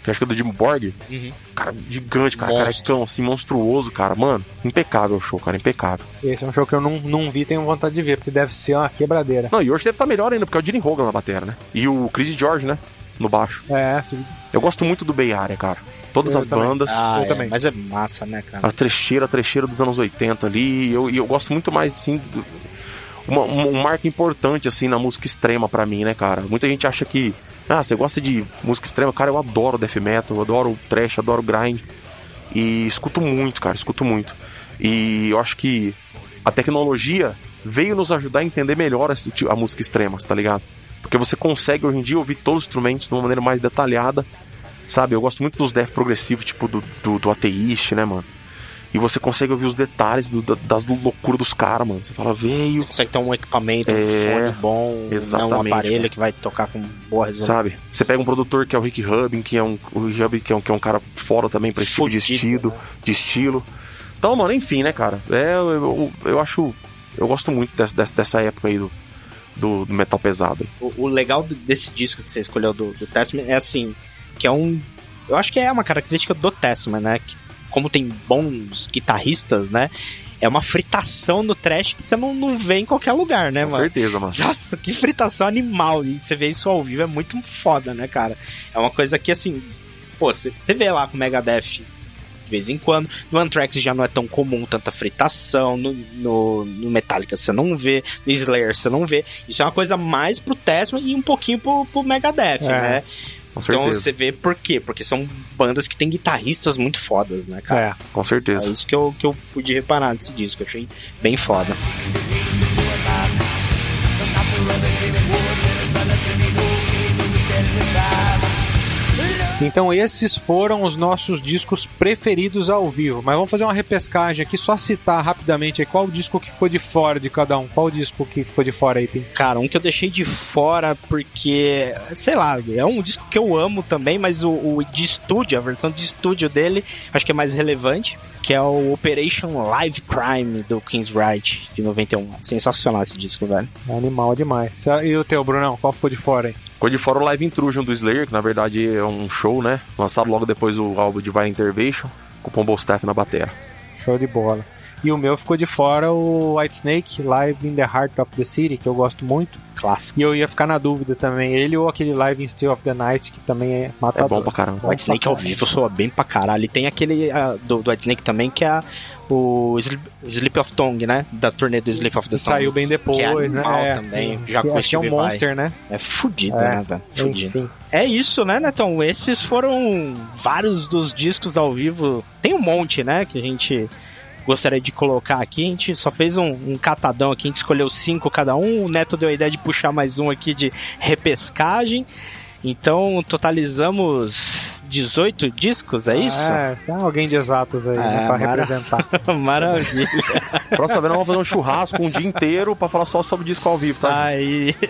Que acho que é do Jim Borg. Uhum. Cara, gigante, cara, Monstro. carecão, assim, monstruoso, cara. Mano, impecável o show, cara, impecável. Esse é um show que eu não, não vi e tenho vontade de ver, porque deve ser uma quebradeira. Não, e hoje deve estar melhor ainda, porque é o Gene Hogan na batera, né? E o Chris George, né? No baixo. É, Eu gosto muito do Bay Area, cara. Todas Eu as também. bandas. Ah, eu é, também. mas é massa, né, cara? A trecheira, a trecheira dos anos 80 ali. E eu, e eu gosto muito mais, assim. do- Uma, um, um marco importante, assim, na música extrema pra mim, né, cara? Muita gente acha que. Ah, você gosta de música extrema? Cara, eu adoro death metal, adoro trash, adoro grind. E escuto muito, cara, escuto muito. E eu acho que a tecnologia veio nos ajudar a entender melhor tipo- a música extrema, tá ligado? Porque você consegue hoje em dia ouvir todos os instrumentos de uma maneira mais detalhada, sabe? Eu gosto muito dos death progressivos, tipo do, do, do né, mano? E você consegue ouvir os detalhes do- da- das loucuras dos caras, mano. Você fala, veio, Você consegue ter um equipamento, um É, fone bom, né, um exatamente, aparelho cara. que vai tocar com boa resolução. sabe? Você pega um produtor que é o Rick Rubin, que é um, o Rick Rubin, que é um, que é um cara fora também pra esse tipo de estilo, né? de estilo. Então, mano, enfim, né, cara? É, eu, eu, eu acho. Eu gosto muito dessa, dessa, época aí do, do, do metal pesado. O, o legal desse disco que você escolheu do, do Testament é assim, que é um. Eu acho que é uma característica do Testament, né? Que, como tem bons guitarristas, né? É uma fritação no trash que você não, não vê em qualquer lugar, né, Com mano? certeza, mano. Nossa, que fritação animal. E você vê isso ao vivo, é muito foda, né, cara? É uma coisa que, assim, pô, você vê lá com o Megadeth de vez em quando. No Anthrax já não é tão comum tanta fritação. No, no, no Metallica você não vê. No Slayer você não vê. Isso é uma coisa mais pro Testament e um pouquinho pro, pro Megadeth, É, né? Com Então certeza. você vê por quê? Porque são bandas que têm guitarristas muito fodas, né, cara? é. Com É certeza. isso que eu, que eu pude reparar nesse disco. Eu achei bem foda. Então esses foram os nossos discos preferidos ao vivo. Mas vamos fazer uma repescagem aqui, só citar rapidamente aí qual disco que ficou de fora de cada um. Qual disco que ficou de fora aí, Pim? Cara, um que eu deixei de fora porque, sei lá, é um disco que eu amo também, mas o, o de estúdio, a versão de estúdio dele, acho que é mais relevante, que é o Operation Live Crime do King's Right de 91. Sensacional esse disco, velho. É animal demais. E o teu, Brunão, qual ficou de fora aí? Ficou de fora o Live Intrusion do Slayer, que na verdade é um show, né? Lançado logo depois do álbum de Divine Intervention, com o Pombo Staff na bateria. Show de bola. E o meu ficou de fora o White Snake Live in the Heart of the City, que eu gosto muito. Clássico. E eu ia ficar na dúvida também, ele ou aquele Live in Still of the Night, que também é É matador. bom pra caramba. O White Snake ao vivo soa bem pra caralho. E tem aquele ah, do, do White Snake também, que é a- o Sleep, Sleep of Tongue, né? Da turnê do Sleep of the Que Tongue. saiu bem depois, Que é né? É, também, que já com acho que é um monster, né? É fudido, É. né, velho? Fudido. Enfim. É isso, né, Netão? Esses foram vários dos discos ao vivo. Tem um monte, né, que a gente gostaria de colocar aqui. A gente só fez um, um catadão aqui, a gente escolheu cinco cada um. O Neto deu a ideia de puxar mais um aqui de repescagem. Então, totalizamos 18 discos, é isso? É, tem alguém de exatos aí, né, É, pra mara- representar. <laughs> Maravilha. Próxima vez nós vamos fazer um churrasco um dia inteiro pra falar só sobre disco ao vivo, tá? Aí. <laughs>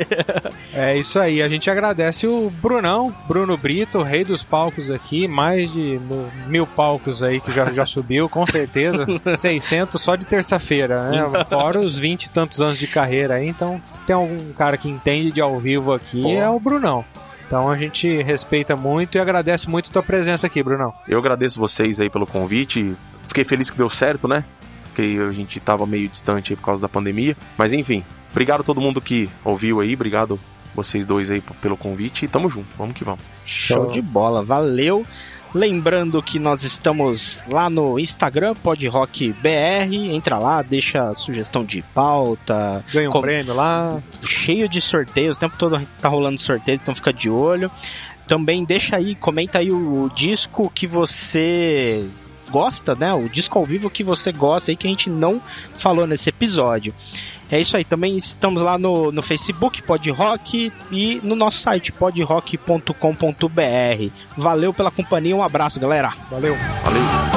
É isso aí, a gente agradece o Brunão, Bruno Brito, rei dos palcos aqui, mais de mil palcos aí que já, já subiu, com certeza. <laughs> 600 só de terça-feira, né? Fora os 20 e tantos anos de carreira aí, então se tem algum cara que entende de ao vivo aqui, Pô. é o Brunão. Então a gente respeita muito e agradece muito a tua presença aqui, Brunão. Eu agradeço vocês aí pelo convite. Fiquei feliz que deu certo, né? Porque a gente tava meio distante aí por causa da pandemia. Mas enfim, obrigado a todo mundo que ouviu aí. Obrigado vocês dois aí pelo convite. E tamo junto, vamos que vamos. Show de bola, valeu. Lembrando que nós estamos lá no Instagram, PodRockBR. Entra lá, deixa sugestão de pauta. Ganha um Com- prêmio lá. Cheio de sorteios, o tempo todo tá rolando sorteios, então fica de olho. Também deixa aí, comenta aí o, disco que você gosta, né? O disco ao vivo que você gosta aí que a gente não falou nesse episódio. É isso aí, também estamos lá no, no Facebook, Pod Rock, e no nosso site, podrock.com.br. Valeu pela companhia, um abraço, galera. Valeu. Valeu!